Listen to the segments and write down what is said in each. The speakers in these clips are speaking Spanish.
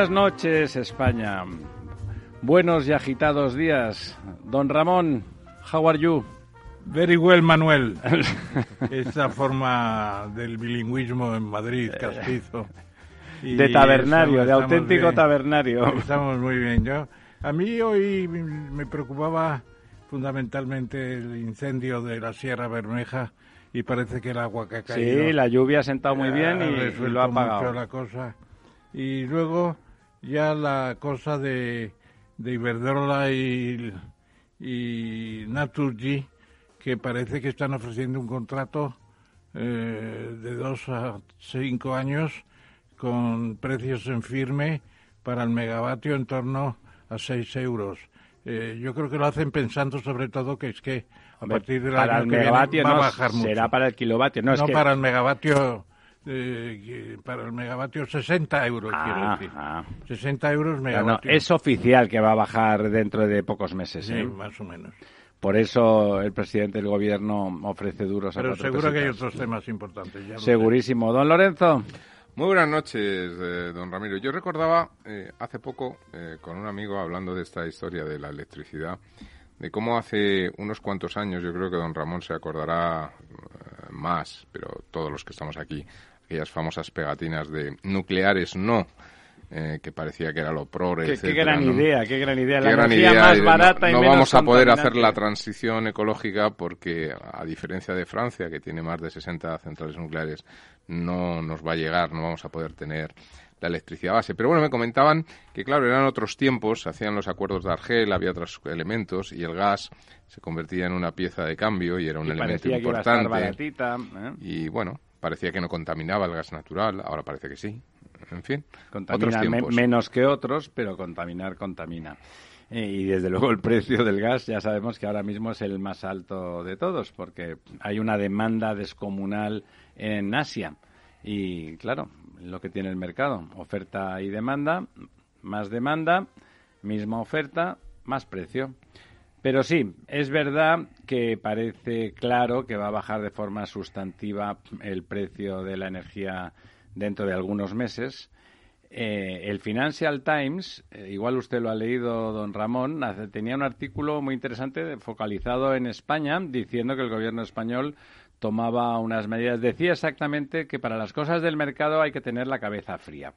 Buenas noches, España. Buenos y agitados días. Don Ramón, how are you? Very well, Manuel. Esa forma del bilingüismo en Madrid, castizo. Y de tabernario, de auténtico tabernario. Estamos muy bien. Yo, a mí hoy me preocupaba fundamentalmente el incendio de la Sierra Bermeja y parece que el agua que ha caído... Sí, la lluvia ha sentado muy bien y, lo ha apagado. la cosa. Y luego ya la cosa de, de Iberdrola y, y Naturgy, que parece que están ofreciendo un contrato eh, de dos a cinco años con precios en firme para el megavatio en torno a seis euros. Eh, yo creo que lo hacen pensando sobre todo que es que a partir del año el que viene va a bajar mucho. será para el kilovatio, no, No, es que para el megavatio, eh, que- para el megavatio 60 euros, quiero decir. ah. 60 euros No, no, megavatio. es oficial que va a bajar dentro de pocos meses. Sí, ¿eh? más o menos. Por eso el presidente del gobierno ofrece duros a Pero seguro que hay otros temas importantes. ya. Segurísimo. Don Lorenzo. Muy buenas noches, eh, don Ramiro. Yo recordaba eh, hace poco eh, con un amigo hablando de esta historia de la electricidad, de cómo hace unos cuantos años, yo creo que don Ramón se acordará eh, más, pero todos los que estamos aquí, aquellas famosas pegatinas de nucleares no, eh, que parecía que era lo progre, Qué, qué gran ¿no? idea, qué gran idea. La gran idea, más y no- barata y no, menos vamos a poder hacer la transición ecológica porque, a diferencia de Francia, que tiene más de 60 centrales nucleares, no nos va a llegar, no vamos a poder tener la electricidad base. Pero bueno, me comentaban que, claro, eran otros tiempos, se hacían los acuerdos de Argel, había otros elementos y el gas se convertía en una pieza de cambio y era un Y elemento parecía que iba a estar importante. baratita. ¿eh? Y bueno, parecía que no contaminaba el gas natural, ahora parece que sí. En fin, otros Contamina me- menos que otros, pero contaminar contamina. Eh, Y desde luego el precio del gas ya sabemos que ahora mismo es el más alto de todos, porque hay una demanda descomunal en Asia. Y claro, lo que tiene el mercado, oferta y demanda, más demanda, misma oferta, más precio. Pero sí, es verdad que parece claro que va a bajar de forma sustantiva el precio de la energía dentro de algunos meses. Eh, el Financial Times, eh, igual usted lo ha leído, don Ramón, hace- tenía un artículo muy interesante focalizado en España diciendo que el gobierno español tomaba unas medidas. Decía exactamente que para las cosas del mercado hay que tener la cabeza fría.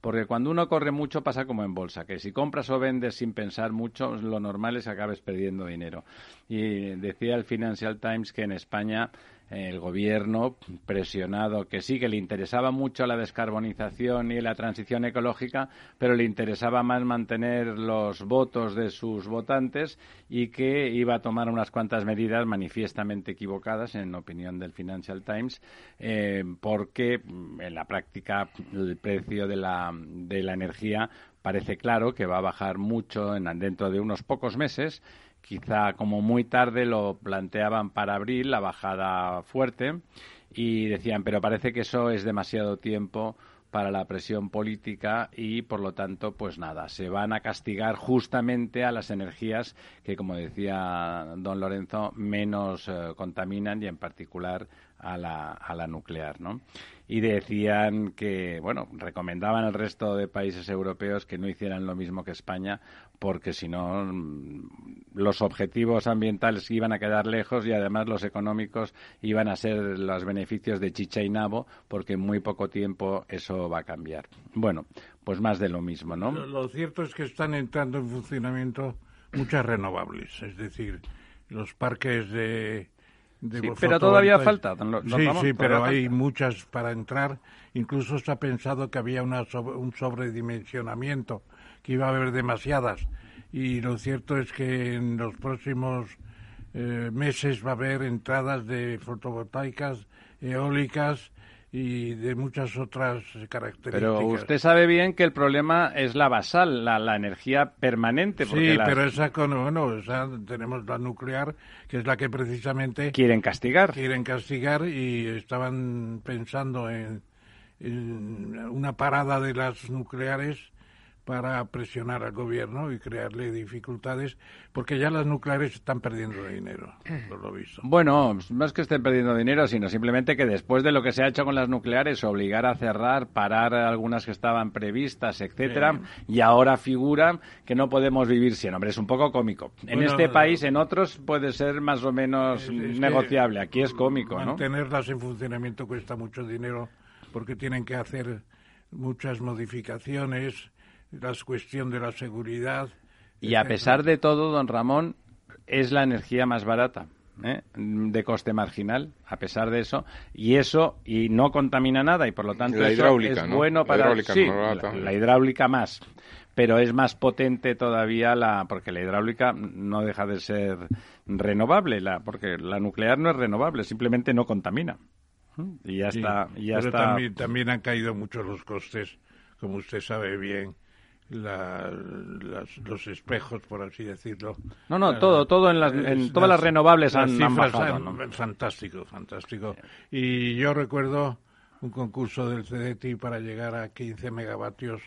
Porque cuando uno corre mucho pasa como en bolsa, que si compras o vendes sin pensar mucho, lo normal es que acabes perdiendo dinero. Y decía el Financial Times que en España el gobierno presionado, que sí que le interesaba mucho la descarbonización y la transición ecológica, pero le interesaba más mantener los votos de sus votantes y que iba a tomar unas cuantas medidas manifiestamente equivocadas, en opinión del Financial Times, eh, porque mm, en la práctica el precio de la, de la energía parece claro que va a bajar mucho en, dentro de unos pocos meses quizá como muy tarde lo planteaban para abril, la bajada fuerte, y decían, pero parece que eso es demasiado tiempo para la presión política y, por lo tanto, pues nada, se van a castigar justamente a las energías que, como decía don Lorenzo, menos eh, contaminan y, en particular, a la, a la nuclear, ¿no? Y decían que, bueno, recomendaban al resto de países europeos que no hicieran lo mismo que España, porque si no, mm, los objetivos ambientales iban a quedar lejos y además los económicos iban a ser los beneficios de chicha y nabo, porque en muy poco tiempo eso va a cambiar. Bueno, pues más de lo mismo, ¿no? Lo, lo cierto es que están entrando en funcionamiento muchas renovables, es decir, los parques de... de Sí, pero todavía falta, Lo- Sí, sí, pero hay falta. muchas para entrar. Incluso se ha pensado que había una sobre- un sobredimensionamiento, que iba a haber demasiadas. Y lo cierto es que en los próximos eh, meses va a haber entradas de fotovoltaicas eólicas y de muchas otras características. Pero usted sabe bien que el problema es la basal, la, energía permanente. sí, pero esa, con, bueno, tenemos la nuclear, que es la que precisamente... Quieren castigar. Quieren castigar y estaban pensando en una parada de las nucleares para presionar al gobierno y crearle dificultades, porque ya las nucleares están perdiendo dinero, por lo visto. Bueno, más que estén perdiendo dinero, sino simplemente que después de lo que se ha hecho con las nucleares, obligar a cerrar, parar algunas que estaban previstas, etcétera, y ahora figura que no podemos vivir sin. Hombre, es un poco cómico. En este país, en otros, puede ser más o menos negociable. Aquí es cómico, ¿no? Mantenerlas en funcionamiento cuesta mucho dinero porque tienen que hacer muchas modificaciones la cuestión de la seguridad. Y a pesar de todo, don Ramón, es la energía más barata. ¿eh? de coste marginal, a pesar de eso, y eso y no contamina nada y por lo tanto la hidráulica, es bueno para la, hidráulica más, pero es más potente todavía la porque la hidráulica no deja de ser renovable, la porque la nuclear no es renovable, simplemente no contamina. Y ya está, ya está. También, también han caído mucho los costes, como usted sabe bien los espejos, por así decirlo. No, no, todo, todo en, las, en todas las, renovables han, bajado. Fantástico, fantástico. Y yo recuerdo un concurso del CDT para llegar a 15 megavatios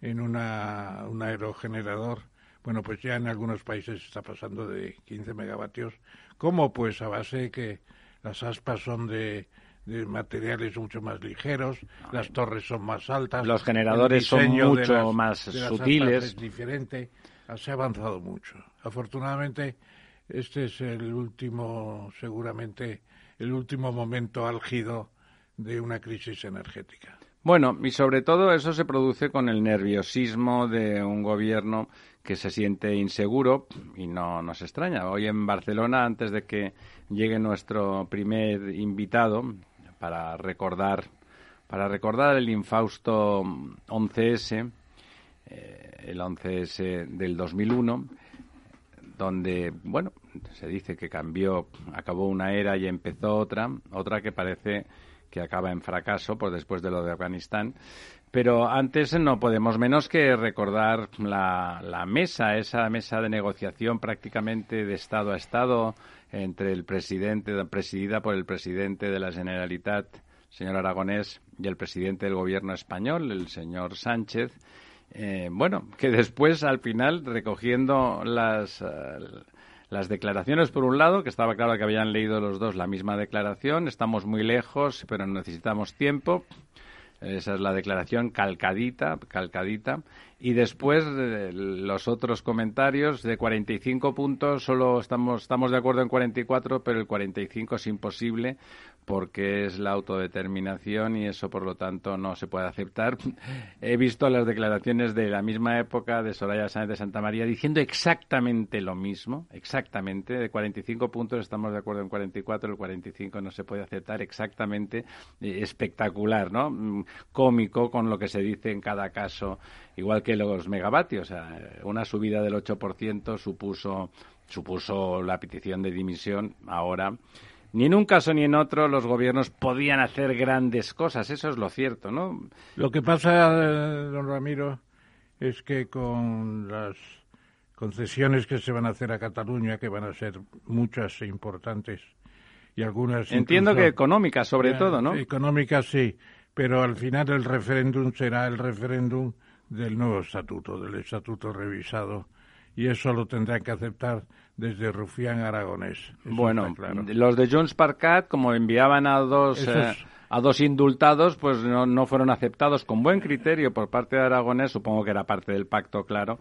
en una, un aerogenerador. Bueno, pues ya en algunos países está pasando de 15 megavatios. ¿Cómo? Pues a base de que las aspas son de materiales mucho más ligeros, las torres son más altas, los generadores son mucho más sutiles. Es diferente, se ha avanzado mucho. Afortunadamente, este es el último, seguramente, el último momento álgido de una crisis energética. Bueno, y sobre todo eso se produce con el nerviosismo de un gobierno que se siente inseguro y no nos extraña. Hoy en Barcelona, antes de que llegue nuestro primer invitado, para recordar, para recordar el infausto 11S, eh, el 11S del 2001, donde, bueno, se dice que cambió, acabó una era y empezó otra, otra que parece que acaba en fracaso, pues después de lo de Afganistán. Pero antes no podemos menos que recordar la, la mesa, esa mesa de negociación prácticamente de Estado a Estado entre el presidente, presidida por el presidente de la Generalitat, señor Aragonés, y el presidente del gobierno español, el señor Sánchez. Eh, bueno, que después, al final, recogiendo las, eh, las declaraciones, por un lado, que estaba claro que habían leído los dos la misma declaración, estamos muy lejos, pero necesitamos tiempo. Esa es la declaración calcadita, calcadita. Y después eh, los otros comentarios de 45 puntos, solo estamos, estamos de acuerdo en 44, pero el 45 es imposible porque es la autodeterminación y eso, por lo tanto, no se puede aceptar. He visto las declaraciones de la misma época de Soraya Sáenz de Santa María diciendo exactamente lo mismo, exactamente. De 45 puntos estamos de acuerdo en 44, el 45 no se puede aceptar, exactamente. Eh, espectacular, ¿no? Mm, cómico con lo que se dice en cada caso, igual que los megavatios. una subida del 8% supuso, supuso la petición de dimisión ahora ni en un caso ni en otro los gobiernos podían hacer grandes cosas, eso es lo cierto, ¿no? Lo que pasa, don Ramiro, es que con las concesiones que se van a hacer a Cataluña, que van a ser muchas e importantes, y algunas... Entiendo que económicas, sobre todo, ¿no? Económicas, sí, pero al final el referéndum será el referéndum del nuevo estatuto, del estatuto revisado, y eso lo tendrán que aceptar desde Rufián Aragonés. bueno, los de Jones Parkat, como enviaban a dos... Eh, a dos indultados, pues no, no, fueron aceptados con buen criterio por parte de Aragonés, supongo que era parte del pacto, claro,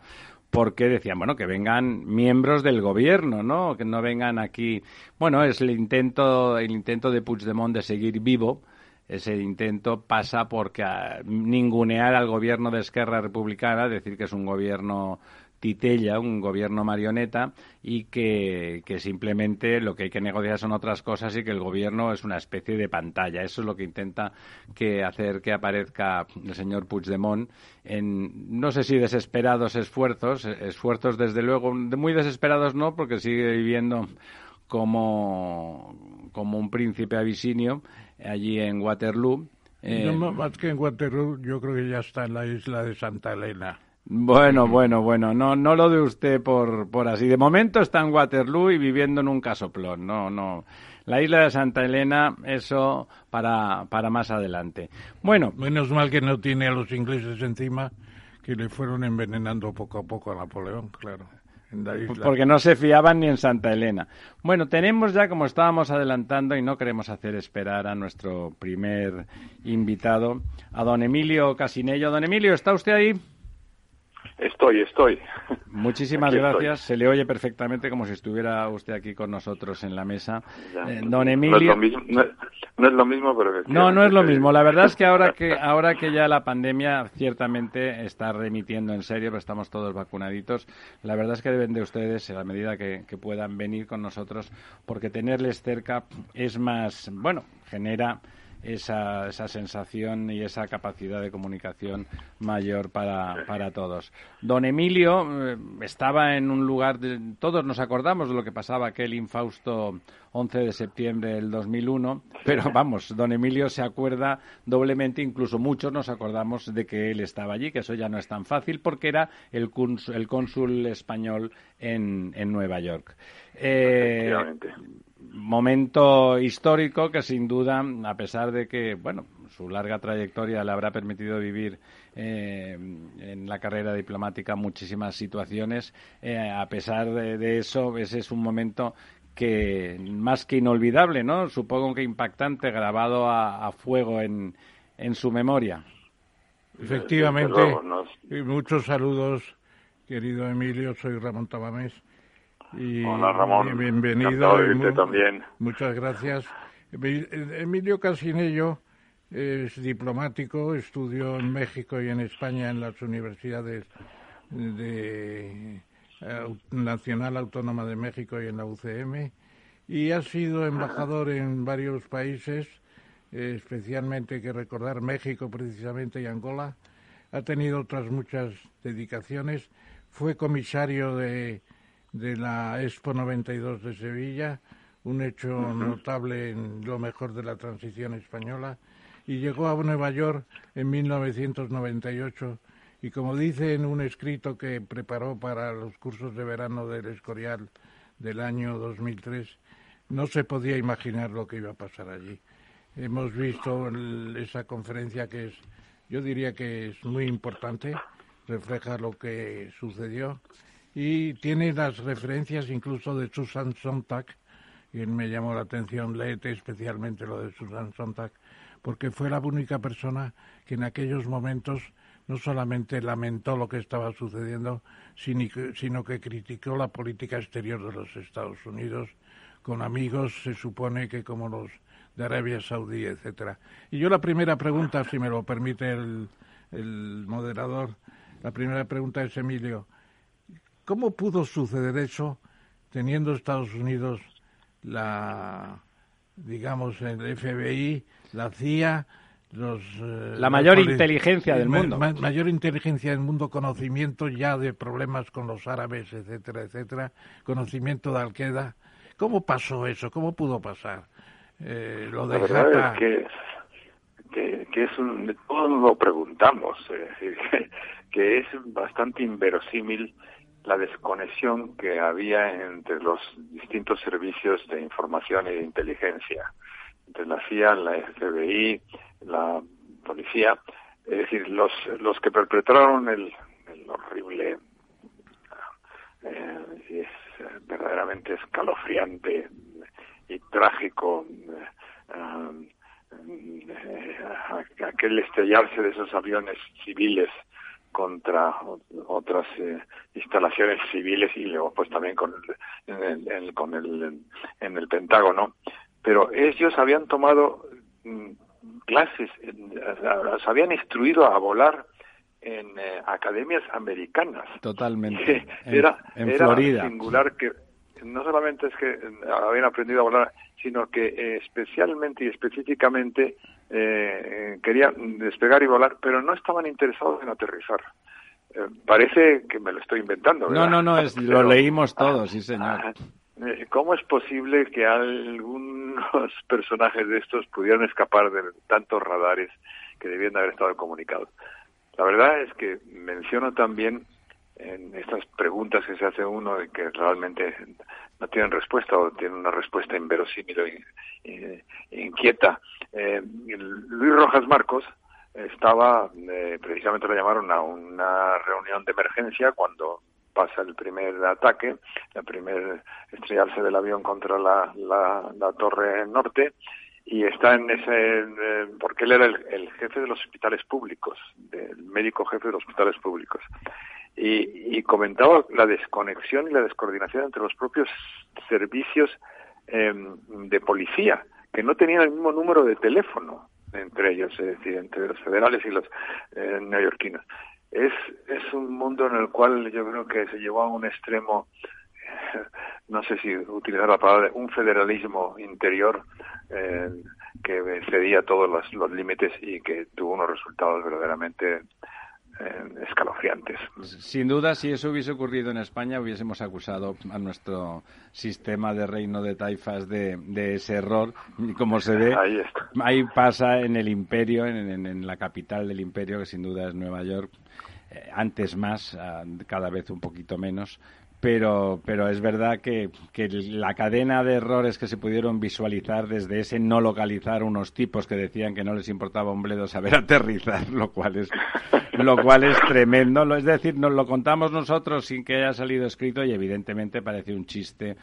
porque decían, bueno, que vengan miembros del gobierno, ¿no? Que no vengan aquí. Bueno, es el intento, el intento de Puigdemont de seguir vivo. Ese intento pasa porque ningunear al gobierno de Esquerra Republicana, decir que es un gobierno titella, un gobierno marioneta, y que, simplemente lo que hay que negociar son otras cosas y que el gobierno es una especie de pantalla. Eso es lo que intenta que hacer que aparezca el señor Puigdemont en, no sé si desesperados esfuerzos, esfuerzos desde luego, muy desesperados no, porque sigue viviendo como, como un príncipe abisinio allí en Waterloo. Eh, más que en Waterloo, yo creo que ya está en la isla de Santa Elena. Bueno, bueno, bueno, no, no lo de usted por, por así. De momento está en Waterloo y viviendo en un casoplón. No, no. La isla de Santa Elena, eso para, para más adelante. Bueno. Menos mal que no tiene a los ingleses encima, que le fueron envenenando poco a poco a Napoleón, claro. Porque no se fiaban ni en Santa Elena. Bueno, tenemos ya, como estábamos adelantando, y no queremos hacer esperar a nuestro primer invitado, a don Emilio Casinello. Don Emilio, ¿está usted ahí? Estoy, estoy. Muchísimas gracias. Se le oye perfectamente como si estuviera usted aquí con nosotros en la mesa. Eh, don Emilio. No es, lo mismo, no, es lo mismo, pero. No, no es lo mismo. La verdad es que ahora que ahora que ya la pandemia ciertamente está remitiendo en serio, pero estamos todos vacunaditos, la verdad es que deben de ustedes, a la medida que, que puedan venir con nosotros, porque tenerles cerca es más, bueno, genera esa, esa sensación y esa capacidad de comunicación mayor para, para todos. Don Emilio eh, estaba en un lugar, de, todos nos acordamos de lo que pasaba aquel infausto 11 de septiembre del 2001, pero vamos, don Emilio se acuerda doblemente, incluso muchos nos acordamos de que él estaba allí, que eso ya no es tan fácil porque era el, el cónsul español en, en Nueva York. Eh, momento histórico que sin duda, a pesar de que, bueno, su larga trayectoria le habrá permitido vivir eh, en la carrera diplomática muchísimas situaciones, eh, a pesar de, eso, ese es un momento que más que inolvidable, ¿no? Supongo que impactante, grabado a, fuego en, en su memoria. Efectivamente, muchos saludos, querido Emilio, soy Ramón Tabamés. Y, Hola Ramón. bienvenido. también. Muchas gracias. Emilio Casinello es diplomático, estudió en México y en España en las universidades de Nacional Autónoma de México y en la UCM y ha sido embajador en varios países, especialmente que recordar México precisamente y Angola. Ha tenido otras muchas dedicaciones. Fue comisario de de la Expo 92 de Sevilla, un hecho notable en lo mejor de la transición española, y llegó a Nueva York en 1998 y como dice en un escrito que preparó para los cursos de verano del Escorial del año 2003, no se podía imaginar lo que iba a pasar allí. Hemos visto esa conferencia que es, yo diría que es muy importante, refleja lo que sucedió y tiene las referencias incluso de Susan Sontag, y me llamó la atención, léete especialmente lo de Susan Sontag, porque fue la única persona que en aquellos momentos no solamente lamentó lo que estaba sucediendo, sino que criticó la política exterior de los Estados Unidos con amigos, se supone que como los de Arabia Saudí, etcétera. Y yo la primera pregunta, si me lo permite el, el moderador, la primera pregunta es, Emilio, ¿Cómo pudo suceder eso teniendo Estados Unidos la, digamos, el FBI, la CIA, los, eh, la mayor inteligencia del mundo. mayor inteligencia del mundo, conocimiento ya de problemas con los árabes, etcétera, etcétera, conocimiento de Al-Qaeda. ¿Cómo pasó eso? ¿Cómo pudo pasar? Eh, lo de la verdad es que, que, es un, todos nos lo preguntamos, eh, que es bastante inverosímil la desconexión que había entre los distintos servicios de información y de inteligencia, entre la CIA, la FBI, la policía, es decir, los, los que perpetraron el, horrible eh, es verdaderamente escalofriante y trágico eh, eh, aquel estrellarse de esos aviones civiles contra otras eh, instalaciones civiles y luego pues también con el, en el, con el, en el Pentágono. Pero ellos habían tomado mm, clases, se habían instruido a volar en eh, academias americanas. Totalmente. era, era singular que no solamente es que habían aprendido a volar, sino que eh, especialmente y específicamente eh, querían despegar y volar, pero no estaban interesados en aterrizar. Eh, parece que me lo estoy inventando. No, no, no, es, lo leímos todos, sí, señor. Eh, ¿cómo es posible que algunos personajes de estos pudieran escapar de tantos radares que debían de haber estado comunicados? La verdad es que menciono también en estas preguntas que se hace uno y que realmente no tienen respuesta o tienen una respuesta inverosímil o inquieta. Eh, Luis Rojas Marcos estaba, eh, precisamente lo llamaron a una reunión de emergencia cuando pasa el primer ataque, el primer estrellarse del avión contra la, la, torre norte, y está en ese, porque él era el, jefe de los hospitales públicos, del médico jefe de los hospitales públicos, y, comentaba la desconexión y la descoordinación entre los propios servicios em, de policía, que no tenían el mismo número de teléfono entre ellos, es decir, entre los federales y los eh, neoyorquinos es, es un mundo en el cual yo creo que se llevó a un extremo, no sé si utilizar la palabra, un federalismo interior eh, que cedía todos los límites y que tuvo unos resultados verdaderamente eh, escalofriantes. Sin duda, si eso hubiese ocurrido en España, hubiésemos acusado a nuestro sistema de reino de taifas de, de ese error. Y como se ve, ahí, pasa en el imperio, en, en, la capital del imperio, que sin duda es Nueva York, eh, antes más, ah, cada vez un poquito menos, pero, pero es verdad que, que, la cadena de errores que se pudieron visualizar desde ese no localizar unos tipos que decían que no les importaba un bledo saber aterrizar, lo cual es, lo cual es tremendo. Es decir, nos lo contamos nosotros sin que haya salido escrito y evidentemente parece un chiste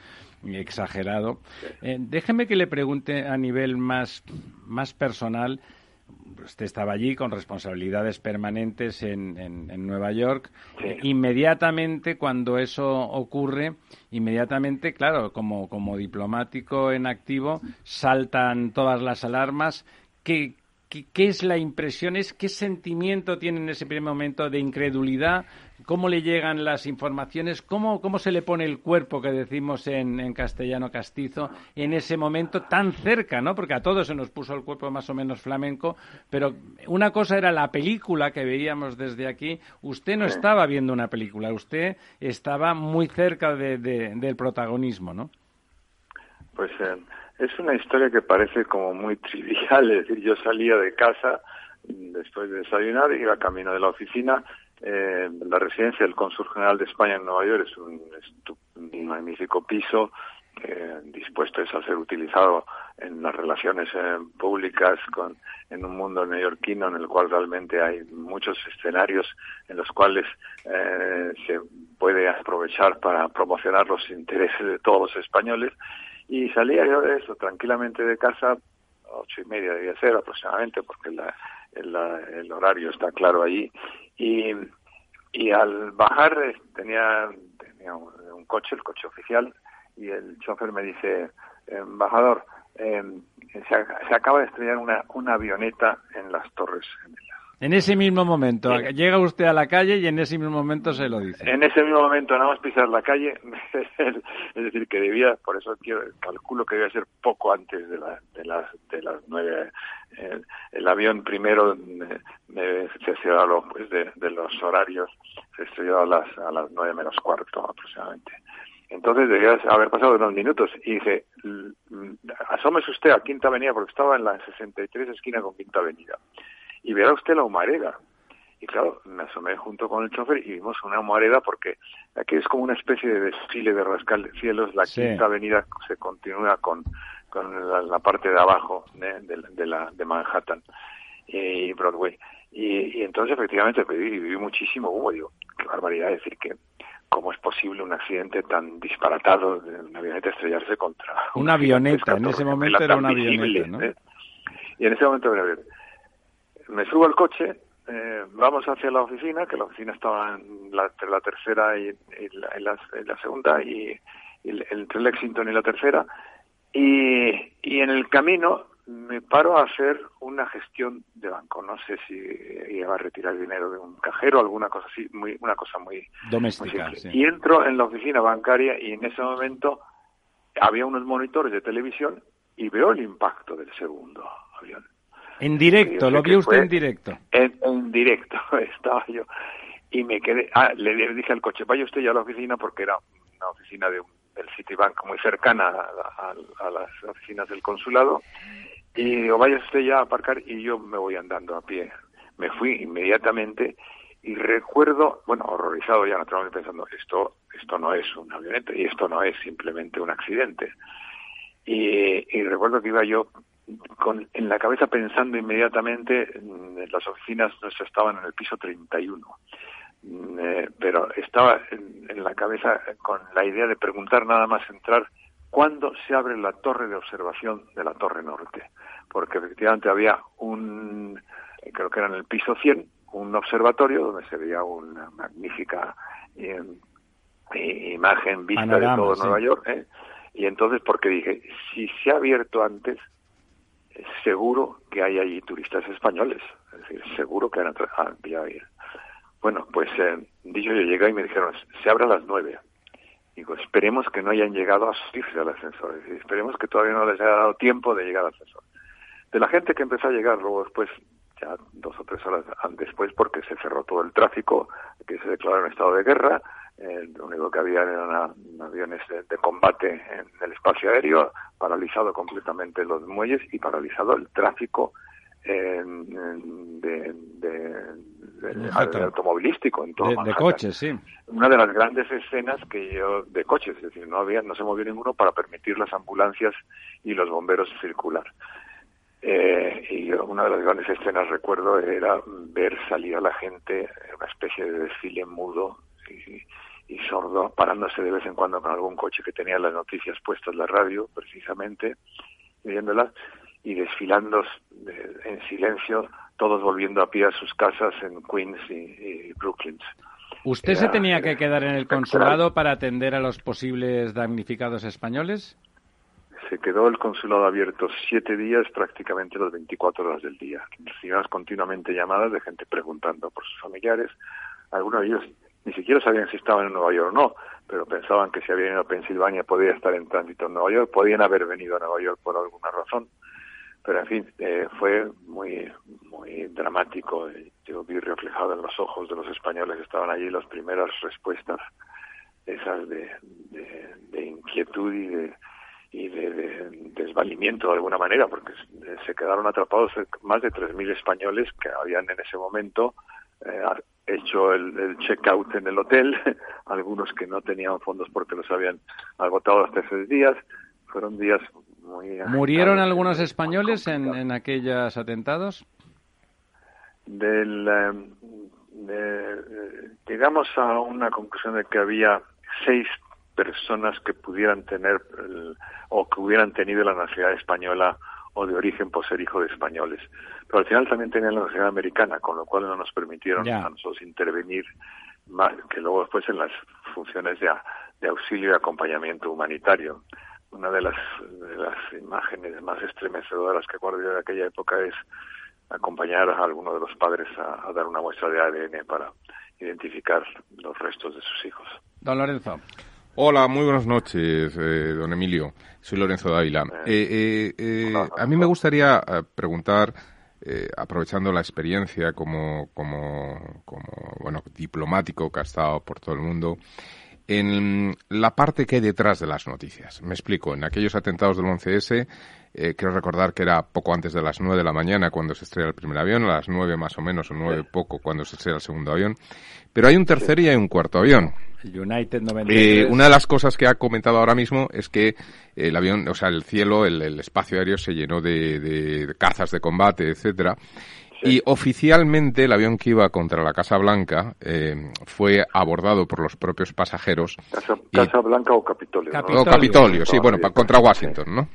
exagerado. Eh, déjeme que le pregunte a nivel más, más personal usted estaba allí con responsabilidades permanentes en, en, Nueva York. Inmediatamente, cuando eso ocurre, inmediatamente, claro, como, como diplomático en activo, saltan todas las alarmas. ¿Qué, qué, es la impresión? ¿Es, ¿Qué sentimiento tiene en ese primer momento de incredulidad? Cómo le llegan las informaciones, cómo, cómo se le pone el cuerpo, que decimos en, en, castellano castizo, en ese momento tan cerca, ¿no? Porque a todos se nos puso el cuerpo más o menos flamenco, pero una cosa era la película que veíamos desde aquí. Usted no estaba viendo una película, usted estaba muy cerca de, del protagonismo, ¿no? Pues eh, es una historia que parece como muy trivial, es decir, yo salía de casa después de desayunar, iba camino de la oficina, eh, la residencia del Cónsul General de España en Nueva York es un, magnífico piso eh, dispuesto a ser utilizado en las relaciones eh, públicas con, en un mundo neoyorquino en el cual realmente hay muchos escenarios en los cuales eh, se puede aprovechar para promocionar los intereses de todos los españoles. Y salía yo de eso tranquilamente de casa ocho y media debía ser aproximadamente porque la, el horario está claro allí y, y al bajar eh, tenía, tenía un, coche, el coche oficial, y el chofer me dice, embajador, eh, se, acaba de estrellar una, una avioneta en las torres. En ese mismo momento, llega usted a la calle y en ese mismo momento se lo dice. En ese mismo momento, nada más pisar la calle, es decir, que debía, por eso calculo que debía ser poco antes de, la, de, las, de las nueve. Eh, el avión primero eh, se estrelló pues, de, de, los horarios, se estrelló a las, a las nueve menos cuarto aproximadamente. Entonces debía haber pasado unos minutos y dice, asómese usted a Quinta Avenida porque estaba en la 63 esquina con Quinta Avenida y verá usted la humareda. Y claro, me asomé junto con el chofer y vimos una humareda porque aquí es como una especie de desfile de rascacielos. La quinta avenida se continúa con, con la, parte de abajo de, la, de Manhattan y Broadway. Y, entonces efectivamente viví, viví muchísimo humo. Digo, qué barbaridad decir que cómo es posible un accidente tan disparatado de una avioneta estrellarse contra... Una, avioneta, en ese momento era una avioneta, ¿no? ¿eh? Y en ese momento me subo al coche, eh, vamos hacia la oficina, que la oficina estaba en la, entre la tercera y, la, segunda, y, entre Lexington y la tercera, y, y en el camino me paro a hacer una gestión de banco. No sé si iba a retirar dinero de un cajero, alguna cosa así, muy, una cosa muy doméstica. Y entro en la oficina bancaria y en ese momento había unos monitores de televisión y veo el impacto del segundo avión. En directo, lo vio usted en directo. En, directo, estaba yo. Y me quedé, ah, le dije al coche, vaya usted ya a la oficina porque era una oficina de un, del Citibank muy cercana a, a, las oficinas del consulado y digo, vaya usted ya a aparcar y yo me voy andando a pie. Me fui inmediatamente y recuerdo, bueno, horrorizado ya naturalmente pensando, esto, esto no es un avioneta y esto no es simplemente un accidente. Y, y recuerdo que iba yo con, en la cabeza pensando inmediatamente, mm, las oficinas nuestras estaban en el piso 31, mm, eh, pero estaba en, en, la cabeza con la idea de preguntar nada más entrar cuándo se abre la torre de observación de la Torre Norte, porque efectivamente había un, creo que era en el piso 100, un observatorio donde se veía una magnífica eh, imagen vista de todo Nueva York, ¿eh? y entonces porque dije, si se ha abierto antes, seguro que hay allí turistas españoles, es decir, seguro que han enviado ir. Bueno, pues eh, dicho yo llegué y me dijeron, se abre a las nueve. Digo, esperemos que no hayan llegado a subirse al ascensor, esperemos que todavía no les haya dado tiempo de llegar al ascensor. De la gente que empezó a llegar luego después, ya dos o tres horas después, porque se cerró todo el tráfico, que se declaró en estado de guerra, eh, lo único que había eran aviones de, combate en el espacio aéreo, paralizado completamente los muelles y paralizado el tráfico de, automovilístico en todo de, coches, sí. Una de las grandes escenas que yo de coches, es decir, no había, no se movió ninguno para permitir las ambulancias y los bomberos circular. Eh, y una de las grandes escenas recuerdo era ver salir a la gente en una especie de desfile mudo y, y sordo, parándose de vez en cuando con algún coche que tenía las noticias puestas en la radio, precisamente, viéndolas, y desfilando en silencio, todos volviendo a pie a sus casas en Queens y, Brooklyn. ¿Usted se tenía que quedar en el consulado para atender a los posibles damnificados españoles? Se quedó el consulado abierto siete días, prácticamente las 24 horas del día. Recibíamos continuamente llamadas de gente preguntando por sus familiares. Algunos de ellos ni siquiera sabían si estaban en Nueva York o no, pero pensaban que si habían ido a Pensilvania podía estar en tránsito en Nueva York, podían haber venido a Nueva York por alguna razón. Pero en fin, eh, fue muy muy dramático. Yo vi reflejado en los ojos de los españoles que estaban allí las primeras respuestas, esas de, de, inquietud y de, y de, desvalimiento de alguna manera, porque se quedaron atrapados más de 3.000 españoles que habían en ese momento eh, hecho el, el check-out en el hotel, algunos que no tenían fondos porque los habían agotado hasta esos días. Fueron días muy... ¿Murieron algunos españoles en, en aquellos atentados? Del, eh, llegamos a una conclusión de que había seis personas que pudieran tener o que hubieran tenido la nacionalidad española o de origen por ser hijo de españoles. Pero al final también tenían la nacionalidad americana, con lo cual no nos permitieron a nosotros intervenir más que luego después en las funciones de, de auxilio y acompañamiento humanitario. Una de las, de las imágenes más estremecedoras que guardo de aquella época es acompañar a alguno de los padres a, a dar una muestra de ADN para identificar los restos de sus hijos. Don Lorenzo. Hola, muy buenas noches, eh, don Emilio. Soy Lorenzo Dávila. Eh, eh, a mí me gustaría preguntar, aprovechando la experiencia como, como, como, bueno, diplomático que ha estado por todo el mundo, en la parte que hay detrás de las noticias. Me explico, en aquellos atentados del 11S, eh, quiero recordar que era poco antes de las 9 de la mañana cuando se estrella el primer avión, a las 9 más o menos, o 9 poco cuando se estrella el segundo avión. Pero hay un tercer y hay un cuarto avión. United eh, una de las cosas que ha comentado ahora mismo es que el avión, o sea, el cielo, el, espacio aéreo se llenó de, de cazas de combate, etcétera. Y oficialmente el avión que iba contra la Casa Blanca eh, fue abordado por los propios pasajeros. Casa, Blanca o Capitolio. Capitolio. Capitolio, sí, bueno, contra Washington, ¿no?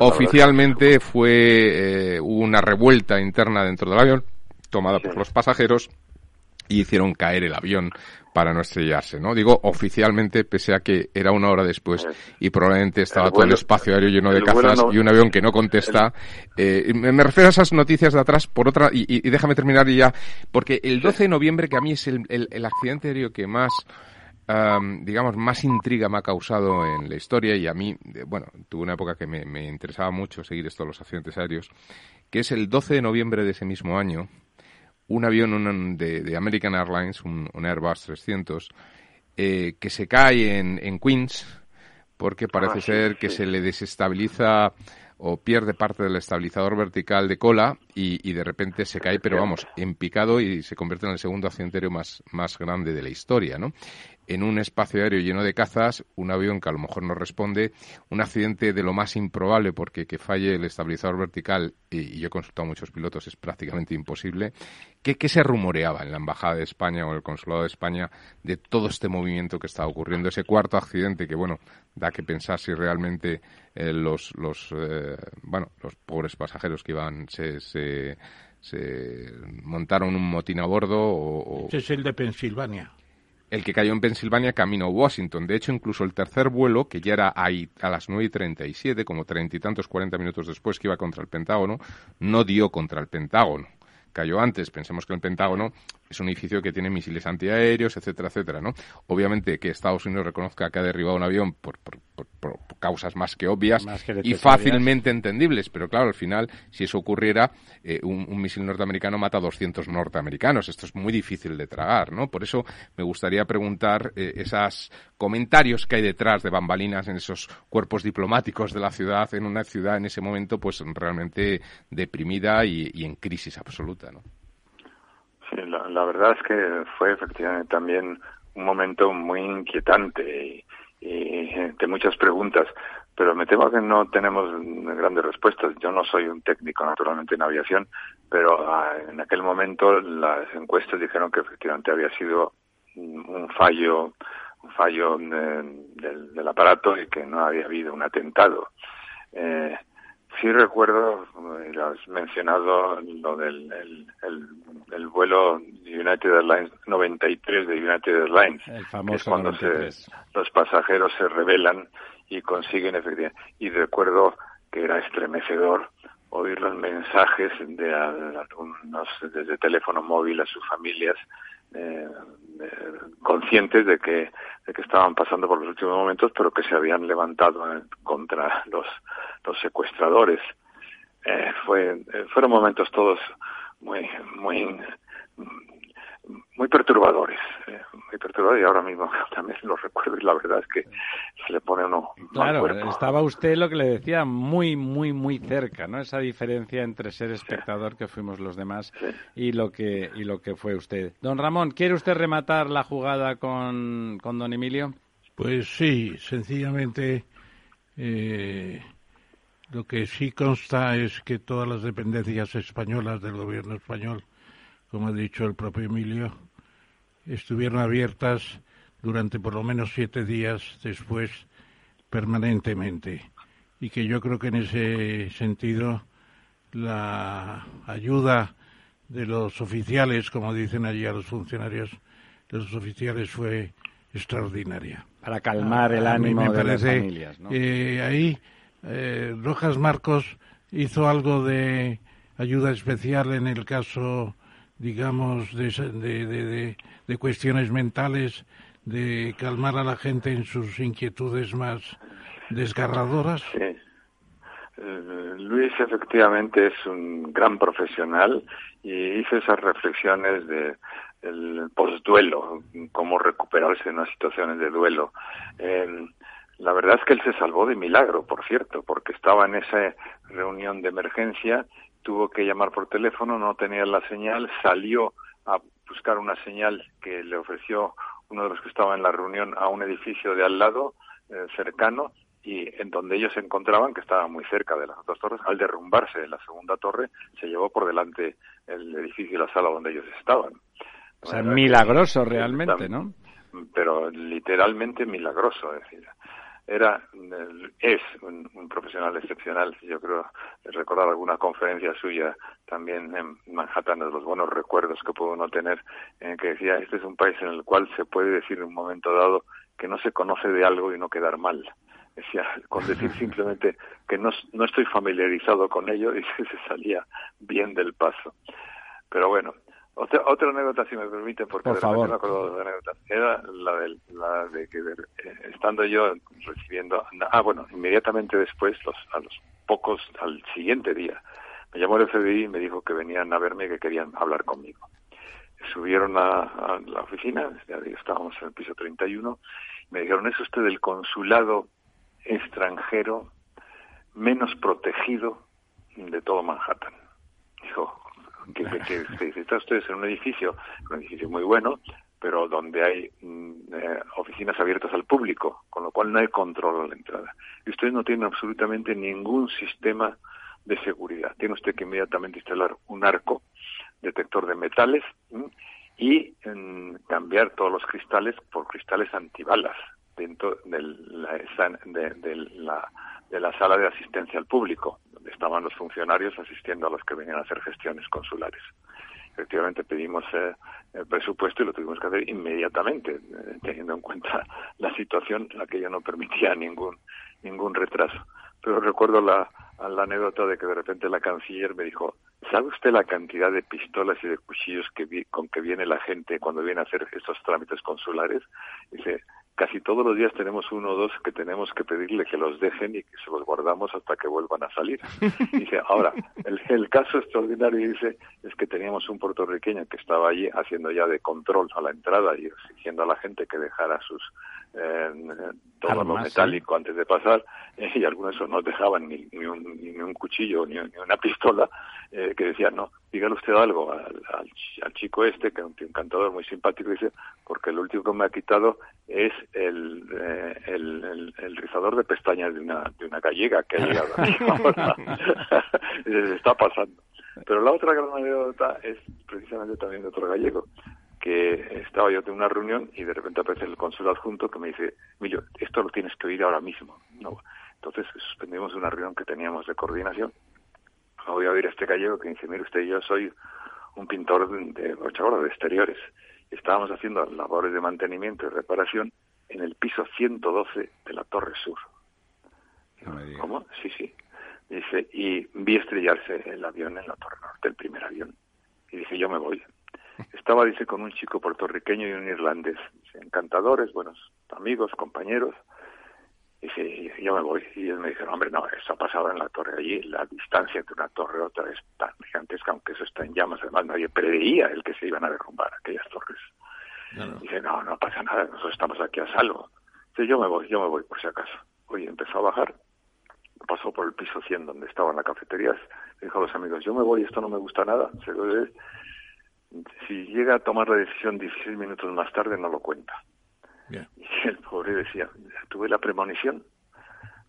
Oficialmente fue eh, una revuelta interna dentro del avión tomada por los pasajeros y hicieron caer el avión para no estrellarse, ¿no? Digo oficialmente, pese a que era una hora después y probablemente estaba todo el espacio aéreo lleno de cazas y un avión que no contesta. Eh, me, refiero a esas noticias de atrás por otra, y, déjame terminar ya, porque el 12 de noviembre, que a mí es el, el, accidente aéreo que más, digamos, más intriga me ha causado en la historia y a mí, bueno, tuve una época que me, me interesaba mucho seguir esto de los accidentes aéreos, que es el 12 de noviembre de ese mismo año, un avión de, American Airlines, un, Airbus 300, eh, que se cae en, en Queens porque ah, parece ser que se le desestabiliza o pierde parte del estabilizador vertical de cola y, de repente se cae, pero vamos, en picado y se convierte en el segundo accidente aéreo más, más grande de la historia, ¿no? En un espacio aéreo lleno de cazas, un avión que a lo mejor no responde, un accidente de lo más improbable porque que falle el estabilizador vertical, y, yo he consultado a muchos pilotos, es prácticamente imposible. ¿Qué, ¿Qué se rumoreaba en la Embajada de España o el Consulado de España de todo este movimiento que estaba ocurriendo? Ese cuarto accidente que, bueno, da que pensar si realmente eh, los, los, eh, bueno, los pobres pasajeros que iban se, se, montaron un motín a bordo o, es el de Pensilvania. El que cayó en Pensilvania camino a Washington. De hecho, incluso el tercer vuelo, que ya era ahí a las 9 y 37, como treinta y tantos, cuarenta minutos después que iba contra el Pentágono, no dio contra el Pentágono cayó antes. Pensemos que el Pentágono es un edificio que tiene misiles antiaéreos, etcétera, etcétera, ¿no? Obviamente que Estados Unidos reconozca que ha derribado un avión por, causas más que obvias y fácilmente entendibles, pero claro, al final, si eso ocurriera, eh, un, misil norteamericano mata a 200 norteamericanos. Esto es muy difícil de tragar, ¿no? Por eso me gustaría preguntar eh, esos comentarios que hay detrás de bambalinas en esos cuerpos diplomáticos de la ciudad, en una ciudad en ese momento, pues realmente deprimida y, y en crisis absoluta, ¿no? Sí, la, verdad es que fue efectivamente también un momento muy inquietante y, de muchas preguntas, pero me temo que no tenemos grandes respuestas. Yo no soy un técnico naturalmente en aviación, pero ah, en aquel momento las encuestas dijeron que efectivamente había sido un fallo un fallo del, aparato y que no había habido un atentado. Eh, Sí recuerdo, eh, has mencionado lo del el, vuelo United Airlines 93 de United Airlines, que es cuando los pasajeros se rebelan y consiguen efectivamente. Y recuerdo que era estremecedor oír los mensajes de algunos desde teléfono móvil a sus familias eh, eh, conscientes de que, de que estaban pasando por los últimos momentos, pero que se habían levantado contra los, los secuestradores. Eh, fue, eh, fueron momentos todos muy, muy muy perturbadores, eh, muy perturbadores y ahora mismo también los recuerdo y la verdad es que se le pone uno. Claro, estaba usted lo que le decía muy, muy, muy cerca, ¿no? Esa diferencia entre ser espectador que fuimos los demás y lo que y lo que fue usted. Don Ramón, ¿quiere usted rematar la jugada con, con don Emilio? Pues sí, sencillamente eh, lo que sí consta es que todas las dependencias españolas del gobierno español como ha dicho el propio Emilio, estuvieron abiertas durante por lo menos siete días después permanentemente. Y que yo creo que en ese sentido la ayuda de los oficiales, como dicen allí a los funcionarios, de los oficiales fue extraordinaria. Para calmar el ánimo de las familias, ¿no? Eh, ahí eh, Rojas Marcos hizo algo de ayuda especial en el caso digamos, de, de, de, cuestiones mentales, de calmar a la gente en sus inquietudes más desgarradoras? Sí. Eh, Luis efectivamente es un gran profesional y hizo esas reflexiones de el postduelo, cómo recuperarse en las situaciones de duelo. Eh, la verdad es que él se salvó de milagro, por cierto, porque estaba en esa reunión de emergencia tuvo que llamar por teléfono, no tenía la señal, salió a buscar una señal que le ofreció uno de los que estaba en la reunión a un edificio de al lado, eh, cercano, y en donde ellos se encontraban, que estaba muy cerca de las otras torres, al derrumbarse la segunda torre, se llevó por delante el edificio y la sala donde ellos estaban. O sea, milagroso realmente, ¿no? Pero literalmente milagroso, es decir, era es un, profesional excepcional. Yo creo recordar alguna conferencia suya también en Manhattan de los buenos recuerdos que pudo uno tener, en que decía este es un país en el cual se puede decir en un momento dado que no se conoce de algo y no quedar mal. Decía, con decir simplemente que no, no estoy familiarizado con ello y se salía bien del paso. Pero bueno, otra, otra anécdota, si me permite, porque de me acuerdo de anécdota, era la de, la de que eh, estando yo recibiendo, ah, bueno, inmediatamente después, los, a los pocos, al siguiente día, me llamó el FBI y me dijo que venían a verme y que querían hablar conmigo. subieron a, la oficina, ya estábamos en el piso 31, me dijeron, es usted el consulado extranjero menos protegido de todo Manhattan. Dijo, que, está usted en un edificio, un edificio muy bueno, pero donde hay mm, eh, oficinas abiertas al público, con lo cual no hay control a la entrada. Y usted no tiene absolutamente ningún sistema de seguridad. Tiene usted que inmediatamente instalar un arco detector de metales y mm, cambiar todos los cristales por cristales antibalas dentro de la, de, la, de la sala de asistencia al público, donde estaban los funcionarios asistiendo a los que venían a hacer gestiones consulares efectivamente pedimos eh, el presupuesto y lo tuvimos que hacer inmediatamente, eh, teniendo en cuenta la situación, aquello no permitía ningún ningún retraso. Pero recuerdo la, la anécdota de que de repente la canciller me dijo, ¿sabe usted la cantidad de pistolas y de cuchillos que con que viene la gente cuando viene a hacer estos trámites consulares? Dice, casi todos los días tenemos uno o dos que tenemos que pedirle que los dejen y que se los guardamos hasta que vuelvan a salir. Dice, ahora, el, el caso extraordinario dice es que teníamos un puertorriqueño que estaba allí haciendo ya de control a la entrada y exigiendo a la gente que dejara sus eh, todo lo metálico antes de pasar y algunos no dejaban ni, ni, un, ni un cuchillo ni, una pistola eh, que decían no dígale usted algo al, al, chico este que es un encantador muy simpático dice porque lo último que me ha quitado es el, eh, el, el, rizador de pestañas de una de una gallega que ha llegado ahora se está pasando pero la otra gran anécdota es precisamente también de otro gallego que estaba yo en una reunión y de repente aparece el consul adjunto que me dice, Emilio, esto lo tienes que oír ahora mismo. No. Entonces suspendimos una reunión que teníamos de coordinación. Voy a oír a este gallego que dice, mire usted, yo soy un pintor de, de exteriores. Estábamos haciendo labores de mantenimiento y reparación en el piso 112 de la Torre Sur. ¿Cómo? Sí, sí. Dice, y vi estrellarse el avión en la Torre Norte, el primer avión. Y dije, yo me voy. Estaba, dice, con un chico puertorriqueño y un irlandés. encantadores, buenos amigos, compañeros. Dice, yo me voy. Y él me dice, hombre, no, eso ha pasado en la torre allí. La distancia entre una torre y otra es tan gigantesca, aunque eso está en llamas. Además, nadie preveía el que se iban a derrumbar aquellas torres. Dice, no, no pasa nada, nosotros estamos aquí a salvo. Dice, yo me voy, yo me voy, por si acaso. Oye, empezó a bajar, pasó por el piso 100 donde estaban las cafeterías, dijo a los amigos, yo me voy, esto no me gusta nada. Se lo si llega a tomar la decisión 16 minutos más tarde, no lo cuenta. Y el pobre decía, tuve la premonición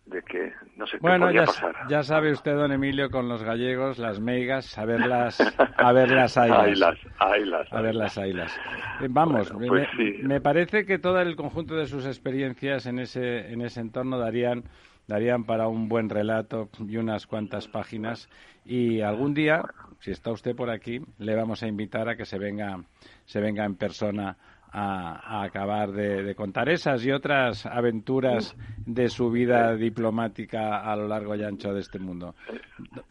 de que no sé bueno, qué podía ya, pasar. ya sabe usted, don Emilio, con los gallegos, las meigas, a ver las, a ver las ailas. a ver las ailas. Eh, vamos, pues me, parece que todo el conjunto de sus experiencias en ese, en ese entorno darían darían para un buen relato y unas cuantas páginas. Y algún día, si está usted por aquí, le vamos a invitar a que se venga, se venga en persona a, acabar de, contar esas y otras aventuras de su vida diplomática a lo largo y ancho de este mundo.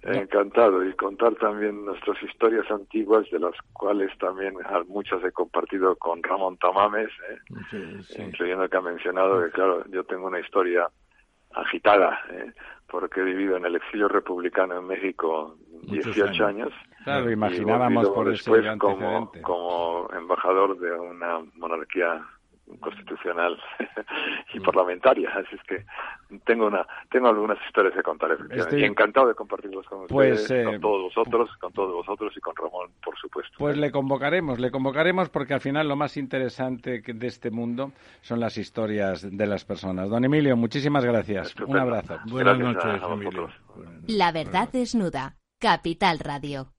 Encantado y contar también nuestras historias antiguas, de las cuales también muchas he compartido con Ramón Tamames, ¿eh? incluyendo que ha mencionado que, claro, yo tengo una historia agitada, ¿eh? Porque he vivido en el exilio republicano en México 18 años. Claro, imaginábamos por después como, como embajador de una monarquía constitucional y parlamentaria. Así es que tengo una tengo algunas historias que contar. Estoy... encantado de compartirlos con pues, ustedes, con eh, todos vosotros, con todos vosotros y con Ramón, por supuesto. Pues le convocaremos, le convocaremos porque al final lo más interesante de este mundo son las historias de las personas. Don Emilio, muchísimas gracias. Un abrazo. Buenas noches, Emilio. La verdad desnuda. Capital Radio.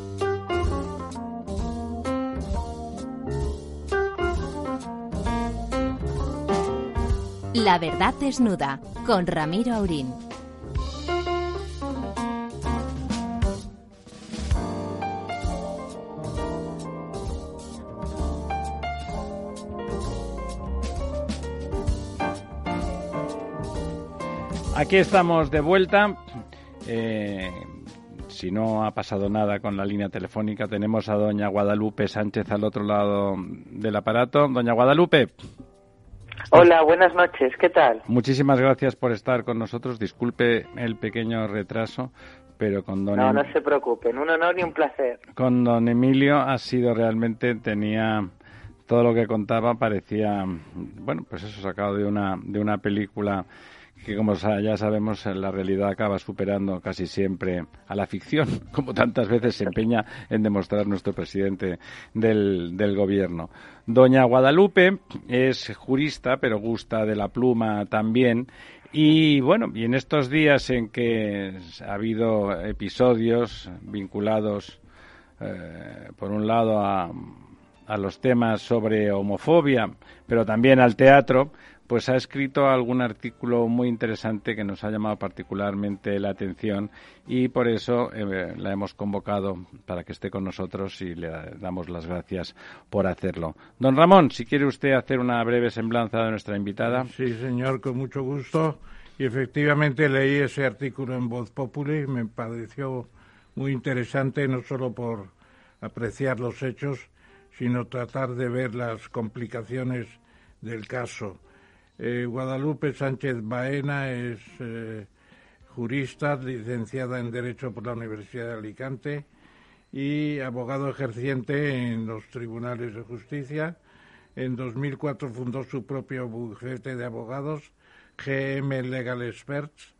La verdad desnuda con Ramiro Aurín. Aquí estamos de vuelta. Eh, si no ha pasado nada con la línea telefónica, tenemos a doña Guadalupe Sánchez al otro lado del aparato. Doña Guadalupe. Hola, buenas noches, ¿qué tal? Muchísimas gracias por estar con nosotros. Disculpe el pequeño retraso, pero con don... No, em- no se preocupen, un honor y un placer. Con don Emilio ha sido realmente, tenía todo lo que contaba, parecía, bueno, pues eso sacado de una, de una película que como ya sabemos la realidad acaba superando casi siempre a la ficción, como tantas veces se empeña en demostrar nuestro presidente del, del gobierno. Doña Guadalupe es jurista, pero gusta de la pluma también. Y bueno, y en estos días en que ha habido episodios vinculados, eh, por un lado, a, a los temas sobre homofobia, pero también al teatro, pues ha escrito algún artículo muy interesante que nos ha llamado particularmente la atención y por eso eh, la hemos convocado para que esté con nosotros y le damos las gracias por hacerlo. Don Ramón, si quiere usted hacer una breve semblanza de nuestra invitada. Sí, señor, con mucho gusto. Y efectivamente leí ese artículo en Voz Populi me pareció muy interesante, no solo por apreciar los hechos, sino tratar de ver las complicaciones del caso. Eh, Guadalupe Sánchez Baena es eh, jurista, licenciada en Derecho por la Universidad de Alicante y abogado ejerciente en los tribunales de justicia. En 2004 fundó su propio bufete de abogados, GM Legal Experts,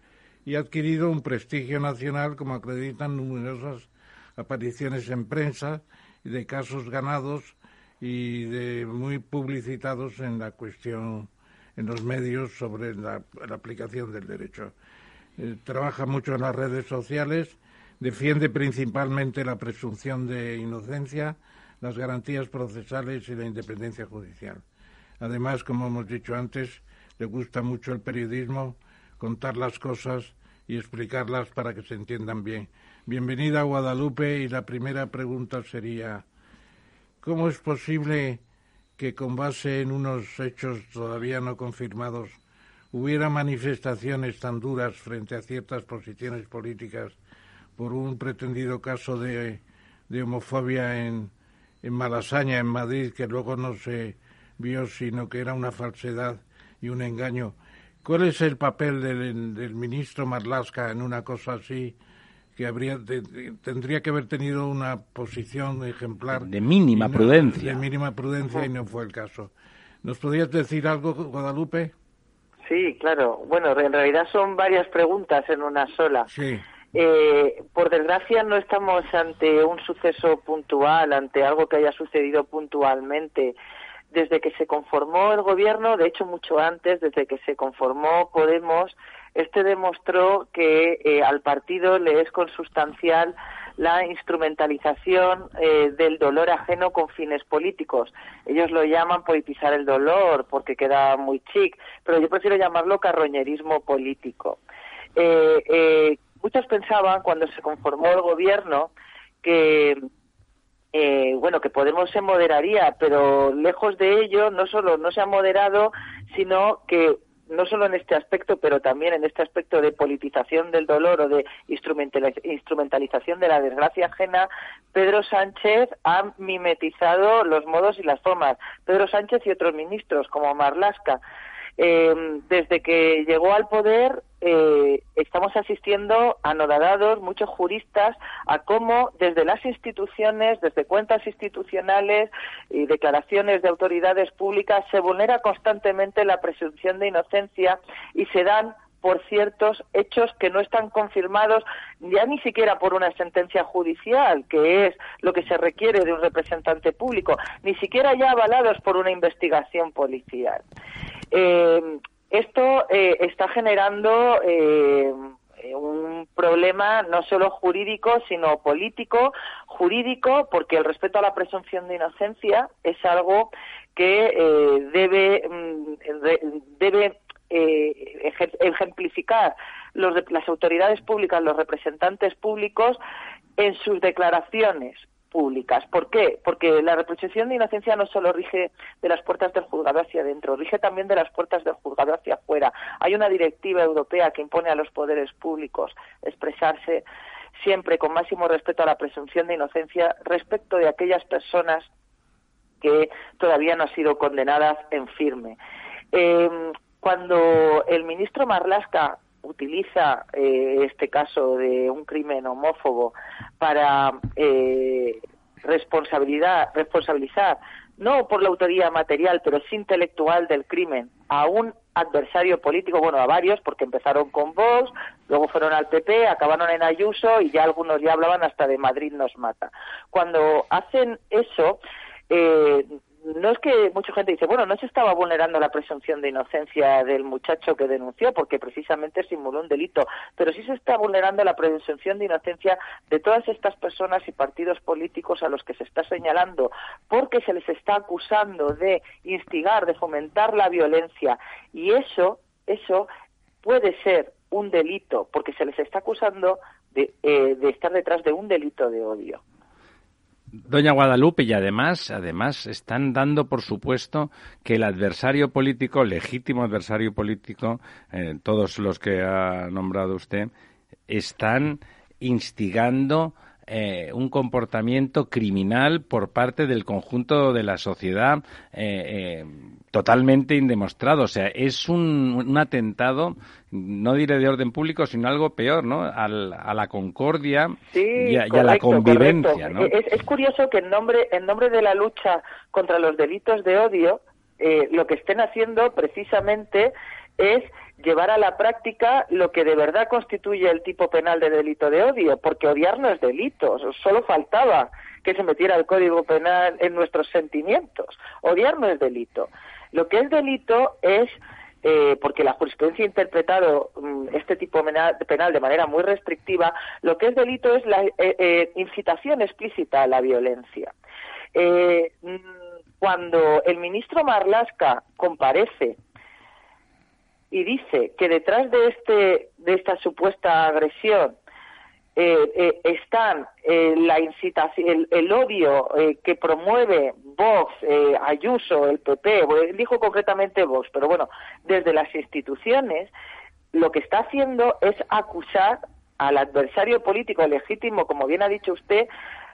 y ha adquirido un prestigio nacional como acreditan numerosas apariciones en prensa de casos ganados y de muy publicitados en la cuestión en los medios sobre la, la aplicación del derecho. Eh, trabaja mucho en las redes sociales, defiende principalmente la presunción de inocencia, las garantías procesales y la independencia judicial. Además, como hemos dicho antes, le gusta mucho el periodismo, contar las cosas y explicarlas para que se entiendan bien. Bienvenida a Guadalupe y la primera pregunta sería, ¿cómo es posible que con base en unos hechos todavía no confirmados hubiera manifestaciones tan duras frente a ciertas posiciones políticas por un pretendido caso de, homofobia en, en Malasaña, en Madrid, que luego no se vio, sino que era una falsedad y un engaño. ¿Cuál es el papel del, del ministro Marlasca en una cosa así? Que habría de, de, tendría que haber tenido una posición ejemplar. De mínima no, prudencia. de mínima prudencia y no fue el caso. Nos podrías decir algo Guadalupe sí claro. Bueno en realidad son varias preguntas en una sola. Sí. Eh, por desgracia no estamos ante un suceso puntual ante algo que haya sucedido puntualmente. Desde que se conformó el gobierno de hecho mucho antes desde que se conformó Podemos este demostró que eh, al partido le es consustancial la instrumentalización eh, del dolor ajeno con fines políticos. Ellos lo llaman politizar el dolor porque queda muy chic, pero yo prefiero llamarlo carroñerismo político. Eh, muchos pensaban cuando se conformó el gobierno que eh, bueno, que Podemos se moderaría, pero lejos de ello, no solo no se ha moderado, sino que no solo en este aspecto, pero también en este aspecto de politización del dolor o de instrumentalización de la desgracia ajena, Pedro Sánchez ha mimetizado los modos y las formas. Pedro Sánchez y otros ministros, como Marlasca. Eh, desde que llegó al poder eh, estamos asistiendo anodadados, muchos juristas, a cómo desde las instituciones, desde cuentas institucionales y declaraciones de autoridades públicas se vulnera constantemente la presunción de inocencia y se dan por ciertos hechos que no están confirmados ya ni siquiera por una sentencia judicial, que es lo que se requiere de un representante público, ni siquiera ya avalados por una investigación policial. Eh, esto eh, está generando eh, un problema no solo jurídico, sino político. Jurídico, porque el respeto a la presunción de inocencia es algo que eh, debe, debe eh, ejemplificar las autoridades públicas, los representantes públicos en sus declaraciones públicas. ¿Por qué? Porque la reprochación de inocencia no solo rige de las puertas del juzgado hacia adentro, rige también de las puertas del juzgado hacia afuera. Hay una directiva europea que impone a los poderes públicos expresarse siempre con máximo respeto a la presunción de inocencia respecto de aquellas personas que todavía no han sido condenadas en firme. Em, cuando el ministro Marlasca utiliza eh, este caso de un crimen homófobo para eh, responsabilidad, responsabilizar no por la autoría material, pero sí intelectual del crimen a un adversario político, bueno, a varios, porque empezaron con Vox, luego fueron al PP, acabaron en Ayuso y ya algunos ya hablaban hasta de Madrid nos mata. Cuando hacen eso, eh, no es que mucha gente dice, bueno, no se estaba vulnerando la presunción de inocencia del muchacho que denunció, porque precisamente simuló un delito, pero sí se está vulnerando la presunción de inocencia de todas estas personas y partidos políticos a los que se está señalando, porque se les está acusando de instigar, de fomentar la violencia, y eso, eso puede ser un delito, porque se les está acusando de, eh, de estar detrás de un delito de odio. Doña Guadalupe, y además, además están dando por supuesto que el adversario político, legítimo adversario político, eh, todos los que ha nombrado usted, están instigando eh, un comportamiento criminal por parte del conjunto de la sociedad eh, totalmente indemostrado. O sea, es un, atentado, no diré de orden público, sino algo peor, ¿no? a la concordia y, a, la convivencia, ¿no? Es, curioso que en nombre, en nombre de la lucha contra los delitos de odio, eh, lo que estén haciendo precisamente es llevar a la práctica lo que de verdad constituye el tipo penal de delito de odio, porque odiar no es delito, solo faltaba que se metiera el código penal en nuestros sentimientos. Odiar no es delito. Lo que es delito es eh, porque la jurisprudencia ha interpretado mm, este tipo penal de manera muy restrictiva, lo que es delito es la eh, eh, incitación explícita a la violencia. Mm, cuando el ministro Marlasca comparece y dice que detrás de, este, de esta supuesta agresión eh, eh, están eh, la incitación, el, odio que promueve Vox, Ayuso, el PP, dijo concretamente Vox, pero bueno, desde las instituciones, lo que está haciendo es acusar al adversario político legítimo, como bien ha dicho usted,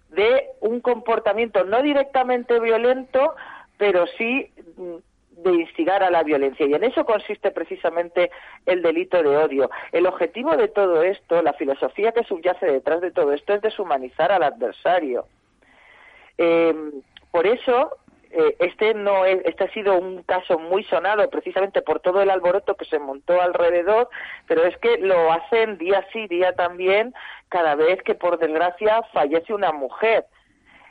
de un comportamiento no directamente violento, pero sí mm, de instigar a la violencia. Y en eso consiste precisamente el delito de odio. El objetivo de todo esto, la filosofía que subyace detrás de todo esto, es deshumanizar al adversario. Eh, por eso, eh, este, no este ha sido un caso muy sonado precisamente por todo el alboroto que se montó alrededor, pero es que lo hacen día sí, día también, cada vez que por desgracia fallece una mujer.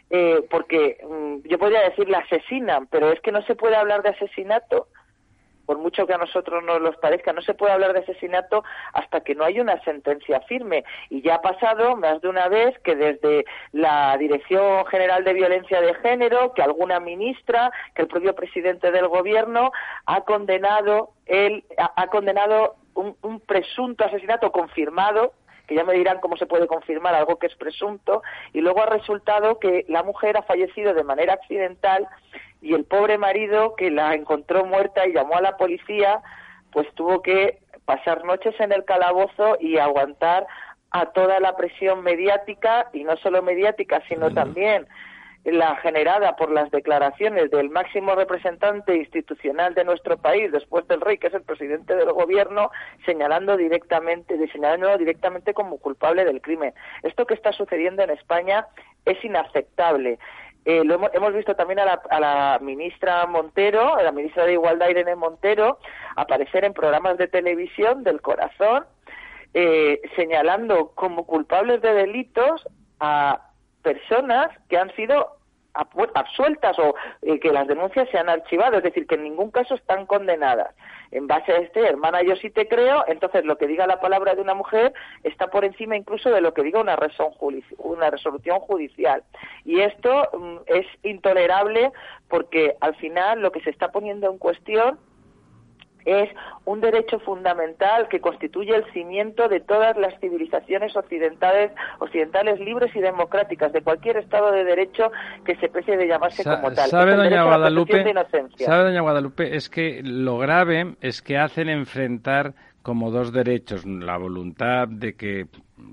Eh, porque mm, yo podría decir la asesinan, pero es que no se puede hablar de asesinato, por mucho que a nosotros nos los parezca, no se puede hablar de asesinato hasta que no hay una sentencia firme. Y ya ha pasado más de una vez que desde la Dirección General de Violencia de Género, que alguna ministra, que el propio presidente del Gobierno ha condenado, él, ha, condenado un presunto asesinato confirmado que ya me dirán cómo se puede confirmar algo que es presunto, y luego ha resultado que la mujer ha fallecido de manera accidental y el pobre marido que la encontró muerta y llamó a la policía, pues tuvo que pasar noches en el calabozo y aguantar a toda la presión mediática, y no solo mediática, sino también la generada por las declaraciones del máximo representante institucional de nuestro país, después del rey, que es el presidente del gobierno, señalando directamente, señalándolo directamente como culpable del crimen. Esto que está sucediendo en España es inaceptable. Eh, lo hemos, visto también a la, a la, ministra Montero, a la ministra de Igualdad Irene Montero, aparecer en programas de televisión del corazón, eh, señalando como culpables de delitos a personas que han sido absueltas o eh, que las denuncias se han archivado, es decir, que en ningún caso están condenadas. En base a este, hermana, yo sí te creo, entonces lo que diga la palabra de una mujer está por encima incluso de lo que diga una, una resolución judicial. Y esto mm, es intolerable porque al final lo que se está poniendo en cuestión es un derecho fundamental que constituye el cimiento de todas las civilizaciones occidentales, occidentales libres y democráticas, de cualquier Estado de Derecho que se precie de llamarse como tal. ¿Sabe, doña Guadalupe, ¿Sabe, doña Guadalupe? Es que lo grave es que hacen enfrentar como dos derechos, la voluntad de que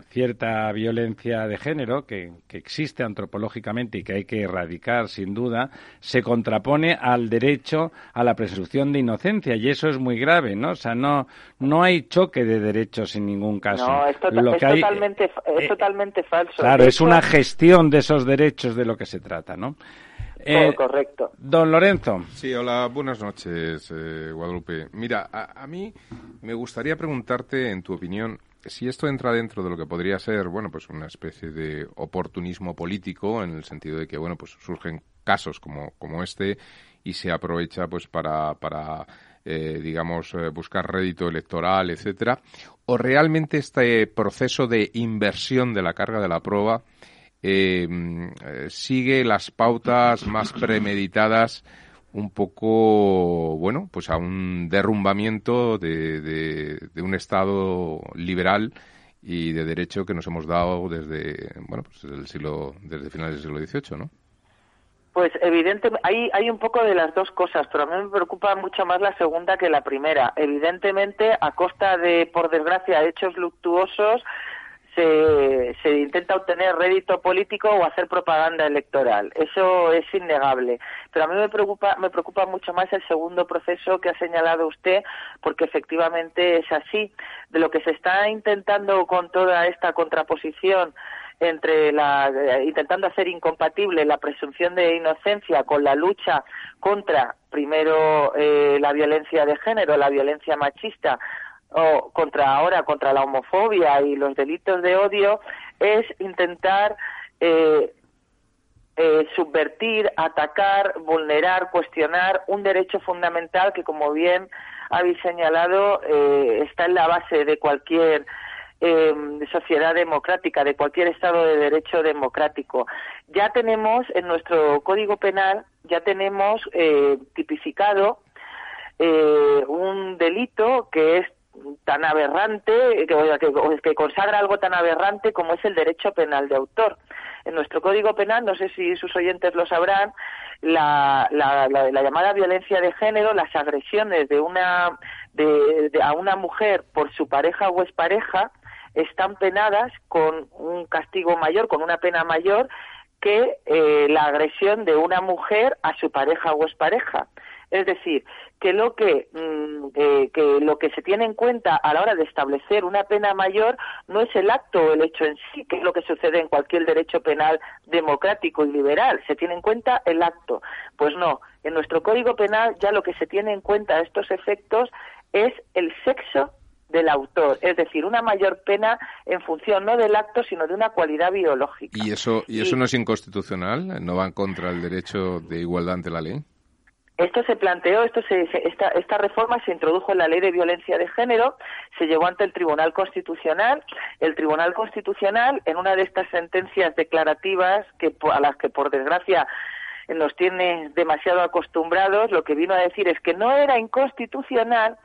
cierta violencia de género que, existe antropológicamente y que hay que erradicar sin duda, se contrapone al derecho a la presunción de inocencia y eso es muy grave, ¿no? O sea, no, no hay choque de derechos en ningún caso. No, es, totalmente, es eh, totalmente falso. Claro, es una gestión de esos derechos de lo que se trata, ¿no? Eh, correcto. Don Lorenzo. Sí, hola, buenas noches, eh, Guadalupe. Mira, a, mí me gustaría preguntarte, en tu opinión, si esto entra dentro de lo que podría ser, bueno, pues una especie de oportunismo político, en el sentido de que, bueno, pues surgen casos como, como este y se aprovecha, pues, para, para eh, digamos, eh, buscar rédito electoral, etcétera, o realmente este proceso de inversión de la carga de la prueba eh, sigue las pautas más premeditadas un poco, bueno, pues a un derrumbamiento de, de, un Estado liberal y de derecho que nos hemos dado desde, bueno, pues desde el siglo, desde finales del siglo XVIII, ¿no? Pues evidentemente hay, hay un poco de las dos cosas, pero a mí me preocupa mucho más la segunda que la primera. Evidentemente, a costa de, por desgracia, hechos luctuosos, se, se intenta obtener rédito político o hacer propaganda electoral. Eso es innegable. Pero a mí me preocupa, me preocupa mucho más el segundo proceso que ha señalado usted, porque efectivamente es así. De lo que se está intentando con toda esta contraposición entre la eh, intentando hacer incompatible la presunción de inocencia con la lucha contra primero eh, la violencia de género, la violencia machista o contra ahora contra la homofobia y los delitos de odio es intentar eh, eh, subvertir, atacar, vulnerar, cuestionar un derecho fundamental que, como bien habéis señalado, eh, está en la base de cualquier sociedad democrática, de cualquier Estado de Derecho democrático. Ya tenemos en nuestro Código Penal, ya tenemos tipificado un delito que es tan aberrante, que, que, consagra algo tan aberrante como es el derecho penal de autor. En nuestro Código Penal, no sé si sus oyentes lo sabrán, la, la, la, llamada violencia de género, las agresiones de una, de, a una mujer por su pareja o expareja, están penadas con un castigo mayor, con una pena mayor que eh, la agresión de una mujer a su pareja o expareja. Es decir, que lo que, mm, eh, que lo que se tiene en cuenta a la hora de establecer una pena mayor no es el acto o el hecho en sí, que es lo que sucede en cualquier derecho penal democrático y liberal, se tiene en cuenta el acto. Pues no, en nuestro Código Penal ya lo que se tiene en cuenta a estos efectos es el sexo del autor, es decir, una mayor pena en función no del acto, sino de una cualidad biológica. ¿Y eso, y eso no es inconstitucional? ¿No va en contra del derecho de igualdad ante la ley? Esto se planteó, esto se, esta, esta reforma se introdujo en la ley de violencia de género, se llevó ante el Tribunal Constitucional. El Tribunal Constitucional, en una de estas sentencias declarativas que a las que por desgracia nos tiene demasiado acostumbrados, lo que vino a decir es que no era inconstitucional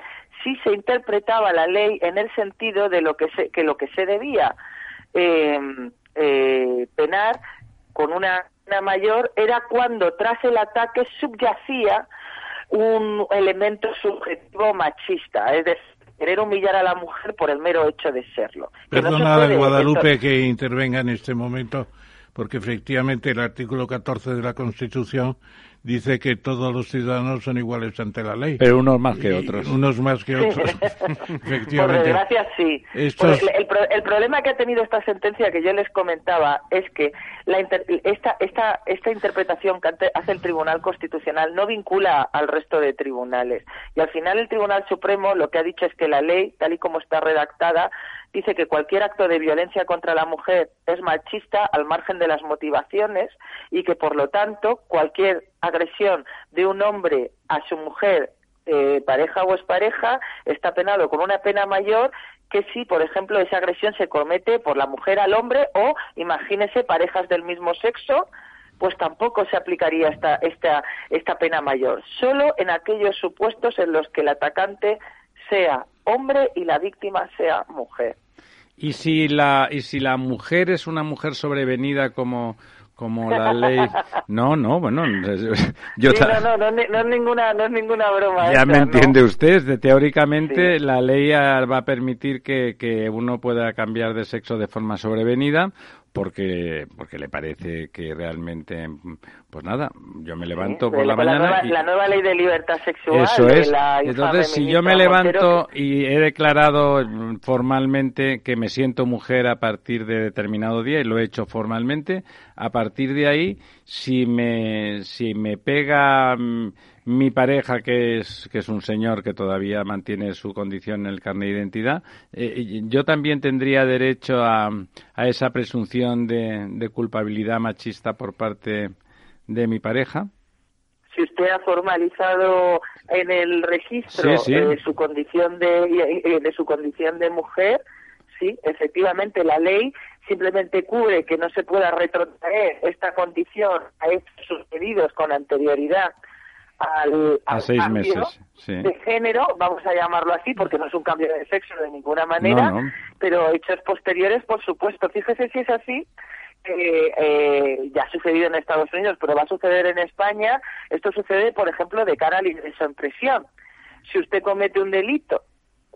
si se interpretaba la ley en el sentido de lo que se, que lo que se debía eh, eh, penar con una mayor era cuando tras el ataque subyacía un elemento subjetivo machista, es decir, querer humillar a la mujer por el mero hecho de serlo. Perdona, Guadalupe, que intervenga en este momento, porque efectivamente el artículo 14 de la Constitución dice que todos los ciudadanos son iguales ante la ley. Pero unos más que otros. Unos más que otros. Efectivamente. Por desgracia, sí. El, problema que ha tenido esta sentencia que yo les comentaba es que la esta, esta, esta interpretación que hace el Tribunal Constitucional no vincula al resto de tribunales. Y al final el Tribunal Supremo lo que ha dicho es que la ley, tal y como está redactada, dice que cualquier acto de violencia contra la mujer es machista al margen de las motivaciones y que por lo tanto cualquier agresión de un hombre a su mujer eh, pareja o expareja está penado con una pena mayor que si, por ejemplo, esa agresión se comete por la mujer al hombre o, imagínese, parejas del mismo sexo pues tampoco se aplicaría esta, esta, esta pena mayor. Solo en aquellos supuestos en los que el atacante sea hombre y la víctima sea mujer. ¿Y si la, y si la mujer es una mujer sobrevenida como como la ley. No, no, bueno, yo no, no, no, no, es ninguna, no es ninguna broma. Ya me entiende usted. teóricamente, la ley va a permitir que, que uno pueda cambiar de sexo de forma sobrevenida, porque porque le parece que realmente pues nada yo me levanto por la, mañana nueva, y... la nueva ley de libertad sexual eso es. entonces si yo me levanto y he declarado formalmente que me siento mujer a partir de determinado día y lo he hecho formalmente a partir de ahí si me si me pega mm, mi pareja, que es, que es un señor que todavía mantiene su condición en el carnet de identidad, eh, yo también tendría derecho a, a esa presunción de, culpabilidad machista por parte de mi pareja. Si usted ha formalizado en el registro eh, su condición de, eh, de su condición de mujer, sí, efectivamente la ley simplemente cubre que no se pueda retrotraer esta condición a hechos sucedidos con anterioridad al, a seis meses de género, vamos a llamarlo así, porque no es un cambio de sexo de ninguna manera, pero hechos posteriores, por supuesto. Fíjese si es así, eh, ya ha sucedido en Estados Unidos, pero va a suceder en España. Esto sucede, por ejemplo, de cara al ingreso en prisión. Si usted comete un delito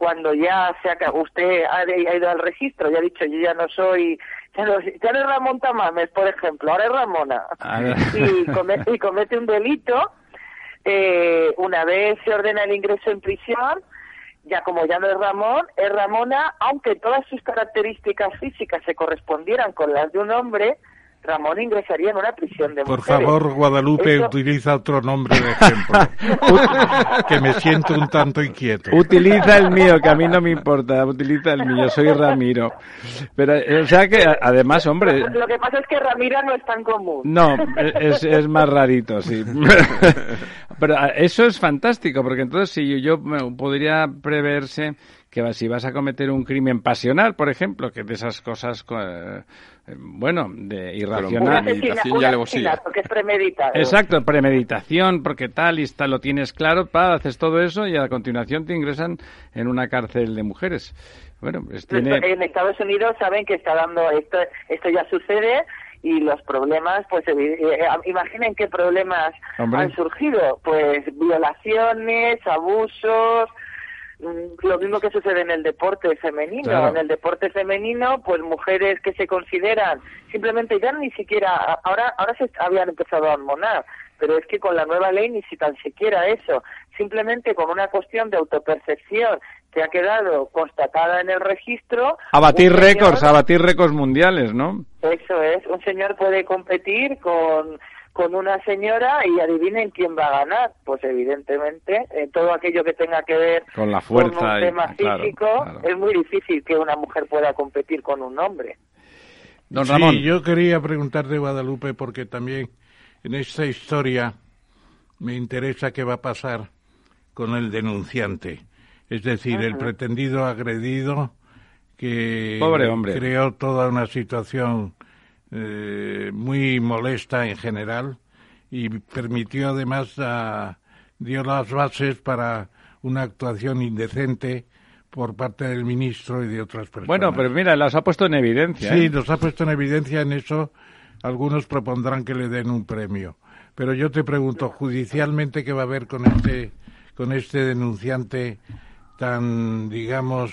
cuando ya se usted ha, ido al registro y ha dicho yo ya no soy ya no, ya es Ramón Tamames por ejemplo ahora es Ramona. Y, y comete un delito eh, una vez se ordena el ingreso en prisión, ya como ya no es Ramón, es Ramona, aunque todas sus características físicas se correspondieran con las de un hombre, Ramón ingresaría en una prisión de Por favor, Guadalupe, utiliza otro nombre de ejemplo. que me siento un tanto inquieto. Utiliza el mío, que a mí no me importa. Utiliza el mío, soy Ramiro. Pero, o sea que, además, hombre... Lo que pasa es que Ramiro no es tan común. No, es, es más rarito, sí. Pero eso es fantástico, porque entonces si yo, yo podría preverse que si vas a cometer un crimen pasional, por ejemplo, que de esas cosas, eh, bueno, de irracional. Premeditación ya porque es premeditado. Exacto, premeditación, porque tal y tal lo tienes claro, pa, haces todo eso y a continuación te ingresan en una cárcel de mujeres. Bueno, pues tiene... En Estados Unidos saben que está dando esto, esto ya sucede y los problemas, pues eh, eh, imaginen qué problemas han surgido, pues violaciones, abusos, lo mismo que sucede en el deporte femenino. En el deporte femenino, pues mujeres que se consideran simplemente ya ni siquiera, ahora, ahora se habían empezado a hormonar, pero es que con la nueva ley ni si tan siquiera eso, simplemente con una cuestión de autopercepción que ha quedado constatada en el registro. A batir récords, a batir récords mundiales, ¿no? Eso es, un señor puede competir con con una señora y adivinen quién va a ganar. Pues evidentemente, en todo aquello que tenga que ver con la fuerza un tema físico, es muy difícil que una mujer pueda competir con un hombre. Don Ramón. Sí, yo quería preguntarte, Guadalupe, porque también en esta historia me interesa qué va a pasar con el denunciante. Es decir, el pretendido agredido que creó toda una situación eh, muy molesta en general y permitió además, dio las bases para una actuación indecente por parte del ministro y de otras personas. Bueno, pero mira, las ha puesto en evidencia. Sí, ¿eh? los ha puesto en evidencia en eso. Algunos propondrán que le den un premio. Pero yo te pregunto, judicialmente, ¿qué va a haber con este, con este denunciante tan, digamos,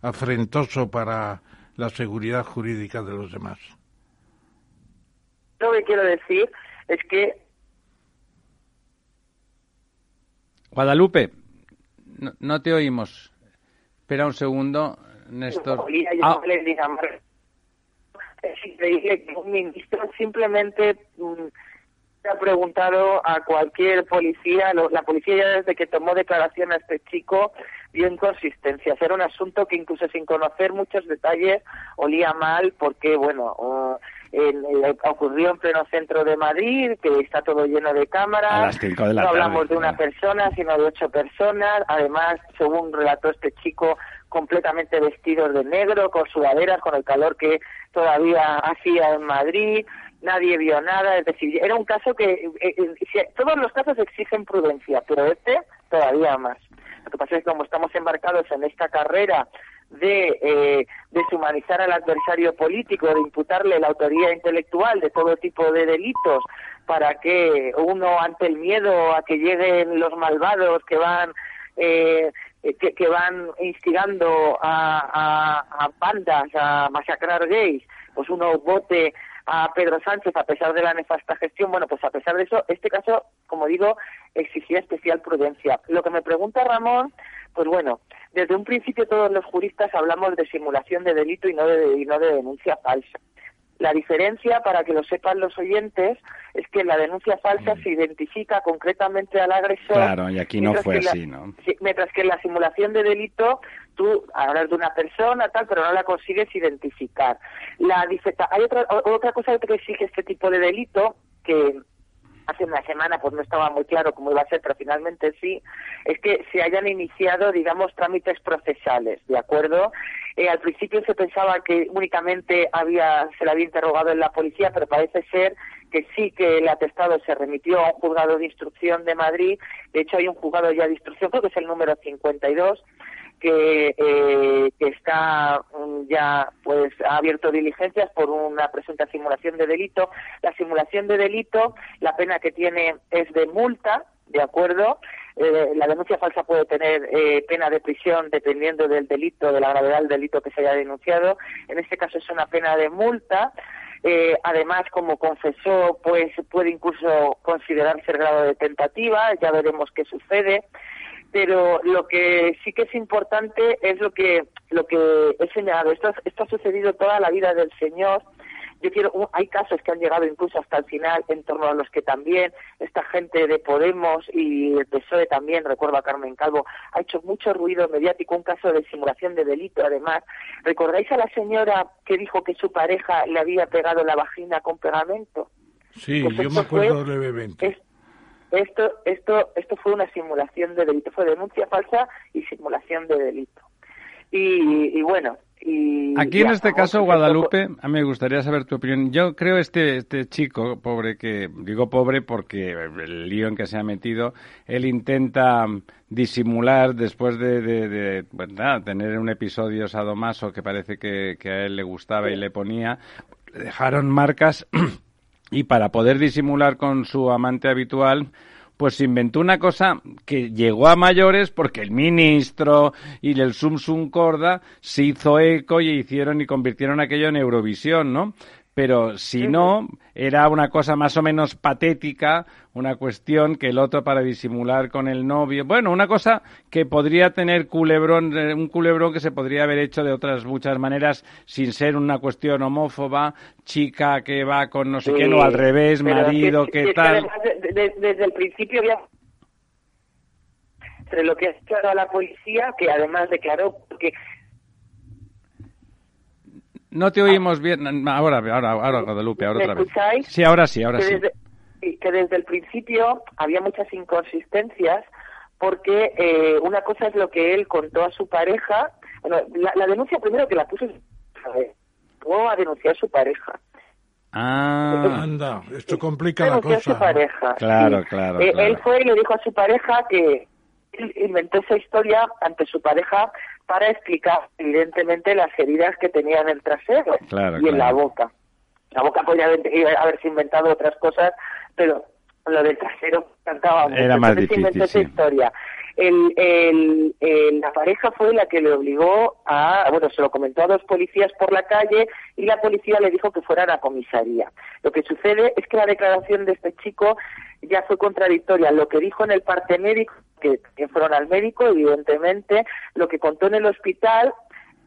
afrentoso para la seguridad jurídica de los demás? Lo que quiero decir es que... Guadalupe, no, te oímos. Espera un segundo, Néstor. Ah. Es increíble que un ministro simplemente mm, ha preguntado a cualquier policía, la policía ya desde que tomó declaración a este chico vio inconsistencias. Era un asunto que incluso sin conocer muchos detalles olía mal porque, bueno, ocurrió en pleno centro de Madrid, que está todo lleno de cámaras. no hablamos de una persona, sino de ocho personas. Además, según relató este chico, completamente vestidos de negro, con sudaderas, con el calor que todavía hacía en Madrid. nadie vio nada, es decir, era un caso que eh, eh, todos los casos exigen prudencia, pero este todavía más. Lo que pasa es que como estamos embarcados en esta carrera de eh, deshumanizar al adversario político, de imputarle la autoría intelectual de todo tipo de delitos, para que uno, ante el miedo a que lleguen los malvados que van eh, que, van instigando a, a, a, bandas a masacrar gays, pues uno vote a Pedro Sánchez a pesar de la nefasta gestión. Bueno, pues a pesar de eso, este caso, como digo, exigía especial prudencia. Lo que me pregunta Ramón, pues bueno, desde un principio todos los juristas hablamos de simulación de delito y no de, y no de denuncia falsa. La diferencia, para que lo sepan los oyentes, es que la denuncia falsa mm. se identifica concretamente al agresor. Claro, y aquí no fue así, ¿no? Mientras que en la simulación de delito tú hablas de una persona, tal, pero no la consigues identificar. La hay otra, otra cosa que exige este tipo de delito, que hace una semana pues no estaba muy claro cómo iba a ser, pero finalmente sí, es que se hayan iniciado, digamos, trámites procesales, ¿de acuerdo? Eh, al principio se pensaba que únicamente había, se le había interrogado en la policía, pero parece ser que sí que el atestado se remitió a un juzgado de instrucción de Madrid. De hecho, hay un juzgado ya de instrucción, creo que es el número 52, que, eh, que está mm, ya pues ha abierto diligencias por una presunta simulación de delito. La simulación de delito, la pena que tiene es de multa, ¿de acuerdo? Eh, la denuncia falsa puede tener eh, pena de prisión dependiendo del delito, de la gravedad del delito que se haya denunciado. En este caso es una pena de multa. Eh, además, como confesó, pues puede incluso considerarse el grado de tentativa. Ya veremos qué sucede pero lo que sí que es importante es lo que lo que he señalado. Esto, esto ha sucedido toda la vida del señor. Yo quiero hay casos que han llegado incluso hasta el final en torno a los que también esta gente de Podemos y el PSOE también recuerdo a Carmen Calvo ha hecho mucho ruido mediático un caso de simulación de delito además. Recordáis a la señora que dijo que su pareja le había pegado la vagina con pegamento sí pues yo me acuerdo brevemente esto, esto, esto fue una simulación de delito, fue denuncia falsa y simulación de delito. Y, y bueno, y Aquí en este caso, Guadalupe, a mí me gustaría saber tu opinión. Yo creo este este chico, pobre que digo pobre porque el lío en que se ha metido, él intenta disimular después de, de, tener un episodio sadomaso que parece que, que a él le gustaba y le ponía, dejaron marcas y para poder disimular con su amante habitual, pues inventó una cosa que llegó a mayores porque el ministro y el Sum Corda se hizo eco y hicieron y convirtieron aquello en Eurovisión, ¿no? Pero si no, era una cosa más o menos patética, una cuestión que el otro para disimular con el novio, bueno, una cosa que podría tener culebrón, eh, un culebrón que se podría haber hecho de otras muchas maneras sin ser una cuestión homófoba, chica que va con no sé qué, no al revés, marido, qué tal. desde el principio había entre lo que ha hecho la policía, que además declaró que no te oímos bien. Ahora, ahora, ahora, Guadalupe, ahora otra escucháis? Sí, ahora sí, ahora sí. que desde el principio había muchas inconsistencias porque eh, una cosa es lo que él contó a su pareja. Bueno, la, denuncia primero que la puso luego a denunciar a su pareja. Ah, anda, esto complica la cosa. A su pareja. Claro, claro, eh, Él fue y le dijo a su pareja que inventó esa historia ante su pareja para explicar evidentemente las heridas que tenía en el trasero y en la boca. La boca podría haberse inventado otras cosas, pero lo del trasero cantaba mucho. Era más difícil, esa historia. El, el, la pareja fue la que le obligó a, bueno, se lo comentó a dos policías por la calle y la policía le dijo que fueran a comisaría. Lo que sucede es que la declaración de este chico ya fue contradictoria. Lo que dijo en el parte médico, que, que fueron al médico, evidentemente, lo que contó en el hospital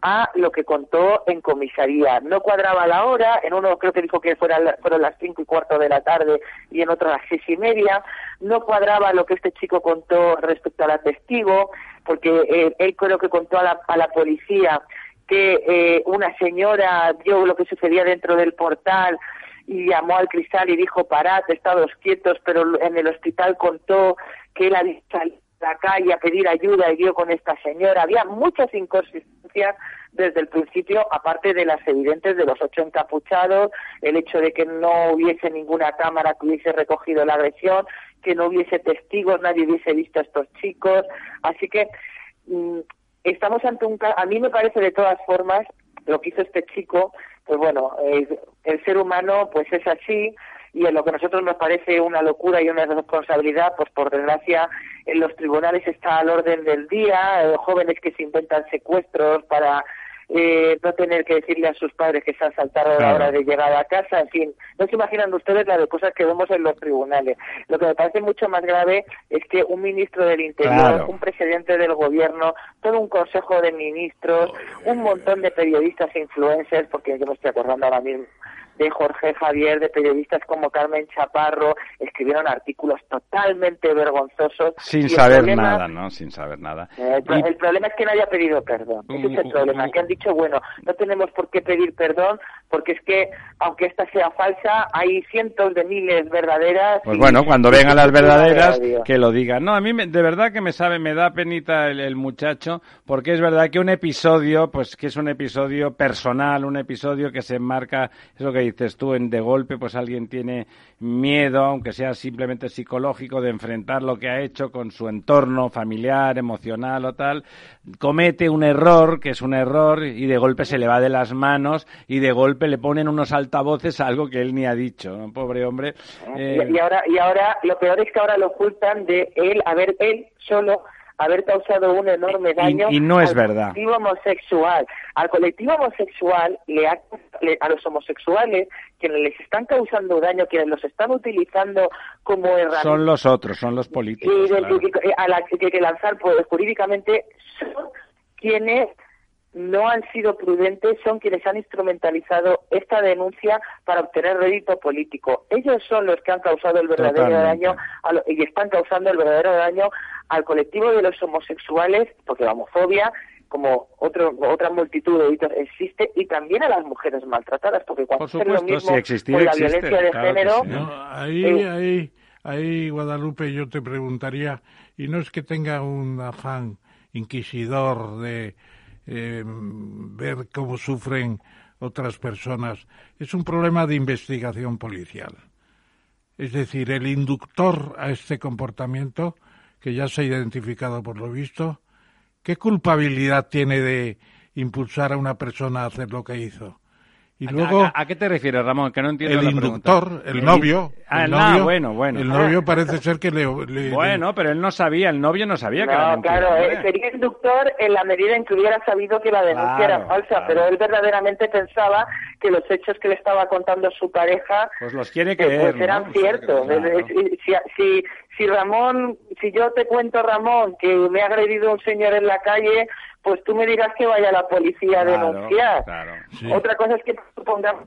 a lo que contó en comisaría. No cuadraba la hora, en uno creo que dijo que fuera, fueron las cinco y cuarto de la tarde y en otro las seis y media. No cuadraba lo que este chico contó respecto a la testigo, porque eh, él creo que contó a la, a la policía que eh, una señora vio lo que sucedía dentro del portal y llamó al cristal y dijo parad, estados quietos, pero en el hospital contó que él había la calle a pedir ayuda y dio con esta señora. Había muchas inconsistencias desde el principio, aparte de las evidentes de los ocho encapuchados, el hecho de que no hubiese ninguna cámara que hubiese recogido la agresión, que no hubiese testigos, nadie hubiese visto a estos chicos. Así que mm, estamos ante un a mí me parece de todas formas lo que hizo este chico pues bueno el ser humano pues es así y en lo que a nosotros nos parece una locura y una responsabilidad pues por desgracia en los tribunales está al orden del día eh, jóvenes que se inventan secuestros para eh, no tener que decirle a sus padres que se han saltado a la hora de llegar a casa, en fin, no se imaginan ustedes la de cosas que vemos en los tribunales. Lo que me parece mucho más grave es que un ministro del Interior, un presidente del gobierno, todo un consejo de ministros, un montón de periodistas e influencers, porque yo me estoy acordando ahora mismo de Jorge Javier, de periodistas como Carmen Chaparro, escribieron artículos totalmente vergonzosos. Sin saber nada, ¿no? Sin saber nada. Eh, el, problema es que no haya pedido perdón. Ese es el problema, que han dicho, bueno, no tenemos por qué pedir perdón porque es que, aunque esta sea falsa, hay cientos de miles verdaderas. Pues bueno, cuando vengan las verdaderas, que lo digan. No, a mí de verdad que me sabe, me da penita el, muchacho, porque es verdad que un episodio, pues que es un episodio personal, un episodio que se enmarca, es lo que dices tú, en de golpe, pues alguien tiene miedo, aunque sea simplemente psicológico, de enfrentar lo que ha hecho con su entorno familiar, emocional o tal, comete un error, que es un error, y de golpe se le va de las manos, y de golpe le ponen unos altavoces a algo que él ni ha dicho, pobre hombre. Eh, y, ahora, y ahora, lo peor es que ahora lo ocultan de él, a ver, él solo haber causado un enorme daño y, no es al verdad. colectivo homosexual. Al colectivo homosexual, le a los homosexuales, quienes les están causando daño, quienes los están utilizando como herramienta. Son los otros, son los políticos. Y, a la que hay que lanzar pues, jurídicamente son quienes no han sido prudentes, son quienes han instrumentalizado esta denuncia para obtener rédito político. Ellos son los que han causado el verdadero daño y están causando el verdadero daño al colectivo de los homosexuales, porque la homofobia como otro, otra multitud de delitos existe y también a las mujeres maltratadas porque cuando Por lo mismo con la violencia de género ahí, eh, ahí, ahí Guadalupe yo te preguntaría y no es que tenga un afán inquisidor de eh, ver cómo sufren otras personas. Es un problema de investigación policial. Es decir, el inductor a este comportamiento, que ya se ha identificado por lo visto, ¿qué culpabilidad tiene de impulsar a una persona a hacer lo que hizo? Y luego, ¿A, qué te refieres, Ramón? Que no entiendo el inductor, el novio. Ah, el novio, bueno, bueno. El novio parece ser que le, Bueno, pero él no sabía, el novio no sabía que era claro, eh, sería inductor en la medida en que hubiera sabido que la denuncia era falsa, pero él verdaderamente pensaba que los hechos que le estaba contando su pareja... Pues los quiere eh, creer, Pues eran ciertos. Si, si, si Ramón, si yo te cuento, Ramón, que me ha agredido un señor en la calle pues tú me dirás que vaya la policía a denunciar. Otra cosa es que supongamos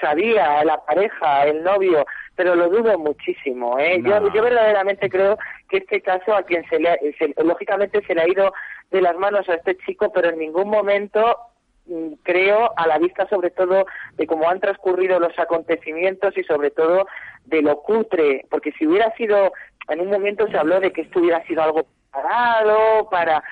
sabía la pareja, el novio, pero lo dudo muchísimo. ¿eh? Yo, yo verdaderamente creo que este caso a quien se le, lógicamente se le ha ido de las manos a este chico, pero en ningún momento creo a la vista sobre todo de cómo han transcurrido los acontecimientos y sobre todo de lo cutre, porque si hubiera sido, en un momento se habló de que esto hubiera sido algo parado para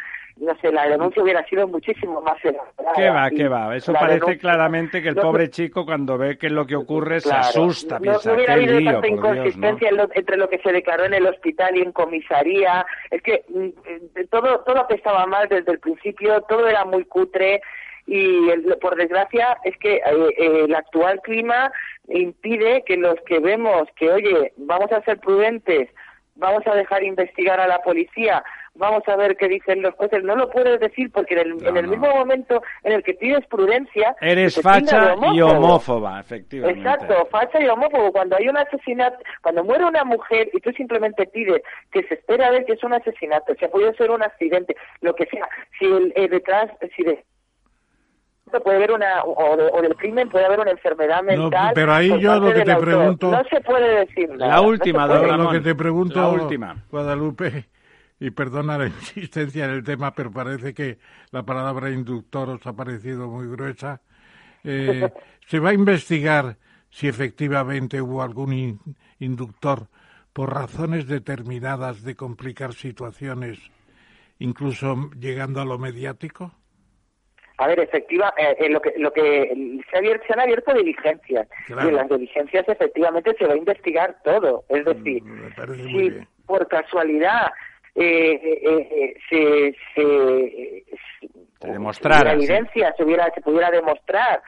no sé, la denuncia hubiera sido muchísimo más elaborada. ¿Qué va, qué va? Eso parece claramente que el pobre chico cuando ve que es lo que ocurre se asusta, no, piensa, no hubiera habido tanta inconsistencia entre lo que se declaró en el hospital y en comisaría. Es que mm, eh, todo, todo estaba mal desde el principio, todo era muy cutre y por desgracia es que eh, eh, el actual clima impide que los que vemos que, oye, vamos a ser prudentes, vamos a dejar investigar a la policía, vamos a ver qué dicen los jueces. No lo puedes decir porque en el, mismo momento en el que pides prudencia... Eres facha y homófoba, efectivamente. Exacto, facha y homófobo. Cuando hay un asesinato, cuando muere una mujer y tú simplemente pides que se espera a ver que es un asesinato, si ha podido ser un accidente, lo que sea, si el, detrás, si de, puede haber una o, del crimen puede haber una enfermedad mental. pero ahí yo lo que te pregunto no se puede decir nada. La última, lo que te pregunto, la última. Guadalupe, y perdona la insistencia en el tema, pero parece que la palabra inductor os ha parecido muy gruesa. Eh, ¿Se va a investigar si efectivamente hubo algún inductor por razones determinadas de complicar situaciones, incluso llegando a lo mediático? A ver, efectiva, eh, eh, lo que, lo que se, se, han abierto diligencias. Y en las diligencias efectivamente se va a investigar todo. Es decir, mm, si por casualidad eh, se, se, demostrara, evidencia, se, hubiera, se pudiera demostrar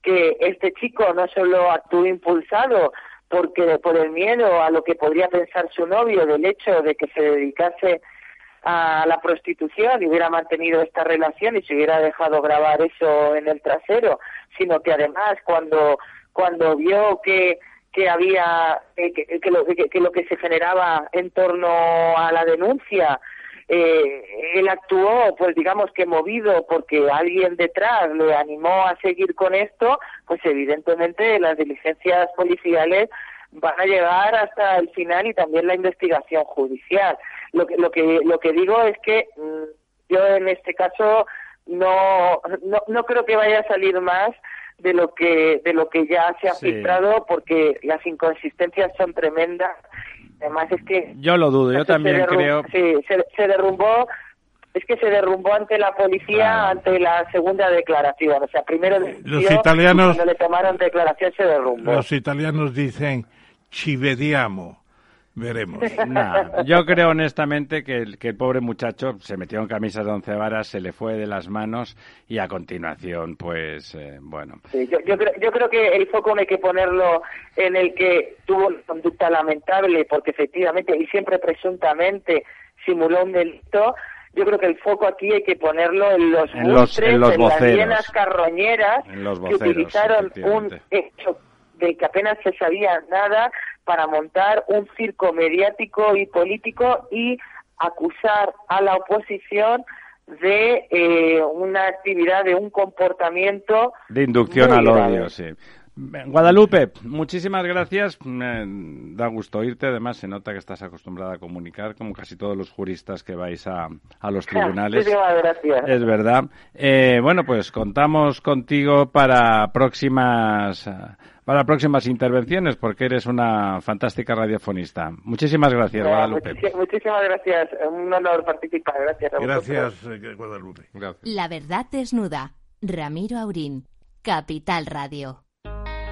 que este chico no solo actuó impulsado porque por el miedo a lo que podría pensar su novio del hecho de que se dedicase a la prostitución y hubiera mantenido esta relación y se hubiera dejado grabar eso en el trasero, sino que además cuando cuando vio que que había eh, que, lo, que, lo que se generaba en torno a la denuncia eh, él actuó, pues digamos que movido porque alguien detrás le animó a seguir con esto, pues evidentemente las diligencias policiales van a llegar hasta el final y también la investigación judicial. Lo que, lo que, lo que digo es que mm, yo en este caso no, no, no creo que vaya a salir más de lo que de lo que ya se ha filtrado porque las inconsistencias son tremendas Además es que... Yo lo dudo, yo también creo... Sí, se, derrumbó es que se derrumbó ante la policía ante la segunda declaración. O sea, primero los italianos, cuando le tomaron declaración se derrumbó. Los italianos dicen ci vediamo. Veremos. yo creo honestamente que el, que el pobre muchacho se metió en camisas de once varas, se le fue de las manos y a continuación, pues, eh, bueno. yo, yo, creo, yo creo que el foco no hay que ponerlo en el que tuvo una conducta lamentable, porque efectivamente y siempre presuntamente simuló un delito. Yo creo que el foco aquí hay que ponerlo en los en, los, en, los las llenas carroñeras que utilizaron un hecho de que apenas se sabía nada para montar un circo mediático y político y acusar a la oposición de eh, una actividad, de un comportamiento. De inducción al odio, sí. Guadalupe, muchísimas gracias. Me da gusto oírte. Además, se nota que estás acostumbrada a comunicar, como casi todos los juristas que vais a, a los tribunales. gracias. Es verdad. Eh, bueno, pues contamos contigo para próximas para próximas intervenciones, porque eres una fantástica radiofonista. Muchísimas gracias, Guadalupe. muchísimas gracias. Un honor participar. Gracias. gracias, eh, Guadalupe. La verdad desnuda. Ramiro Aurín. Capital Radio.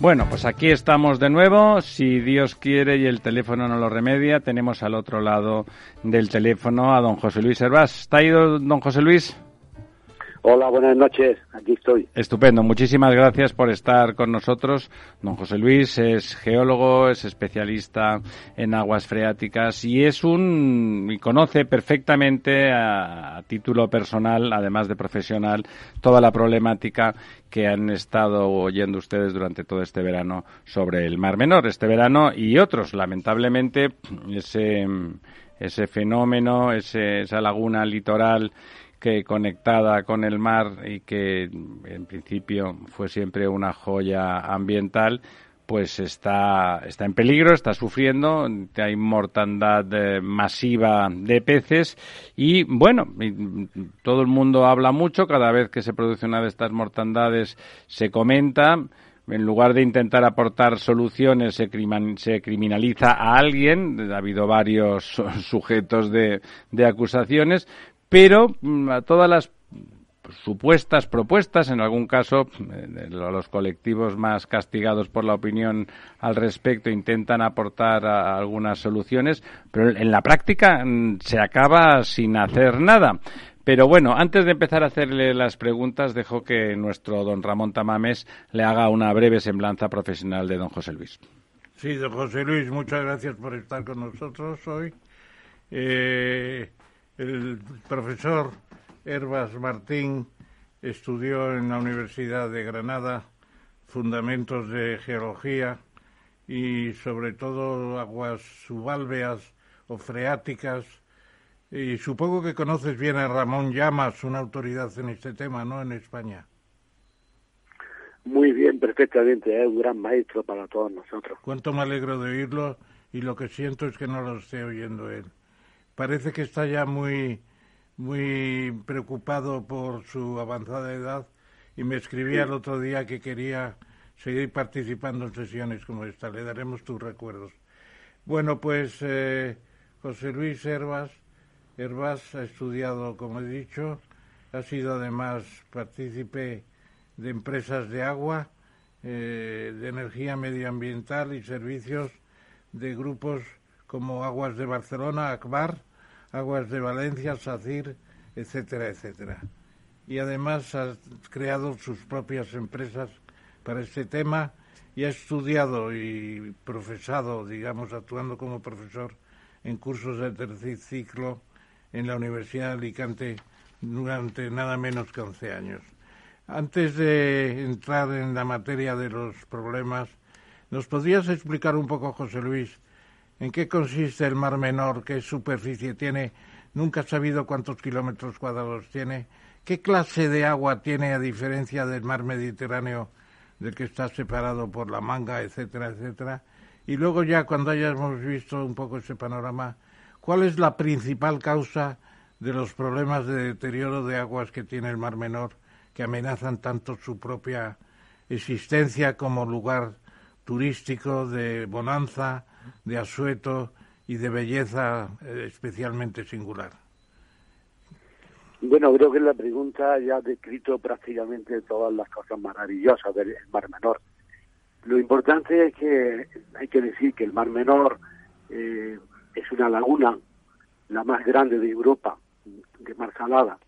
Bueno, pues aquí estamos de nuevo. Si Dios quiere y el teléfono no lo remedia, tenemos al otro lado del teléfono a don José Luis Hervás. ¿Está ido don José Luis? Hola, buenas noches. Aquí estoy. Estupendo. Muchísimas gracias por estar con nosotros. Don José Luis es geólogo, es especialista en aguas freáticas y es un y conoce perfectamente a, título personal, además de profesional, toda la problemática que han estado oyendo ustedes durante todo este verano sobre el Mar Menor, este verano y otros. Lamentablemente, ese ese fenómeno, ese, esa laguna litoral que conectada con el mar y que en principio fue siempre una joya ambiental, pues está, está en peligro, está sufriendo, hay mortandad eh, masiva de peces. Y bueno, todo el mundo habla mucho, cada vez que se produce una de estas mortandades se comenta, en lugar de intentar aportar soluciones, se, se criminaliza a alguien. Ha habido varios sujetos de, de acusaciones, pero mm, a todas las supuestas propuestas, en algún caso los colectivos más castigados por la opinión al respecto intentan aportar algunas soluciones, pero en la práctica mm, se acaba sin hacer nada. Pero bueno, antes de empezar a hacerle las preguntas, dejo que nuestro don Ramón Tamames le haga una breve semblanza profesional de don José Luis. Sí, don José Luis, muchas gracias por estar con nosotros hoy. Eh, el profesor Herbas Martín estudió en la Universidad de Granada fundamentos de geología y sobre todo aguas subalveas o freáticas. Y supongo que conoces bien a Ramón Llamas, una autoridad en este tema, ¿no? En España. Muy bien, perfectamente. Es un gran maestro para todos nosotros. Cuánto me alegro de oírlo y lo que siento es que no lo esté oyendo él. Parece que está ya muy muy preocupado por su avanzada edad y me escribía el otro día que quería seguir participando en sesiones como esta. Le daremos tus recuerdos. Bueno, pues eh, José Luis Herbas, Herbas ha estudiado, como he dicho, ha sido además partícipe de empresas de agua, eh, de energía medioambiental y servicios de grupos como Aguas de Barcelona, ACBAR, Aguas de Valencia, SACIR, etcétera, etcétera. Y además ha creado sus propias empresas para este tema y ha estudiado y profesado, digamos, actuando como profesor en cursos de tercer ciclo en la Universidad de Alicante durante nada menos que 11 años. Antes de entrar en la materia de los problemas, ¿nos podrías explicar un poco, José Luis, ¿En qué consiste el Mar Menor? ¿Qué superficie tiene? Nunca he sabido cuántos kilómetros cuadrados tiene. ¿Qué clase de agua tiene a diferencia del mar Mediterráneo, del que está separado por la manga, etcétera, etcétera? Y luego ya cuando hayamos visto un poco ese panorama, ¿cuál es la principal causa de los problemas de deterioro de aguas que tiene el Mar Menor, que amenazan tanto su propia existencia como lugar turístico de bonanza, de asueto y de belleza eh, especialmente singular? Bueno, creo que la pregunta ya ha descrito prácticamente todas las cosas maravillosas del Mar Menor. Lo importante es que hay que decir que el Mar Menor eh, es una laguna, la más grande de Europa, de mar salada,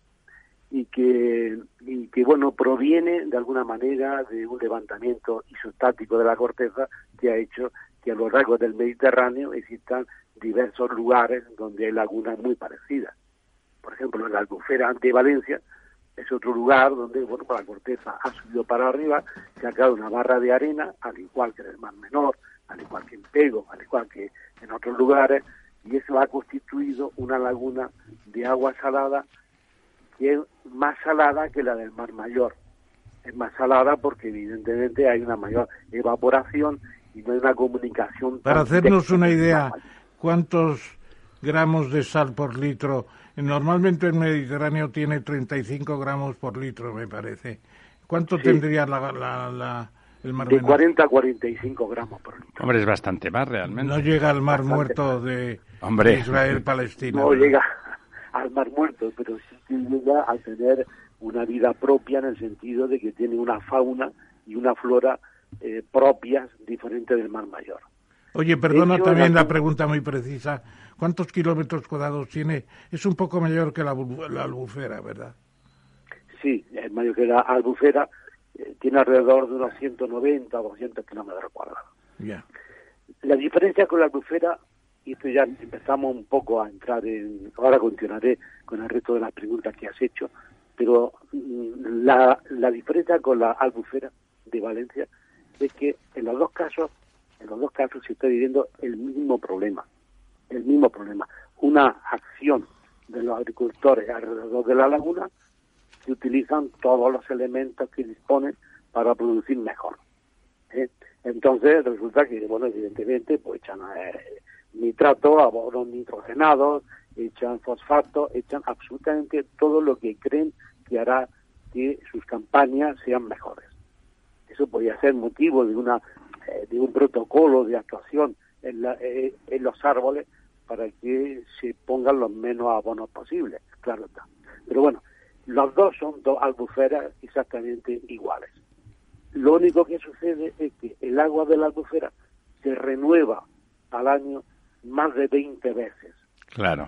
y que, y que bueno, proviene de alguna manera de un levantamiento isostático de la corteza que ha hecho que a lo largo del Mediterráneo existan diversos lugares donde hay lagunas muy parecidas. Por ejemplo, la albufera de Valencia es otro lugar donde, bueno, la corteza ha subido para arriba, se ha creado una barra de arena, al igual que en el Mar Menor, al igual que en Pego, al igual que en otros lugares, y eso ha constituido una laguna de agua salada que es más salada que la del Mar Mayor. Es más salada porque evidentemente hay una mayor evaporación y no hay una comunicación. Para hacernos una idea, ¿cuántos gramos de sal por litro? Normalmente el Mediterráneo tiene 35 gramos por litro, me parece. ¿Cuánto tendría la, la, el mar De 40 a 45 gramos por litro. Hombre, es bastante más realmente. No llega al mar muerto de, Israel-Palestina. No llega al mar muerto, pero sí que llega a tener una vida propia en el sentido de que tiene una fauna y una flora eh, propias diferentes del Mar Mayor. Oye, perdona también la... pregunta muy precisa. ¿Cuántos kilómetros cuadrados tiene? Es un poco mayor que la, albufera, ¿verdad? Sí, es mayor que la albufera. Eh, tiene alrededor de unos 190 o 200 kilómetros cuadrados. Ya. La diferencia con la albufera, y esto ya empezamos un poco a entrar en... Ahora continuaré con el resto de las preguntas que has hecho, pero mm, la, la diferencia con la albufera de Valencia es que en los dos casos, en los dos casos se está viviendo el mismo problema, el mismo problema. Una acción de los agricultores alrededor de la laguna que utilizan todos los elementos que disponen para producir mejor. ¿eh? Entonces resulta que, bueno, evidentemente, pues echan eh, nitrato, abonos nitrogenados, echan fosfato, echan absolutamente todo lo que creen que hará que sus campañas sean mejores eso podría ser motivo de una eh, de un protocolo de actuación en, eh, en los árboles para que se pongan los menos abonos posibles, claro está. Pero bueno, Los dos son dos albuferas exactamente iguales. Lo único que sucede es que el agua de la albufera se renueva al año más de 20 veces. Claro.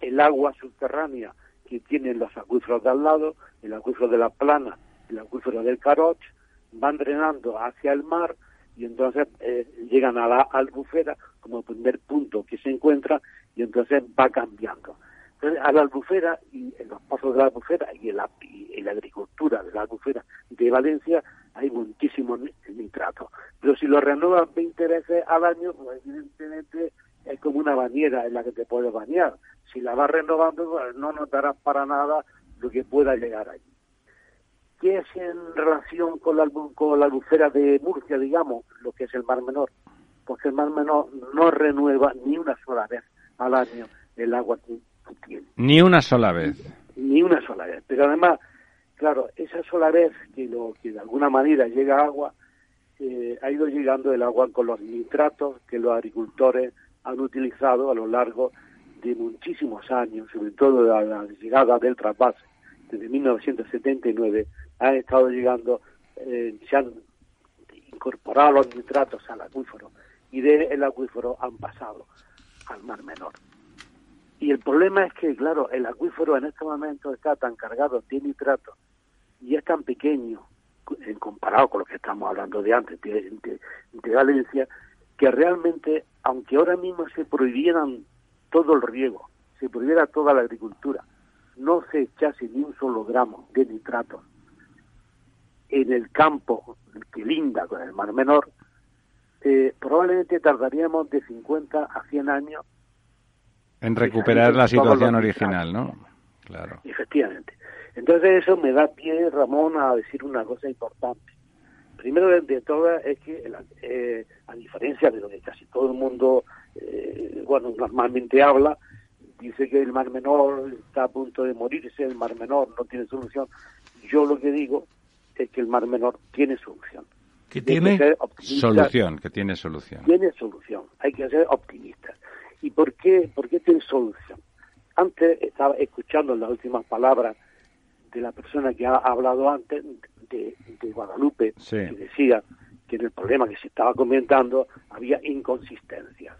El agua subterránea que tienen los acuíferos de al lado, el acuífero de la Plana, el acuífero del Caroch, van drenando hacia el mar y entonces eh, llegan a la albufera como primer punto que se encuentra y entonces va cambiando. Entonces, a la albufera y en los pozos de la albufera y en la, en la agricultura de la albufera de Valencia hay muchísimos nitratos. Pero si lo renuevan 20 veces al año, pues evidentemente es como una bañera en la que te puedes bañar. Si la vas renovando, pues no notarás para nada lo que pueda llegar allí. ¿Qué es en relación con la, con la albufera de Murcia, digamos, lo que es el Mar Menor? Porque el Mar Menor no renueva ni una sola vez al año el agua que, tiene. Ni una sola vez. Ni una sola vez. Pero además, claro, esa sola vez que, lo, que de alguna manera llega agua, eh, ha ido llegando el agua con los nitratos que los agricultores han utilizado a lo largo de muchísimos años, sobre todo a la llegada del trasvase desde 1979 han estado llegando, eh, se han incorporado los nitratos al acuífero y del acuífero han pasado al Mar Menor. Y el problema es que, claro, el acuífero en este momento está tan cargado de nitratos y es tan pequeño en comparado con lo que estamos hablando de antes, de, de Valencia, que realmente, aunque ahora mismo se prohibieran todo el riego, se prohibiera toda la agricultura, no se echase ni un solo gramo de nitratos en el campo que linda con el Mar Menor, eh, probablemente tardaríamos de 50 a 100 años en recuperar la situación original, ¿no? Claro. Efectivamente. Entonces eso me da pie, Ramón, a decir una cosa importante. Primero de, todas es que, eh, a diferencia de lo que casi todo el mundo, eh, bueno, normalmente habla, dice que el Mar Menor está a punto de morirse, el Mar Menor no tiene solución. Yo lo que digo es que el Mar Menor tiene solución. ¿Que tiene solución? Que tiene solución. Tiene solución. Hay que ser optimistas. ¿Y por qué, por qué tiene solución? Antes estaba escuchando las últimas palabras de la persona que ha hablado antes, de, Guadalupe, que decía que en el problema que se estaba comentando había inconsistencias.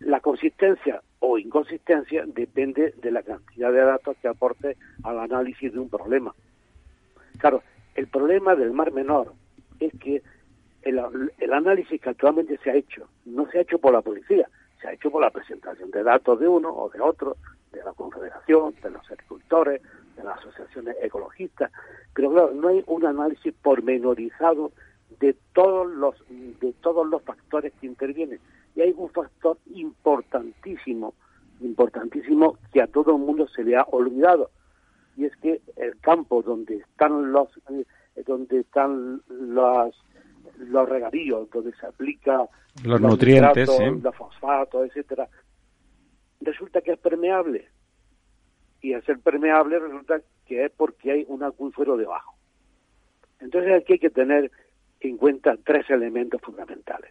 La consistencia o inconsistencia depende de la cantidad de datos que aporte al análisis de un problema. Claro, el problema del Mar Menor es que el, análisis que actualmente se ha hecho no se ha hecho por la policía, se ha hecho por la presentación de datos de uno o de otro, de la Confederación, de los agricultores, de las asociaciones ecologistas, pero claro, no hay un análisis pormenorizado de todos los de todos los factores que intervienen y hay un factor importantísimo importantísimo que a todo el mundo se le ha olvidado. Y es que el campo donde están los eh, donde están los los regadíos donde se aplica los, nutrientes los fosfatos etcétera resulta que es permeable. Y al ser permeable resulta que es porque hay un acuífero debajo. Entonces aquí hay que tener en cuenta tres elementos fundamentales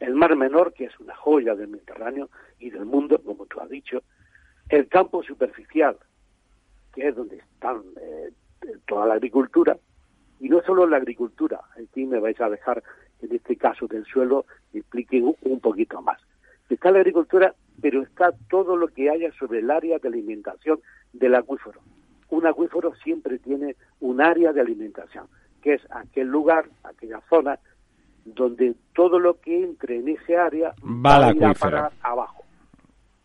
el mar menor que es una joya del Mediterráneo y del mundo como tú has dicho el campo superficial que es donde están eh, toda la agricultura, y no solo la agricultura, aquí me vais a dejar en este caso del suelo explique un, poquito más. Está la agricultura, pero está todo lo que haya sobre el área de alimentación del acuífero. Un acuífero siempre tiene un área de alimentación, que es aquel lugar, aquella zona, donde todo lo que entre en ese área va, a ir a parar abajo,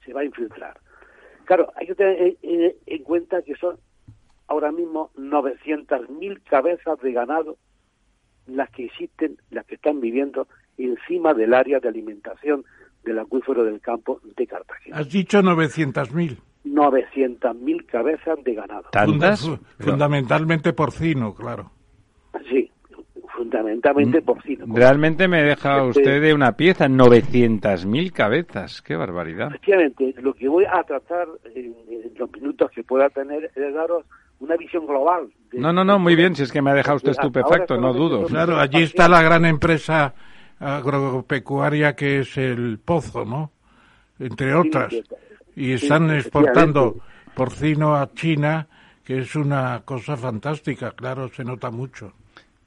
se va a infiltrar. Claro, hay que tener en cuenta que son ahora mismo 900.000 cabezas de ganado las que existen, las que están viviendo encima del área de alimentación del acuífero del campo de Cartagena. Has dicho 900.000. 900.000 cabezas de ganado. ¿Tantas? Fundamentalmente porcino, claro. Fundamentalmente mm, porcino. Realmente me deja este, usted de una pieza, 900.000 cabezas, qué barbaridad. Efectivamente, lo que voy a tratar en, los minutos que pueda tener es daros una visión global. no, no, no, muy bien, si es que me ha dejado usted estupefacto, no dudo. Claro, allí está la gran empresa agropecuaria que es el Pozo, ¿no? Entre otras. Y están exportando porcino a China que es una cosa fantástica, claro, se nota mucho.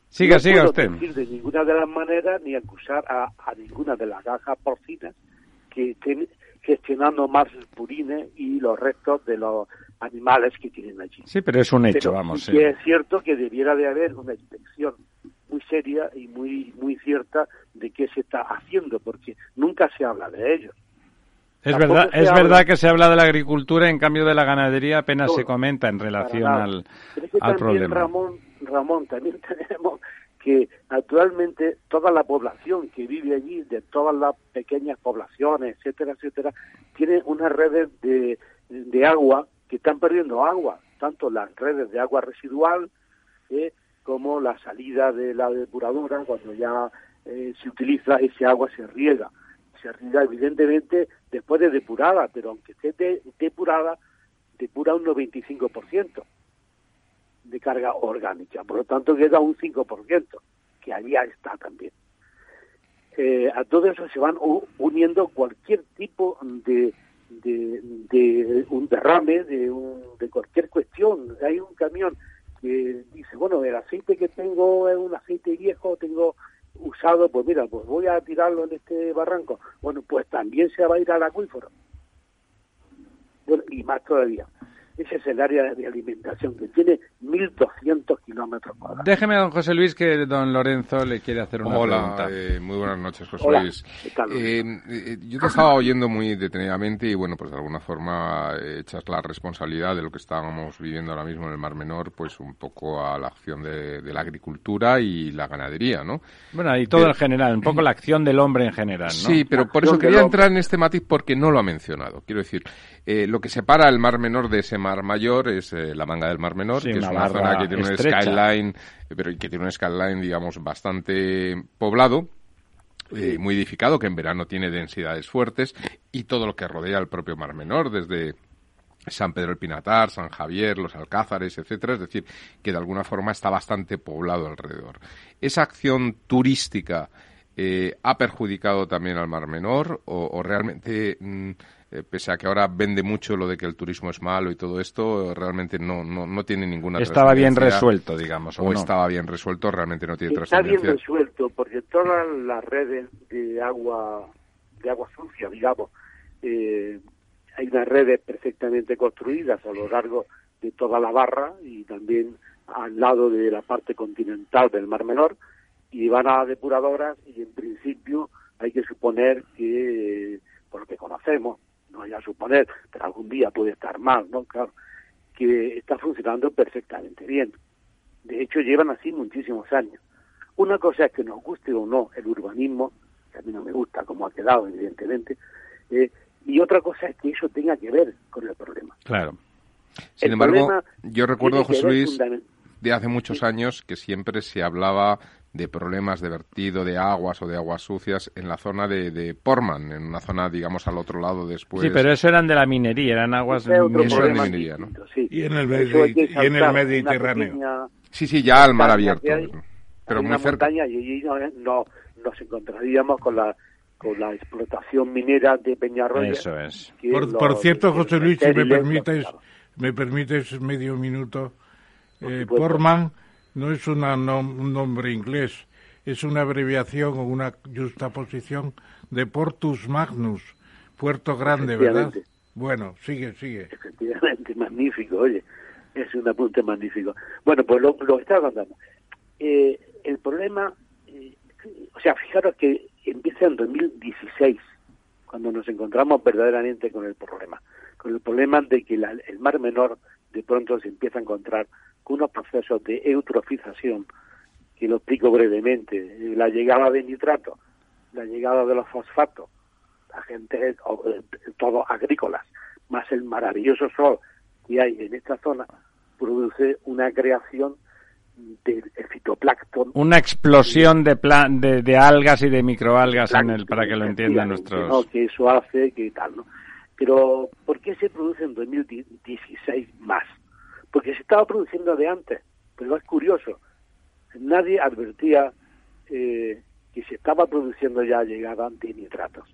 Siga, no siga usted. decir de ninguna de las maneras ni acusar a, ninguna de las granjas porcinas que estén gestionando más purines y los restos de los animales que tienen allí. Sí, pero es un hecho, vamos. Sí. es cierto que debiera de haber una inspección muy seria y muy muy cierta de qué se está haciendo, porque nunca se habla de ello. Es verdad, es verdad que se habla de la agricultura, en cambio de la ganadería apenas se comenta en relación al, al problema. Ramón, Ramón, también tenemos que actualmente toda la población que vive allí, de todas las pequeñas poblaciones, etcétera, etcétera, tiene unas redes de, de agua que están perdiendo agua, tanto las redes de agua residual eh, como la salida de la depuradora, cuando ya eh, se utiliza ese agua se riega. Se riega evidentemente después de depurada, pero aunque esté depurada, depura un 95% de carga orgánica, por lo tanto queda un 5%, que allá está también. Eh, a todo eso se van uniendo cualquier tipo de, de, un derrame, de, un, de cualquier cuestión. Hay un camión que dice, bueno, el aceite que tengo es un aceite viejo, tengo usado, pues mira, pues voy a tirarlo en este barranco. Bueno, pues también se va a ir al acuífero. Bueno, y más todavía. Ese es el área de alimentación que tiene 1.200 kilómetros cuadrados. Déjeme, don José Luis, que don Lorenzo le quiere hacer una pregunta. Hola, eh, muy buenas noches, José Luis. Eh, eh, yo te estaba oyendo muy detenidamente y, bueno, pues de alguna forma echas la responsabilidad de lo que estábamos viviendo ahora mismo en el Mar Menor, pues un poco a la acción de, la agricultura y la ganadería, ¿no? Bueno, y todo en general, un poco la acción del hombre en general, ¿no? Sí, pero por eso quería entrar en este matiz porque no lo ha mencionado. Quiero decir, lo que separa el Mar Menor de ese mar Mar Mayor es eh, la manga del Mar Menor, que es una zona que tiene un skyline, eh, pero que tiene un skyline, digamos, bastante poblado. Eh, muy edificado, que en verano tiene densidades fuertes, y todo lo que rodea el propio Mar Menor, desde San Pedro el Pinatar, San Javier, los Alcázares, etcétera, es decir, que de alguna forma está bastante poblado alrededor. Esa acción turística ha perjudicado también al Mar Menor o, realmente mm, eh, pese a que ahora vende mucho lo de que el turismo es malo y todo esto, realmente no, no, no tiene ninguna Estaba bien resuelto, digamos. O, estaba bien resuelto, realmente no tiene Está bien resuelto, porque todas las redes de agua, de agua sucia, digamos, eh, hay unas redes perfectamente construidas a lo largo de toda la barra y también al lado de la parte continental del Mar Menor y van a depuradoras y en principio hay que suponer que, por lo que conocemos, no vaya a suponer, pero algún día puede estar mal, ¿no? Claro, que está funcionando perfectamente bien. De hecho, llevan así muchísimos años. Una cosa es que nos guste o no el urbanismo, que a mí no me gusta como ha quedado, evidentemente, eh, y otra cosa es que eso tenga que ver con el problema. Claro. Sin embargo, yo recuerdo, José Luis, de hace muchos años que siempre se hablaba de problemas de vertido de aguas o de aguas sucias en la zona de, de Portman, en una zona, digamos, al otro lado después. Sí, pero eso eran de la minería, eran aguas de minería, ¿no? Y en el, en el Mediterráneo. Sí, sí, ya al mar abierto. pero muy cerca. y allí no, nos encontraríamos con la con la explotación minera de Peñarroya. Eso es. Por, cierto, José Luis, si me permites, me permites medio minuto, eh, Portman no es un nombre inglés, es una abreviación o una justaposición de Portus Magnus, Puerto Grande, ¿verdad? Bueno, sigue, sigue. Efectivamente, magnífico, oye, es un apunte magnífico. Bueno, pues lo, lo está contando. Eh, el problema, eh, o sea, fijaros que empieza en 2016, cuando nos encontramos verdaderamente con el problema, con el problema de que el Mar Menor de pronto se empieza a encontrar unos procesos de eutrofización, que lo explico brevemente, la llegada de nitratos, la llegada de los fosfatos, agentes eh, todos agrícolas, más el maravilloso sol que hay en esta zona, produce una creación de fitoplancton. Una explosión de, plan, de, algas y de microalgas en el, para que lo entiendan nuestros... ¿no? Que eso hace que tal, ¿no? Pero, ¿por qué se produce en 2016 más? Porque se estaba produciendo de antes, pero es curioso, nadie advertía eh, que se estaba produciendo ya llegada de nitratos.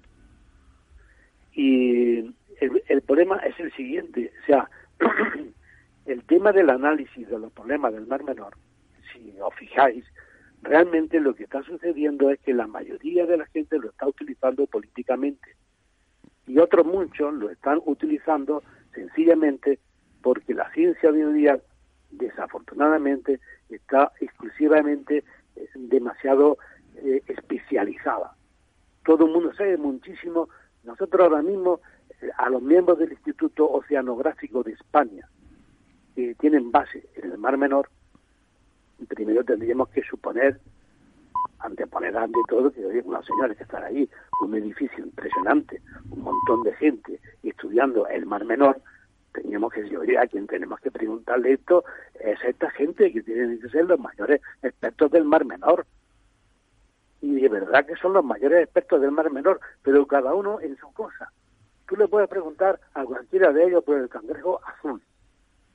Y el, problema es el siguiente, o sea, el tema del análisis de los problemas del Mar Menor, si os fijáis, realmente lo que está sucediendo es que la mayoría de la gente lo está utilizando políticamente y otros muchos lo están utilizando sencillamente porque la ciencia hoy día desafortunadamente está exclusivamente eh, demasiado eh, especializada. Todo el mundo sabe muchísimo. Nosotros ahora mismo, eh, a los miembros del Instituto Oceanográfico de España, que tienen base en el Mar Menor, primero tendríamos que suponer, anteponer ante todo, que hay unos señores que están ahí, un edificio impresionante, un montón de gente estudiando el Mar Menor, teníamos que decir, a quien tenemos que preguntarle esto es a esta gente que tienen que ser los mayores expertos del Mar Menor. Y de verdad que son los mayores expertos del Mar Menor, pero cada uno en su cosa. Tú le puedes preguntar a cualquiera de ellos por el cangrejo azul.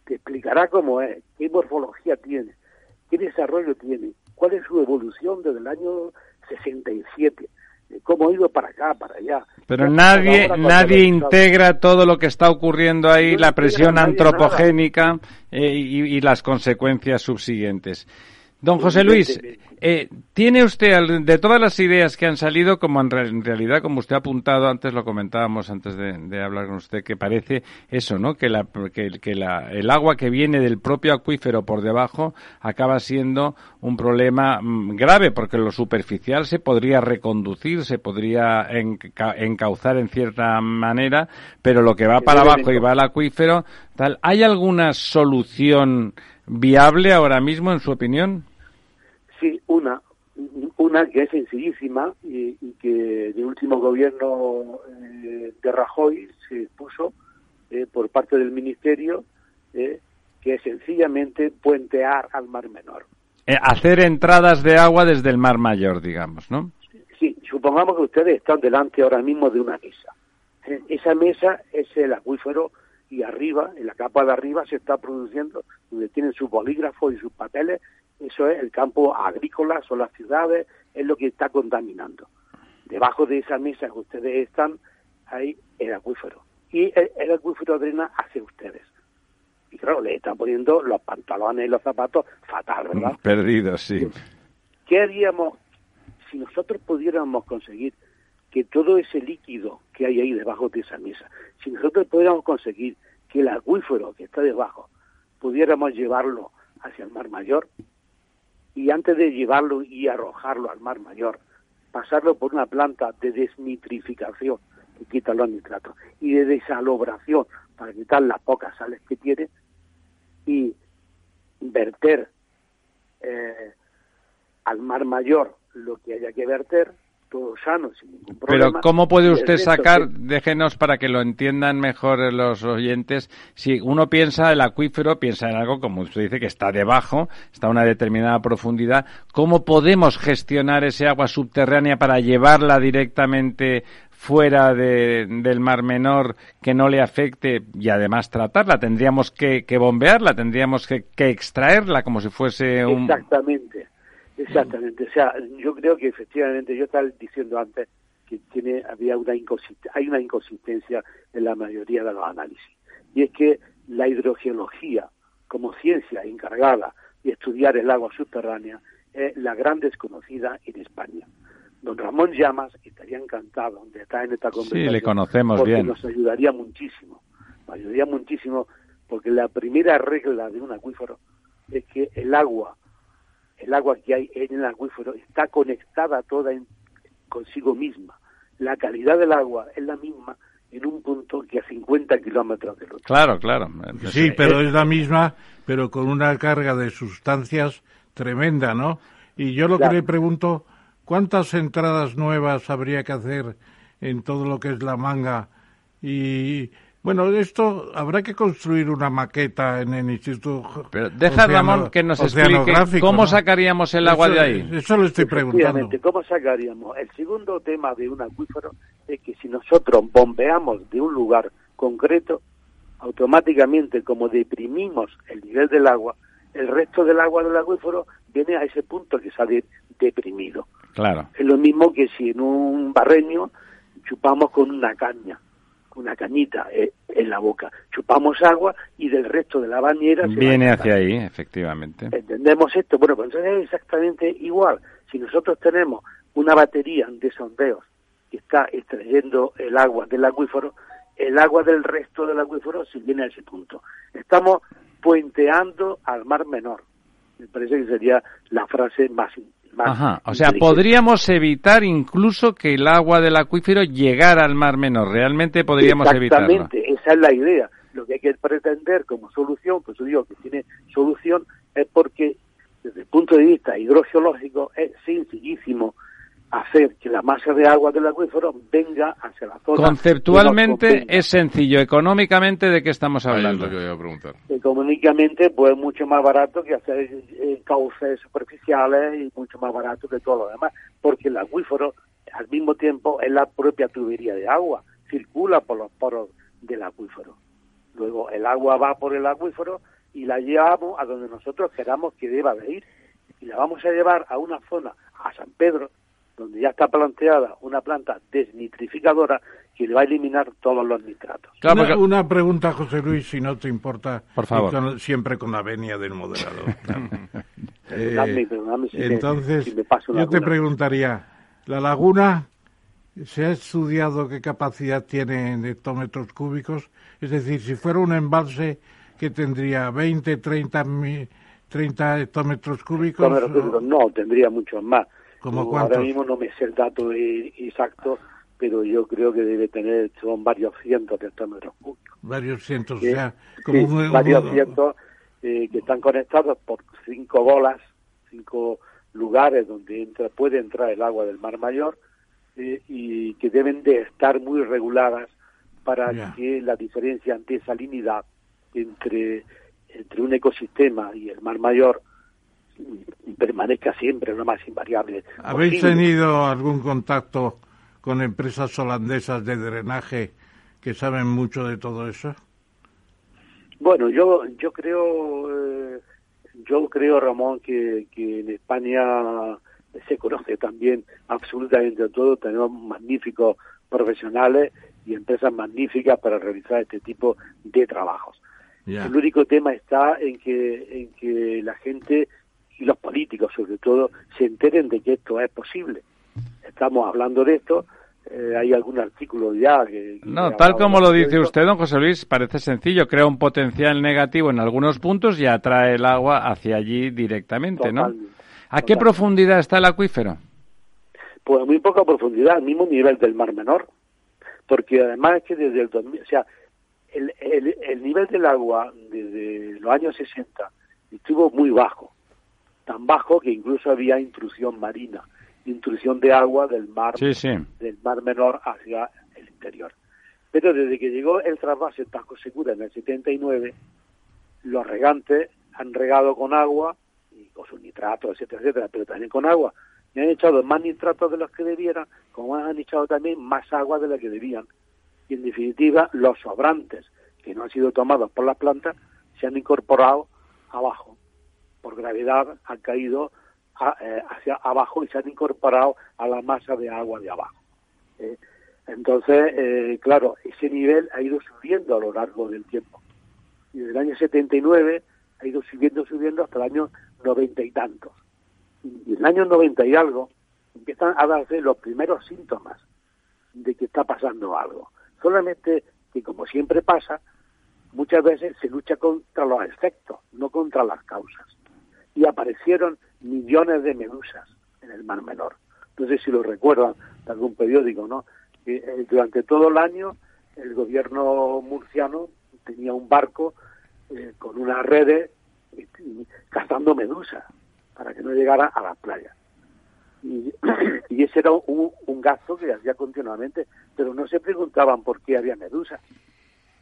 Te explicará cómo es, qué morfología tiene, qué desarrollo tiene, cuál es su evolución desde el año 67 cómo ha ido para acá, para allá. Pero nadie, nadie integra todo lo que está ocurriendo ahí, la presión antropogénica eh, y, las consecuencias subsiguientes. Don José Luis, eh, ¿tiene usted, de todas las ideas que han salido, como en, realidad, como usted ha apuntado antes, lo comentábamos antes de, hablar con usted, que parece eso, ¿no? Que, la, que, la, el agua que viene del propio acuífero por debajo acaba siendo un problema mm, grave, porque lo superficial se podría reconducir, se podría encauzar en cierta manera, pero lo que va para abajo y va al acuífero, tal, ¿hay alguna solución viable ahora mismo, en su opinión? Sí, una, una que es sencillísima y, que el último gobierno eh, de Rajoy se puso eh, por parte del ministerio, eh, que es sencillamente puentear al Mar Menor. hacer entradas de agua desde el Mar Mayor, digamos, ¿no? Sí, supongamos que ustedes están delante ahora mismo de una mesa. esa mesa es el acuífero y arriba, en la capa de arriba, se está produciendo, donde tienen sus bolígrafos y sus papeles, eso es el campo agrícola, son las ciudades, es lo que está contaminando. Debajo de esa mesa que ustedes están, hay el acuífero. Y el, acuífero drena hacia ustedes. Y claro, le están poniendo los pantalones y los zapatos fatal, ¿verdad? Perdidos, sí. ¿Qué haríamos si nosotros pudiéramos conseguir que todo ese líquido que hay ahí debajo de esa mesa, si nosotros pudiéramos conseguir que el acuífero que está debajo pudiéramos llevarlo hacia el Mar Mayor y antes de llevarlo y arrojarlo al Mar Mayor, pasarlo por una planta de desnitrificación que quita los nitratos y de desalobración para quitar las pocas sales que tiene y verter eh, al Mar Mayor lo que haya que verter todo sano, sin ningún problema. Pero ¿cómo puede usted sacar, déjenos para que lo entiendan mejor los oyentes, si uno piensa el acuífero, piensa en algo, como usted dice, que está debajo, está a una determinada profundidad, ¿cómo podemos gestionar ese agua subterránea para llevarla directamente fuera del Mar Menor que no le afecte y además tratarla? ¿Tendríamos que, bombearla? ¿Tendríamos que, que, extraerla como si fuese un...? Exactamente Exactamente, o sea, yo creo que efectivamente, yo estaba diciendo antes que tiene, había una hay una inconsistencia en la mayoría de los análisis, y es que la hidrogeología, como ciencia encargada de estudiar el agua subterránea, es la gran desconocida en España. Don Ramón Llamas estaría encantado de estar en esta conversación. Sí, le conocemos porque bien. Nos ayudaría muchísimo, nos ayudaría muchísimo, porque la primera regla de un acuífero es que el agua el agua que hay en el acuífero está conectada toda consigo misma. La calidad del agua es la misma en un punto que a 50 kilómetros del otro. Claro, claro. Sí, pero es la misma, pero con una carga de sustancias tremenda, ¿no? Y yo lo que le pregunto, ¿cuántas entradas nuevas habría que hacer en todo lo que es la manga? Y bueno, esto habrá que construir una maqueta en el Instituto. Pero deja Ramón que nos explique cómo sacaríamos el agua de ahí. Eso lo estoy preguntando. ¿Cómo sacaríamos? El segundo tema de un acuífero es que si nosotros bombeamos de un lugar concreto, automáticamente como deprimimos el nivel del agua, el resto del agua del acuífero viene a ese punto que sale deprimido. Claro. Es lo mismo que si en un barreño chupamos con una caña una cañita. Eh, en la boca. Chupamos agua y del resto de la bañera viene hacia ahí, efectivamente. ¿Entendemos esto? Bueno, pues es exactamente igual. Si nosotros tenemos una batería de sondeos que está extrayendo el agua del acuífero, el agua del resto del acuífero se viene a ese punto. Estamos puenteando al mar menor. Me parece que sería la frase más Ajá, o sea, podríamos evitar incluso que el agua del acuífero llegara al Mar Menor. Realmente podríamos evitarlo. Exactamente, esa es la idea. Lo que hay que pretender como solución, pues yo digo que tiene solución, es porque desde el punto de vista hidrogeológico es sencillísimo hacer que la masa de agua del acuífero venga hacia la zona. Conceptualmente es sencillo, económicamente de qué estamos hablando. Económicamente pues es mucho más barato que hacer eh, cauces superficiales y mucho más barato que todo lo demás, porque el acuífero al mismo tiempo es la propia tubería de agua, circula por los poros del acuífero. Luego el agua va por el acuífero y la llevamos a donde nosotros queramos que deba de ir y la vamos a llevar a una zona, a San Pedro, donde ya está planteada una planta desnitrificadora que le va a eliminar todos los nitratos. una, pregunta, José Luis, si no te importa, Por favor. siempre con la venia del moderador. entonces, yo te preguntaría, ¿la laguna se ha estudiado qué capacidad tiene en hectómetros cúbicos? Es decir, si fuera un embalse que tendría 20, 30, 30 hectómetros cúbicos... No, tendría muchos más Ahora mismo no me sé el dato exacto, pero yo creo que debe tener, son varios cientos de hectómetros cúbicos. Varios cientos, o sea, como varios cientos eh, que están conectados por cinco bolas, cinco lugares donde entra, puede entrar el agua del Mar Mayor eh, y que deben de estar muy reguladas para que la diferencia de salinidad entre, entre un ecosistema y el Mar Mayor permanezca siempre lo más invariable. ¿Habéis tenido algún contacto con empresas holandesas de drenaje que saben mucho de todo eso? Bueno, yo yo creo eh, yo creo Ramón que, que en España se conoce también absolutamente todo, tenemos magníficos profesionales y empresas magníficas para realizar este tipo de trabajos. El único tema está en que en que la gente y los políticos sobre todo se enteren de que esto es posible. Estamos hablando de esto, eh, hay algún artículo ya que... no, tal como lo dice usted, don José Luis, parece sencillo, crea un potencial negativo en algunos puntos y atrae el agua hacia allí directamente, ¿no? ¿A qué profundidad está el acuífero? Pues a muy poca profundidad, al mismo nivel del Mar Menor, porque además es que desde el 2000, o sea, el, el, el nivel del agua desde los años 60 estuvo muy bajo tan bajo que incluso había intrusión marina, intrusión de agua del mar, del mar menor hacia el interior. Pero desde que llegó el trasvase Tasco Segura en el 79, los regantes han regado con agua, y con sus nitratos, etcétera, etcétera, pero también con agua, y han echado más nitratos de los que debieran, como han echado también más agua de la que debían. Y en definitiva, los sobrantes que no han sido tomados por las plantas se han incorporado abajo por gravedad han caído eh, hacia abajo y se han incorporado a la masa de agua de abajo. ¿eh? entonces, eh, claro, ese nivel ha ido subiendo a lo largo del tiempo. Y desde el año 79 ha ido subiendo, subiendo hasta el año noventa y tantos. Y en el año noventa y algo empiezan a darse los primeros síntomas de que está pasando algo. Solamente que, como siempre pasa, muchas veces se lucha contra los efectos, no contra las causas y aparecieron millones de medusas en el Mar Menor. No sé si lo recuerdan de algún periódico, ¿no? Eh, durante todo el año el gobierno murciano tenía un barco eh, con unas redes eh, cazando medusas para que no llegara a las playas. Y, ese era un, un, gasto que hacía continuamente, pero no se preguntaban por qué había medusas.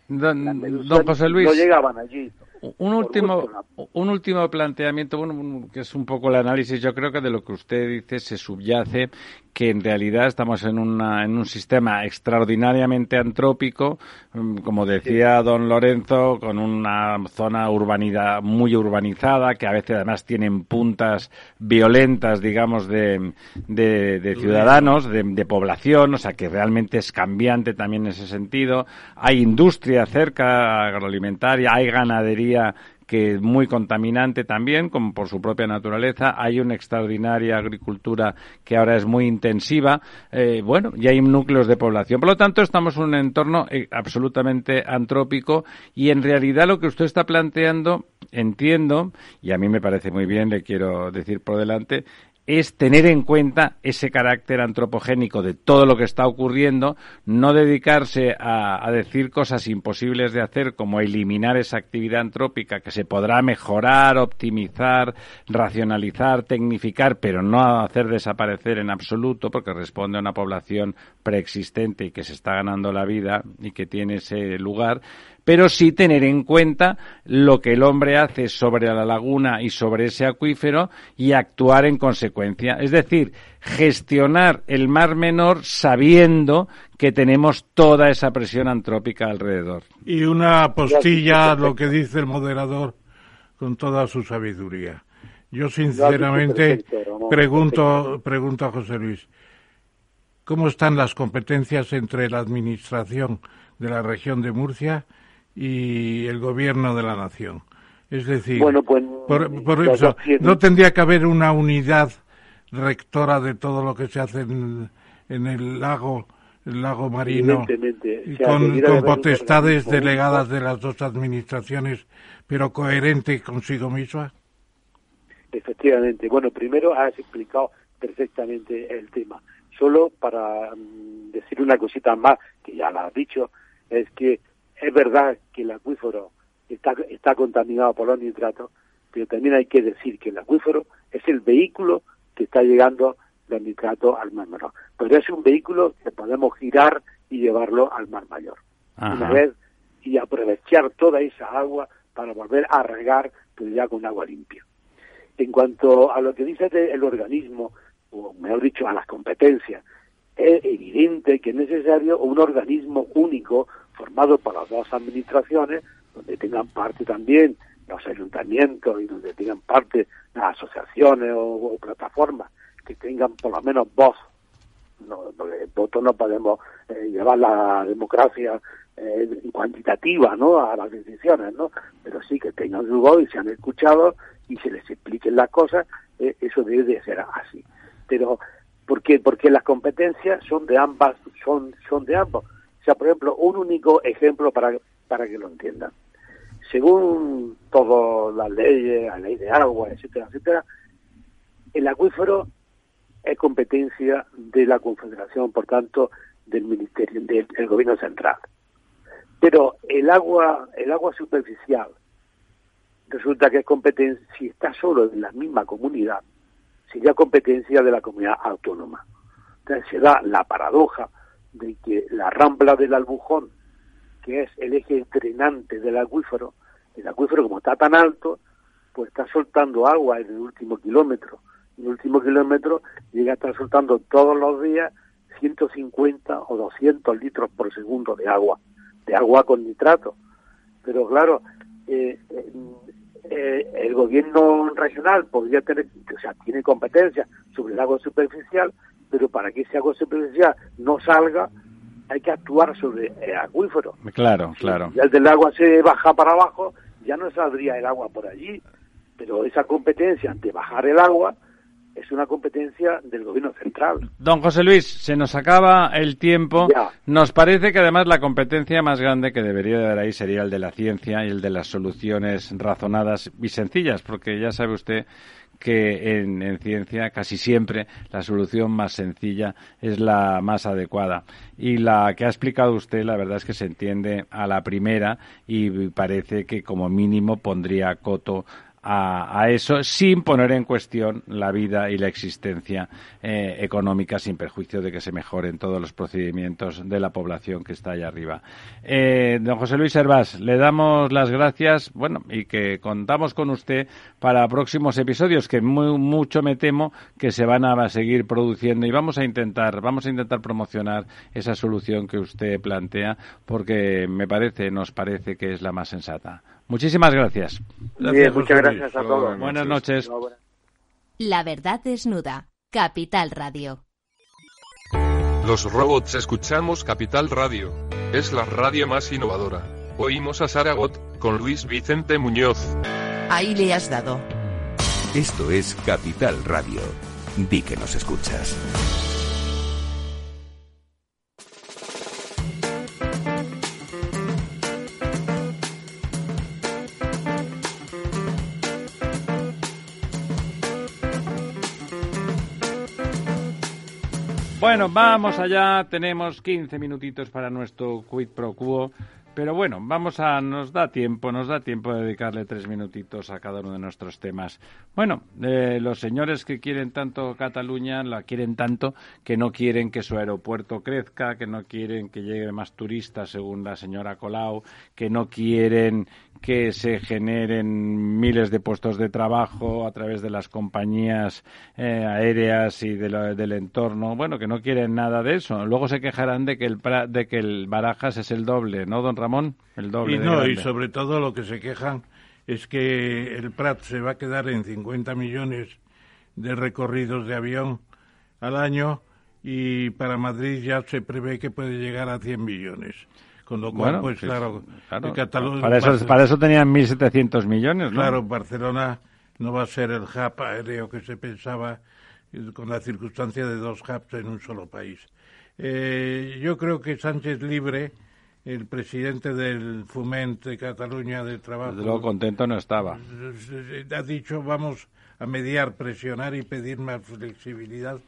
Don, José Luis. No llegaban allí. Un último, un último planteamiento, bueno, que es un poco el análisis, yo creo que de lo que usted dice se subyace que en realidad estamos en, una, en un sistema extraordinariamente antrópico, mm, como decía don Lorenzo, con una zona urbanidad muy urbanizada, que a veces además tienen puntas violentas, digamos, de, de, ciudadanos, de, de, población, o sea que realmente es cambiante también en ese sentido. Hay industria cerca, agroalimentaria, hay ganadería que es muy contaminante también, como por su propia naturaleza. Hay una extraordinaria agricultura que ahora es muy intensiva. Eh, bueno, y hay núcleos de población. Por lo tanto, estamos en un entorno eh, absolutamente antrópico y en realidad lo que usted está planteando, entiendo, y a mí me parece muy bien, le quiero decir por delante, es tener en cuenta ese carácter antropogénico de todo lo que está ocurriendo, no dedicarse a, decir cosas imposibles de hacer como eliminar esa actividad antrópica que se podrá mejorar, optimizar, racionalizar, tecnificar, pero no hacer desaparecer en absoluto porque responde a una población preexistente y que se está ganando la vida y que tiene ese lugar, pero sí tener en cuenta lo que el hombre hace sobre la laguna y sobre ese acuífero y actuar en consecuencia. Es decir, gestionar el mar menor sabiendo que tenemos toda esa presión antrópica alrededor. Y una postilla a lo que dice el moderador con toda su sabiduría. Yo sinceramente pregunto, pregunto a José Luis, ¿cómo están las competencias entre la Administración de la región de Murcia y el gobierno de la nación. Es decir, pues, por, eso, no tendría que haber una unidad rectora de todo lo que se hace en, el lago el lago marino con, con potestades delegadas de las dos administraciones pero coherente consigo misma efectivamente. Bueno primero has explicado perfectamente el tema solo para mm, decir una cosita más que ya la has dicho es que es verdad que el acuífero está, está contaminado por los nitratos, pero también hay que decir que el acuífero es el vehículo que está llegando los nitratos al Mar Menor. Pero es un vehículo que podemos girar y llevarlo al Mar Mayor. Una vez y aprovechar toda esa agua para volver a regar, pero ya con agua limpia. En cuanto a lo que dice el organismo, o mejor dicho, a las competencias, es evidente que es necesario un organismo único formado por las dos administraciones, donde tengan parte también los ayuntamientos y donde tengan parte las asociaciones o, plataformas que tengan por lo menos voz. No, porque voto no podemos eh, llevar la democracia eh, cuantitativa ¿no? a las decisiones, ¿no? pero sí que tengan su voz y sean escuchados y se les expliquen las cosas, eh, eso debe de ser así. Pero ¿por qué? Porque las competencias son de ambas, son, son de ambos sea, por ejemplo, un único ejemplo para, para que lo entiendan. Según todas las leyes, la ley de agua, etcétera, etcétera, el acuífero es competencia de la Confederación, por tanto, del Ministerio, del, Gobierno Central. Pero el agua, el agua superficial, resulta que es competencia, si está solo en la misma comunidad, sería competencia de la comunidad autónoma. Se da la paradoja de que la rambla del Albujón, que es el eje drenante del acuífero, el acuífero como está tan alto, pues está soltando agua en el último kilómetro. En el último kilómetro llega a estar soltando todos los días 150 o 200 litros por segundo de agua, de agua con nitrato. Pero claro, eh, eh, el gobierno regional podría tener, o sea, tiene competencia sobre el agua superficial, pero para que ese agua superficial no salga, hay que actuar sobre el acuífero. Claro, claro. Si el del agua se baja para abajo, ya no saldría el agua por allí, pero esa competencia ante bajar el agua es una competencia del gobierno central. Don José Luis, se nos acaba el tiempo. Nos parece que además la competencia más grande que debería de haber ahí sería el de la ciencia y el de las soluciones razonadas y sencillas, porque ya sabe usted que en, ciencia casi siempre la solución más sencilla es la más adecuada. Y la que ha explicado usted, la verdad es que se entiende a la primera y parece que como mínimo pondría coto a, eso sin poner en cuestión la vida y la existencia eh, económica sin perjuicio de que se mejoren todos los procedimientos de la población que está allá arriba. Eh, don José Luis Hervás, le damos las gracias, bueno, y que contamos con usted para próximos episodios que muy, mucho me temo que se van a seguir produciendo y vamos a intentar, vamos a intentar promocionar esa solución que usted plantea porque me parece, nos parece que es la más sensata. Muchísimas gracias. muchas gracias a todos. Buenas noches. La verdad desnuda. Capital Radio. Los robots escuchamos Capital Radio. Es la radio más innovadora. Oímos a Saragot, con Luis Vicente Muñoz. Ahí le has dado. Esto es Capital Radio. Di que nos escuchas. Bueno, vamos allá. Tenemos 15 minutitos para nuestro quid pro quo. Pero bueno, vamos a, nos da tiempo, nos da tiempo de dedicarle tres minutitos a cada uno de nuestros temas. Bueno, eh, los señores que quieren tanto Cataluña, la quieren tanto que no quieren que su aeropuerto crezca, que no quieren que llegue más turistas, según la señora Colau, que no quieren que se generen miles de puestos de trabajo a través de las compañías eh, aéreas y del entorno. Bueno, que no quieren nada de eso. Luego se quejarán de que el, de que el Barajas es el doble, ¿no, don Ramón? El doble. Y no, y sobre todo lo que se quejan es que el Prat se va a quedar en 50 millones de recorridos de avión al año y para Madrid ya se prevé que puede llegar a 100 millones. Con lo cual, pues, claro, para, eso, para eso tenían 1.700 millones, ¿no? Claro, Barcelona no va a ser el hub aéreo que se pensaba con la circunstancia de dos hubs en un solo país. Eh, yo creo que Sánchez Libre, el presidente del FUMENT de Cataluña de Trabajo... Desde luego contento no estaba. Ha dicho vamos a mediar, presionar y pedir más flexibilidad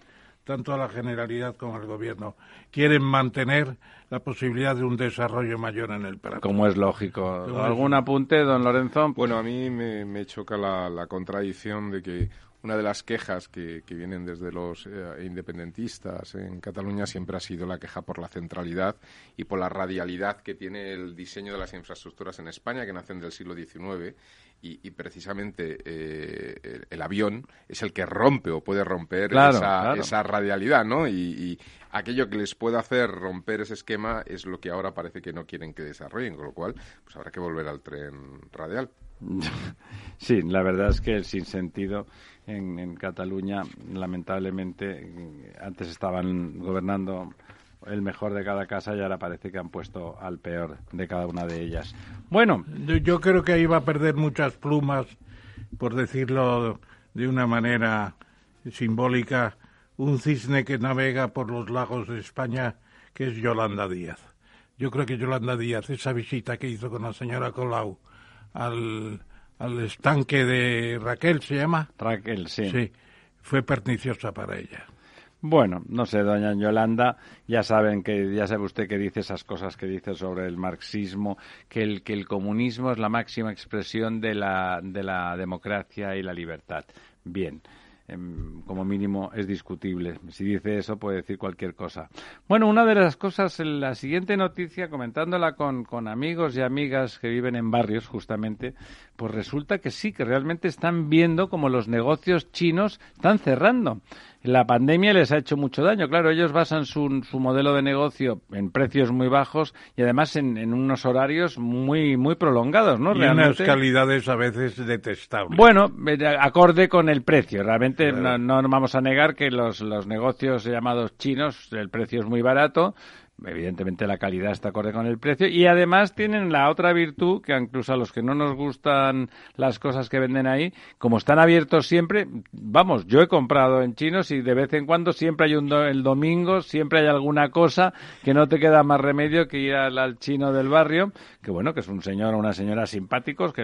tanto a la Generalidad como al Gobierno. Quieren mantener la posibilidad de un desarrollo mayor en el país. Como es lógico. ¿Algún apunte, don Lorenzo? Bueno, a mí me, choca la, contradicción de que una de las quejas que, vienen desde los eh, independentistas en Cataluña siempre ha sido la queja por la centralidad y por la radialidad que tiene el diseño de las infraestructuras en España, que nacen del siglo XIX y, precisamente eh, el, avión es el que rompe o puede romper esa, radialidad, ¿no? Y, aquello que les puede hacer romper ese esquema es lo que ahora parece que no quieren que desarrollen, con lo cual pues habrá que volver al tren radial. Sí, la verdad es que el sinsentido en, Cataluña, lamentablemente, antes estaban gobernando el mejor de cada casa y ahora parece que han puesto al peor de cada una de ellas. Bueno. Yo creo que ahí va a perder muchas plumas, por decirlo de una manera simbólica, un cisne que navega por los lagos de España, que es Yolanda Díaz. Yo creo que Yolanda Díaz, esa visita que hizo con la señora Colau al, al estanque de Raquel, ¿se llama? Raquel, sí. Sí, fue perniciosa para ella. Bueno, no sé, doña Yolanda, ya saben que ya sabe usted que dice esas cosas que dice sobre el marxismo, que el que el comunismo es la máxima expresión de la de la democracia y la libertad. Bien. Em, como mínimo es discutible. Si dice eso puede decir cualquier cosa. Bueno, una de las cosas, la siguiente noticia, comentándola con, con amigos y amigas que viven en barrios justamente, pues resulta que sí, que realmente están viendo como los negocios chinos están cerrando la pandemia les ha hecho mucho daño. Claro, ellos basan su, su modelo de negocio en precios muy bajos y además en, unos horarios muy muy prolongados, ¿no? Y unas calidades a veces detestables. Bueno, eh, acorde con el precio. Realmente no, no, vamos a negar que los, los negocios llamados chinos, el precio es muy barato, evidentemente la calidad está acorde con el precio y además tienen la otra virtud que incluso a los que no nos gustan las cosas que venden ahí, como están abiertos siempre, vamos, yo he comprado en chinos y de vez en cuando siempre hay un el domingo, siempre hay alguna cosa que no te queda más remedio que ir al, chino del barrio, que bueno, que es un señor o una señora simpáticos, que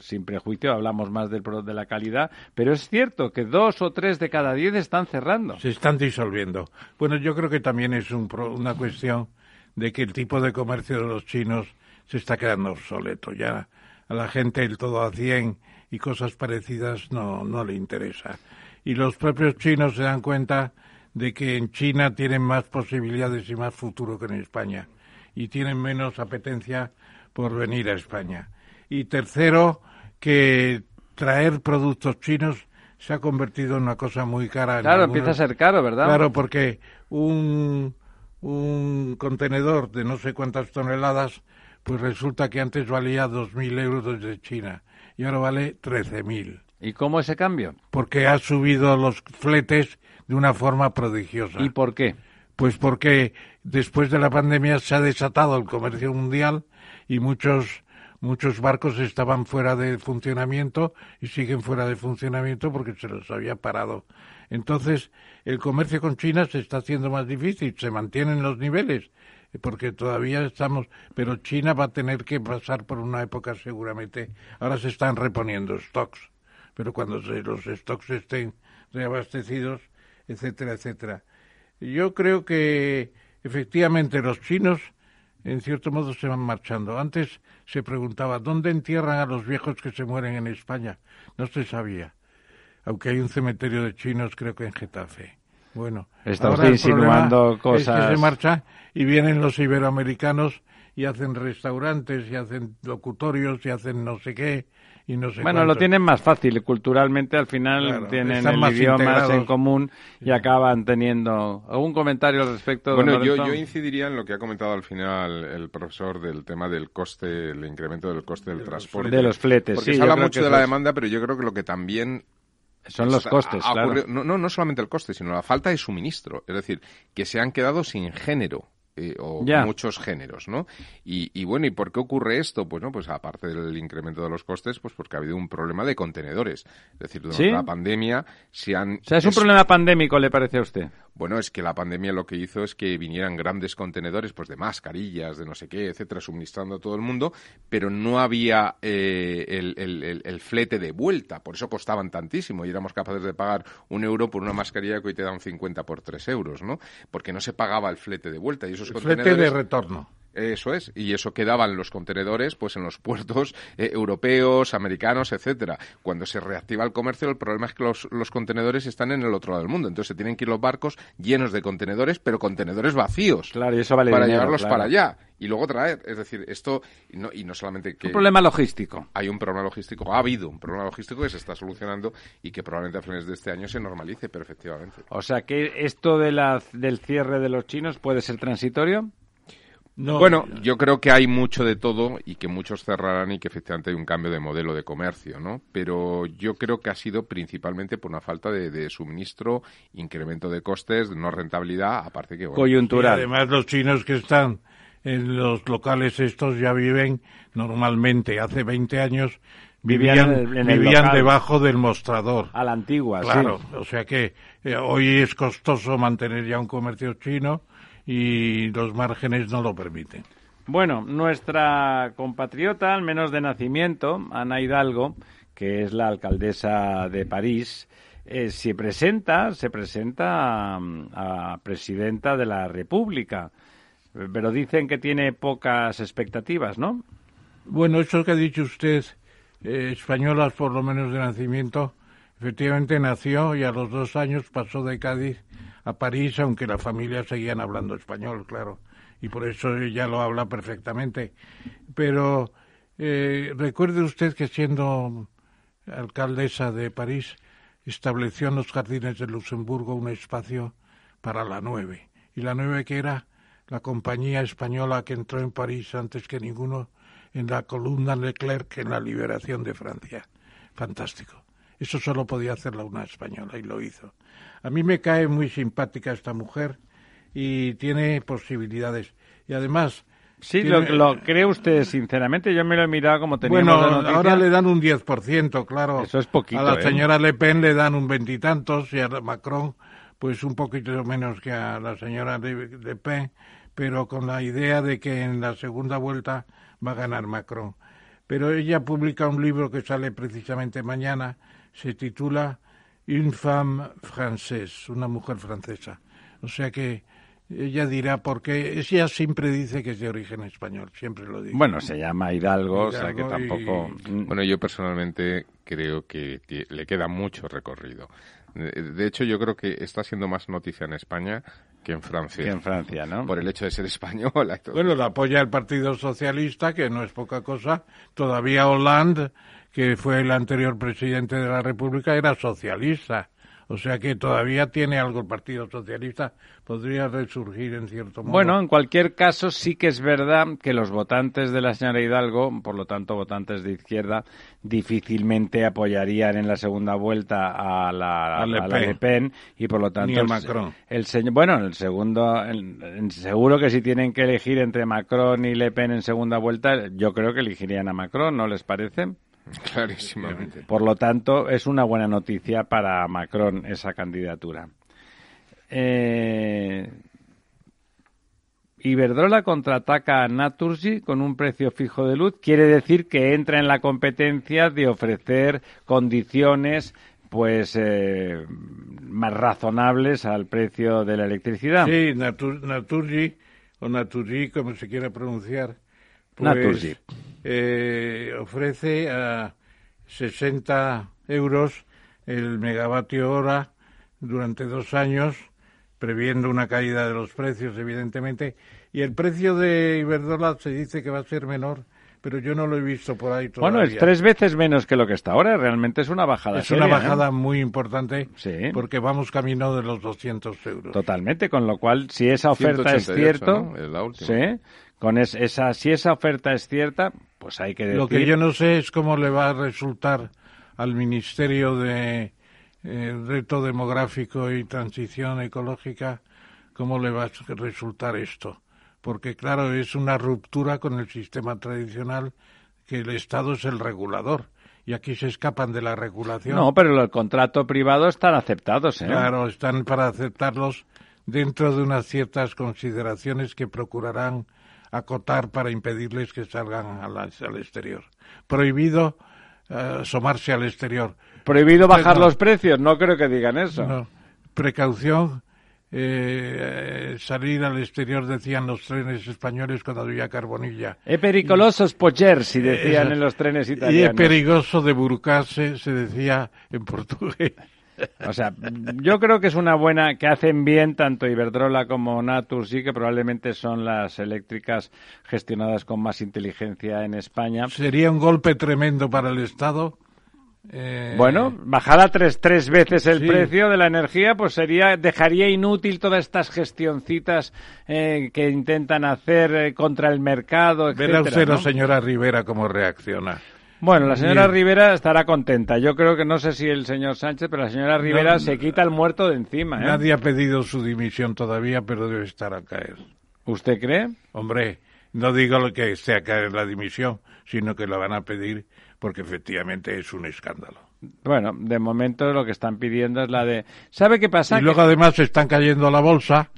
sin prejuicio hablamos más del, de la calidad, pero es cierto que dos o tres de cada diez están cerrando. Se están disolviendo. Bueno, yo creo que también es un, una cuestión de que el tipo de comercio de los chinos se está quedando obsoleto. Ya a la gente el todo a 100 y cosas parecidas no, no le interesa. Y los propios chinos se dan cuenta de que en China tienen más posibilidades y más futuro que en España y tienen menos apetencia por venir a España. Y tercero, que traer productos chinos se ha convertido en una cosa muy cara. Claro, empieza a ser caro, ¿verdad? Claro, porque un, un contenedor de no sé cuántas toneladas, pues resulta que antes valía 2.000 euros desde China y ahora vale 13.000. ¿Y cómo ese cambio? Porque ha subido los fletes de una forma prodigiosa. ¿Y por qué? Pues porque después de la pandemia se ha desatado el comercio mundial y muchos muchos barcos estaban fuera de funcionamiento y siguen fuera de funcionamiento porque se los había parado. Entonces, el comercio con China se está haciendo más difícil, se mantienen los niveles, porque todavía estamos, pero China va a tener que pasar por una época seguramente. Ahora se están reponiendo stocks, pero cuando los stocks estén reabastecidos, etcétera, etcétera. Yo creo que efectivamente los chinos en cierto modo se van marchando. Antes se preguntaba, ¿dónde entierran a los viejos que se mueren en España? No se sabía. Aunque hay un cementerio de chinos, creo que en Getafe. Bueno, está insinuando cosas. Es que se marcha y vienen los iberoamericanos y hacen restaurantes y hacen locutorios y hacen no sé qué bueno, lo tienen más fácil. Culturalmente, al final, tienen el idioma en común y acaban teniendo. ¿Algún comentario al respecto? Bueno, yo, yo, incidiría en lo que ha comentado al final el profesor del tema del coste, el incremento del coste del transporte. De los fletes, Porque se habla mucho de la demanda, pero yo creo que lo que también son los costes, claro. No, no, no solamente el coste, sino la falta de suministro. Es decir, que se han quedado sin género. Eh, o muchos géneros, ¿no? Y, bueno, ¿y por qué ocurre esto? Pues no, pues aparte del incremento de los costes, pues porque ha habido un problema de contenedores. Es decir, durante la pandemia se han... O sea, es un problema pandémico, ¿le parece a usted? Bueno, es que la pandemia lo que hizo es que vinieran grandes contenedores, pues de mascarillas, de no sé qué, etcétera, suministrando a todo el mundo, pero no había eh, el, flete de vuelta, por eso costaban tantísimo y éramos capaces de pagar un euro por una mascarilla que hoy te da un 50 por 3 euros, ¿no? Porque no se pagaba el flete de vuelta y esos el Flete de retorno. Eso es, y eso quedaban los contenedores pues en los puertos eh, europeos, americanos, etcétera. Cuando se reactiva el comercio, el problema es que los, los, contenedores están en el otro lado del mundo, entonces se tienen que ir los barcos llenos de contenedores, pero contenedores vacíos. Claro, y eso vale para llevarlos para allá y luego traer, es decir, esto y no, y no solamente que un problema logístico. Hay un problema logístico, ha habido un problema logístico que se está solucionando y que probablemente a finales de este año se normalice, pero efectivamente. O sea, que esto de la, del cierre de los chinos puede ser transitorio bueno, yo creo que hay mucho de todo y que muchos cerrarán y que efectivamente hay un cambio de modelo de comercio, ¿no? Pero yo creo que ha sido principalmente por una falta de, suministro, incremento de costes, no rentabilidad, aparte que... Coyuntural. además los chinos que están en los locales estos ya viven normalmente, hace 20 años vivían, vivían debajo del mostrador. A la antigua, claro, o sea que eh, hoy es costoso mantener ya un comercio chino y los márgenes no lo permiten. Bueno, nuestra compatriota, al menos de nacimiento, Ana Hidalgo, que es la alcaldesa de París, eh, se presenta, se presenta a, presidenta de la República, pero dicen que tiene pocas expectativas, ¿no? Bueno, eso que ha dicho usted, eh, españolas por lo menos de nacimiento, efectivamente nació y a los dos años pasó de Cádiz a París, aunque la familia seguían hablando español, claro, y por eso ella lo habla perfectamente. Pero eh, recuerde usted que siendo alcaldesa de París, estableció en los jardines de Luxemburgo un espacio para la nueve. Y la nueve que era la compañía española que entró en París antes que ninguno en la columna Leclerc en la liberación de Francia. Fantástico. Eso solo podía hacerla una española y lo hizo. A mí me cae muy simpática esta mujer y tiene posibilidades. Y además... Sí, lo, cree usted sinceramente. Yo me lo he mirado como teníamos Bueno, ahora le dan un 10%, claro. Eso es poquito. A la ¿eh? señora Le Pen le dan un veintitantos y, a Macron pues un poquito menos que a la señora Le Pen, pero con la idea de que en la segunda vuelta va a ganar Macron. Pero ella publica un libro que sale precisamente mañana, se titula Une femme française, una mujer francesa. O sea que ella dirá porque ella siempre dice que es de origen español, siempre lo dice. Bueno, se llama Hidalgo, o sea que tampoco... Bueno, yo personalmente creo que le queda mucho recorrido. De hecho, yo creo que está siendo más noticia en España que en Francia. Que en Francia, ¿no? Por el hecho de ser español. Bueno, la apoya el Partido Socialista, que no es poca cosa. Todavía Hollande, que fue el anterior presidente de la República, era socialista. O sea que todavía tiene algo el Partido Socialista, podría resurgir en cierto modo. Bueno, en cualquier caso sí que es verdad que los votantes de la señora Hidalgo, por lo tanto votantes de izquierda, difícilmente apoyarían en la segunda vuelta a la, Le, Pen. y por lo tanto Macron. El, señor, bueno, el segundo, seguro que si tienen que elegir entre Macron y Le Pen en segunda vuelta, yo creo que elegirían a Macron, ¿no les parece? Clarísimamente. Por lo tanto, es una buena noticia para Macron esa candidatura. Eh, Iberdrola contraataca a Naturgy con un precio fijo de luz. Quiere decir que entra en la competencia de ofrecer condiciones pues eh, más razonables al precio de la electricidad. Sí, Naturgy o Naturgy, como se quiera pronunciar, pues, eh, ofrece a 60 euros el megavatio hora durante dos años, previendo una caída de los precios, evidentemente. Y el precio de Iberdrola se dice que va a ser menor, pero yo no lo he visto por ahí todavía. Bueno, es tres veces menos que lo que está ahora. Realmente es una bajada. Es una bajada muy importante, porque vamos camino de los 200 euros. Totalmente, con lo cual, si esa oferta es cierto, ¿sí? Con esa, si esa oferta es cierta, pues hay que decir... Lo que yo no sé es cómo le va a resultar al Ministerio de eh, Reto Demográfico y Transición Ecológica, cómo le va a resultar esto. Porque, claro, es una ruptura con el sistema tradicional que el Estado es el regulador y aquí se escapan de la regulación. No, pero el contrato privado están aceptados, ¿eh? Claro, están para aceptarlos dentro de unas ciertas consideraciones que procurarán acotar para impedirles que salgan al, al exterior. Prohibido uh, asomarse al exterior. Prohibido bajar los precios, no creo que digan eso. No. Precaución, eh, salir al exterior, decían los trenes españoles cuando había carbonilla. Es pericoloso spocher, si decían en los trenes italianos. Y es peligroso de burcarse, se decía en portugués. O sea, yo creo que es una buena, que hacen bien tanto Iberdrola como Natur, sí que probablemente son las eléctricas gestionadas con más inteligencia en España. Sería un golpe tremendo para el Estado. Eh... Bueno, bajar tres, tres veces el precio de la energía, pues sería, dejaría inútil todas estas gestioncitas eh, que intentan hacer eh, contra el mercado, etc. Verá usted, ¿no? señora Rivera, cómo reacciona. Bueno, la señora Rivera estará contenta. Yo creo que no sé si el señor Sánchez, pero la señora Rivera se quita el muerto de encima. ¿eh? Nadie ha pedido su dimisión todavía, pero debe estar a caer. ¿Usted cree? Hombre, no digo lo que esté a caer la dimisión, sino que la van a pedir porque efectivamente es un escándalo. Bueno, de momento lo que están pidiendo es la de... ¿Sabe qué pasa? Y luego además se están cayendo a la bolsa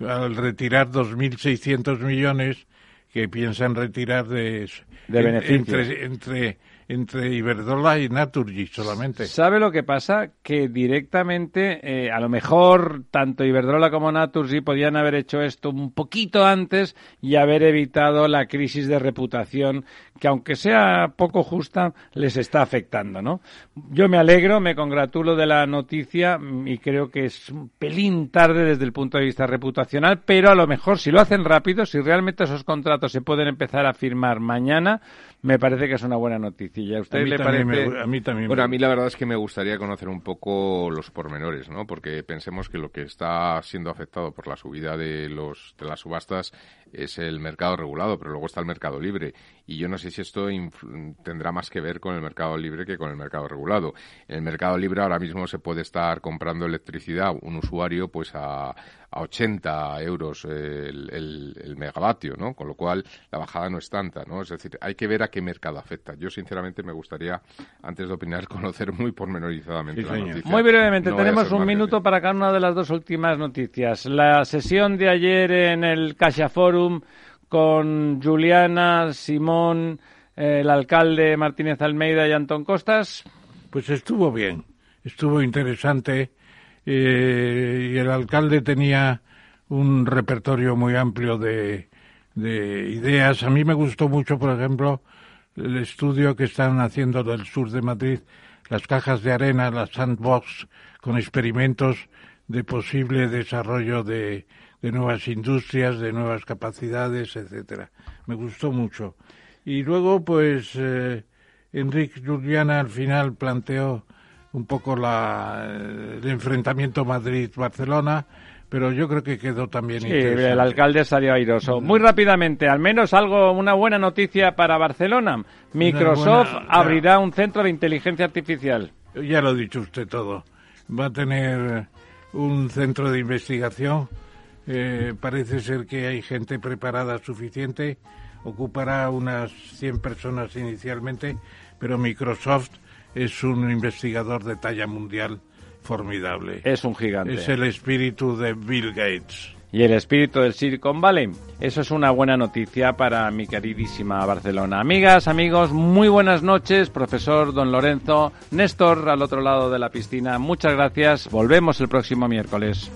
al retirar 2.600 millones que piensan retirar de, de beneficios. Entre, entre, entre Iberdrola y Naturgy solamente. ¿Sabe lo que pasa? Que directamente, eh, a lo mejor, tanto Iberdrola como Naturgy podían haber hecho esto un poquito antes y haber evitado la crisis de reputación que, aunque sea poco justa, les está afectando, ¿no? Yo me alegro, me congratulo de la noticia y creo que es un pelín tarde desde el punto de vista reputacional, pero a lo mejor si lo hacen rápido, si realmente esos contratos se pueden empezar a firmar mañana, me parece que es una buena noticia. ¿A usted le parece? a mí también. Bueno, a mí la verdad es que me gustaría conocer un poco los pormenores, ¿no? Porque pensemos que lo que está siendo afectado por la subida de los de las subastas es el mercado regulado, pero luego está el mercado libre. Y yo no sé si esto tendrá más que ver con el mercado libre que con el mercado regulado. En el mercado libre ahora mismo se puede estar comprando electricidad un usuario pues a, a 80 euros el, el, megavatio, ¿no? Con lo cual la bajada no es tanta, ¿no? Es decir, hay que ver a qué mercado afecta. Yo sinceramente me gustaría, antes de opinar, conocer muy pormenorizadamente la noticia. Muy brevemente, tenemos un minuto para cada una de las dos últimas noticias. La sesión de ayer en el Caixa Forum con Juliana, Simón, el alcalde Martínez Almeida y Antón Costas. Pues estuvo bien, estuvo interesante eh, y el alcalde tenía un repertorio muy amplio de, de ideas. A mí me gustó mucho, por ejemplo, el estudio que están haciendo del sur de Madrid, las cajas de arena, las sandbox, con experimentos de posible desarrollo de, de nuevas industrias, de nuevas capacidades, etcétera. Me gustó mucho. Y luego, pues, eh, Enrique Juliana al final planteó un poco la, el enfrentamiento Madrid-Barcelona, pero yo creo que quedó también sí, el alcalde salió airoso. Muy rápidamente, al menos algo, una buena noticia para Barcelona. Microsoft abrirá un centro de inteligencia artificial. Ya lo ha dicho usted todo. Va a tener un centro de investigación. Eh, parece ser que hay gente preparada suficiente. Ocupará unas 100 personas inicialmente, pero Microsoft es un investigador de talla mundial formidable. Es un gigante. Es el espíritu de Bill Gates. Y el espíritu del Silicon Valley. Eso es una buena noticia para mi queridísima Barcelona. Amigas, amigos, muy buenas noches. Profesor Don Lorenzo, Néstor al otro lado de la piscina, muchas gracias. Volvemos el próximo miércoles.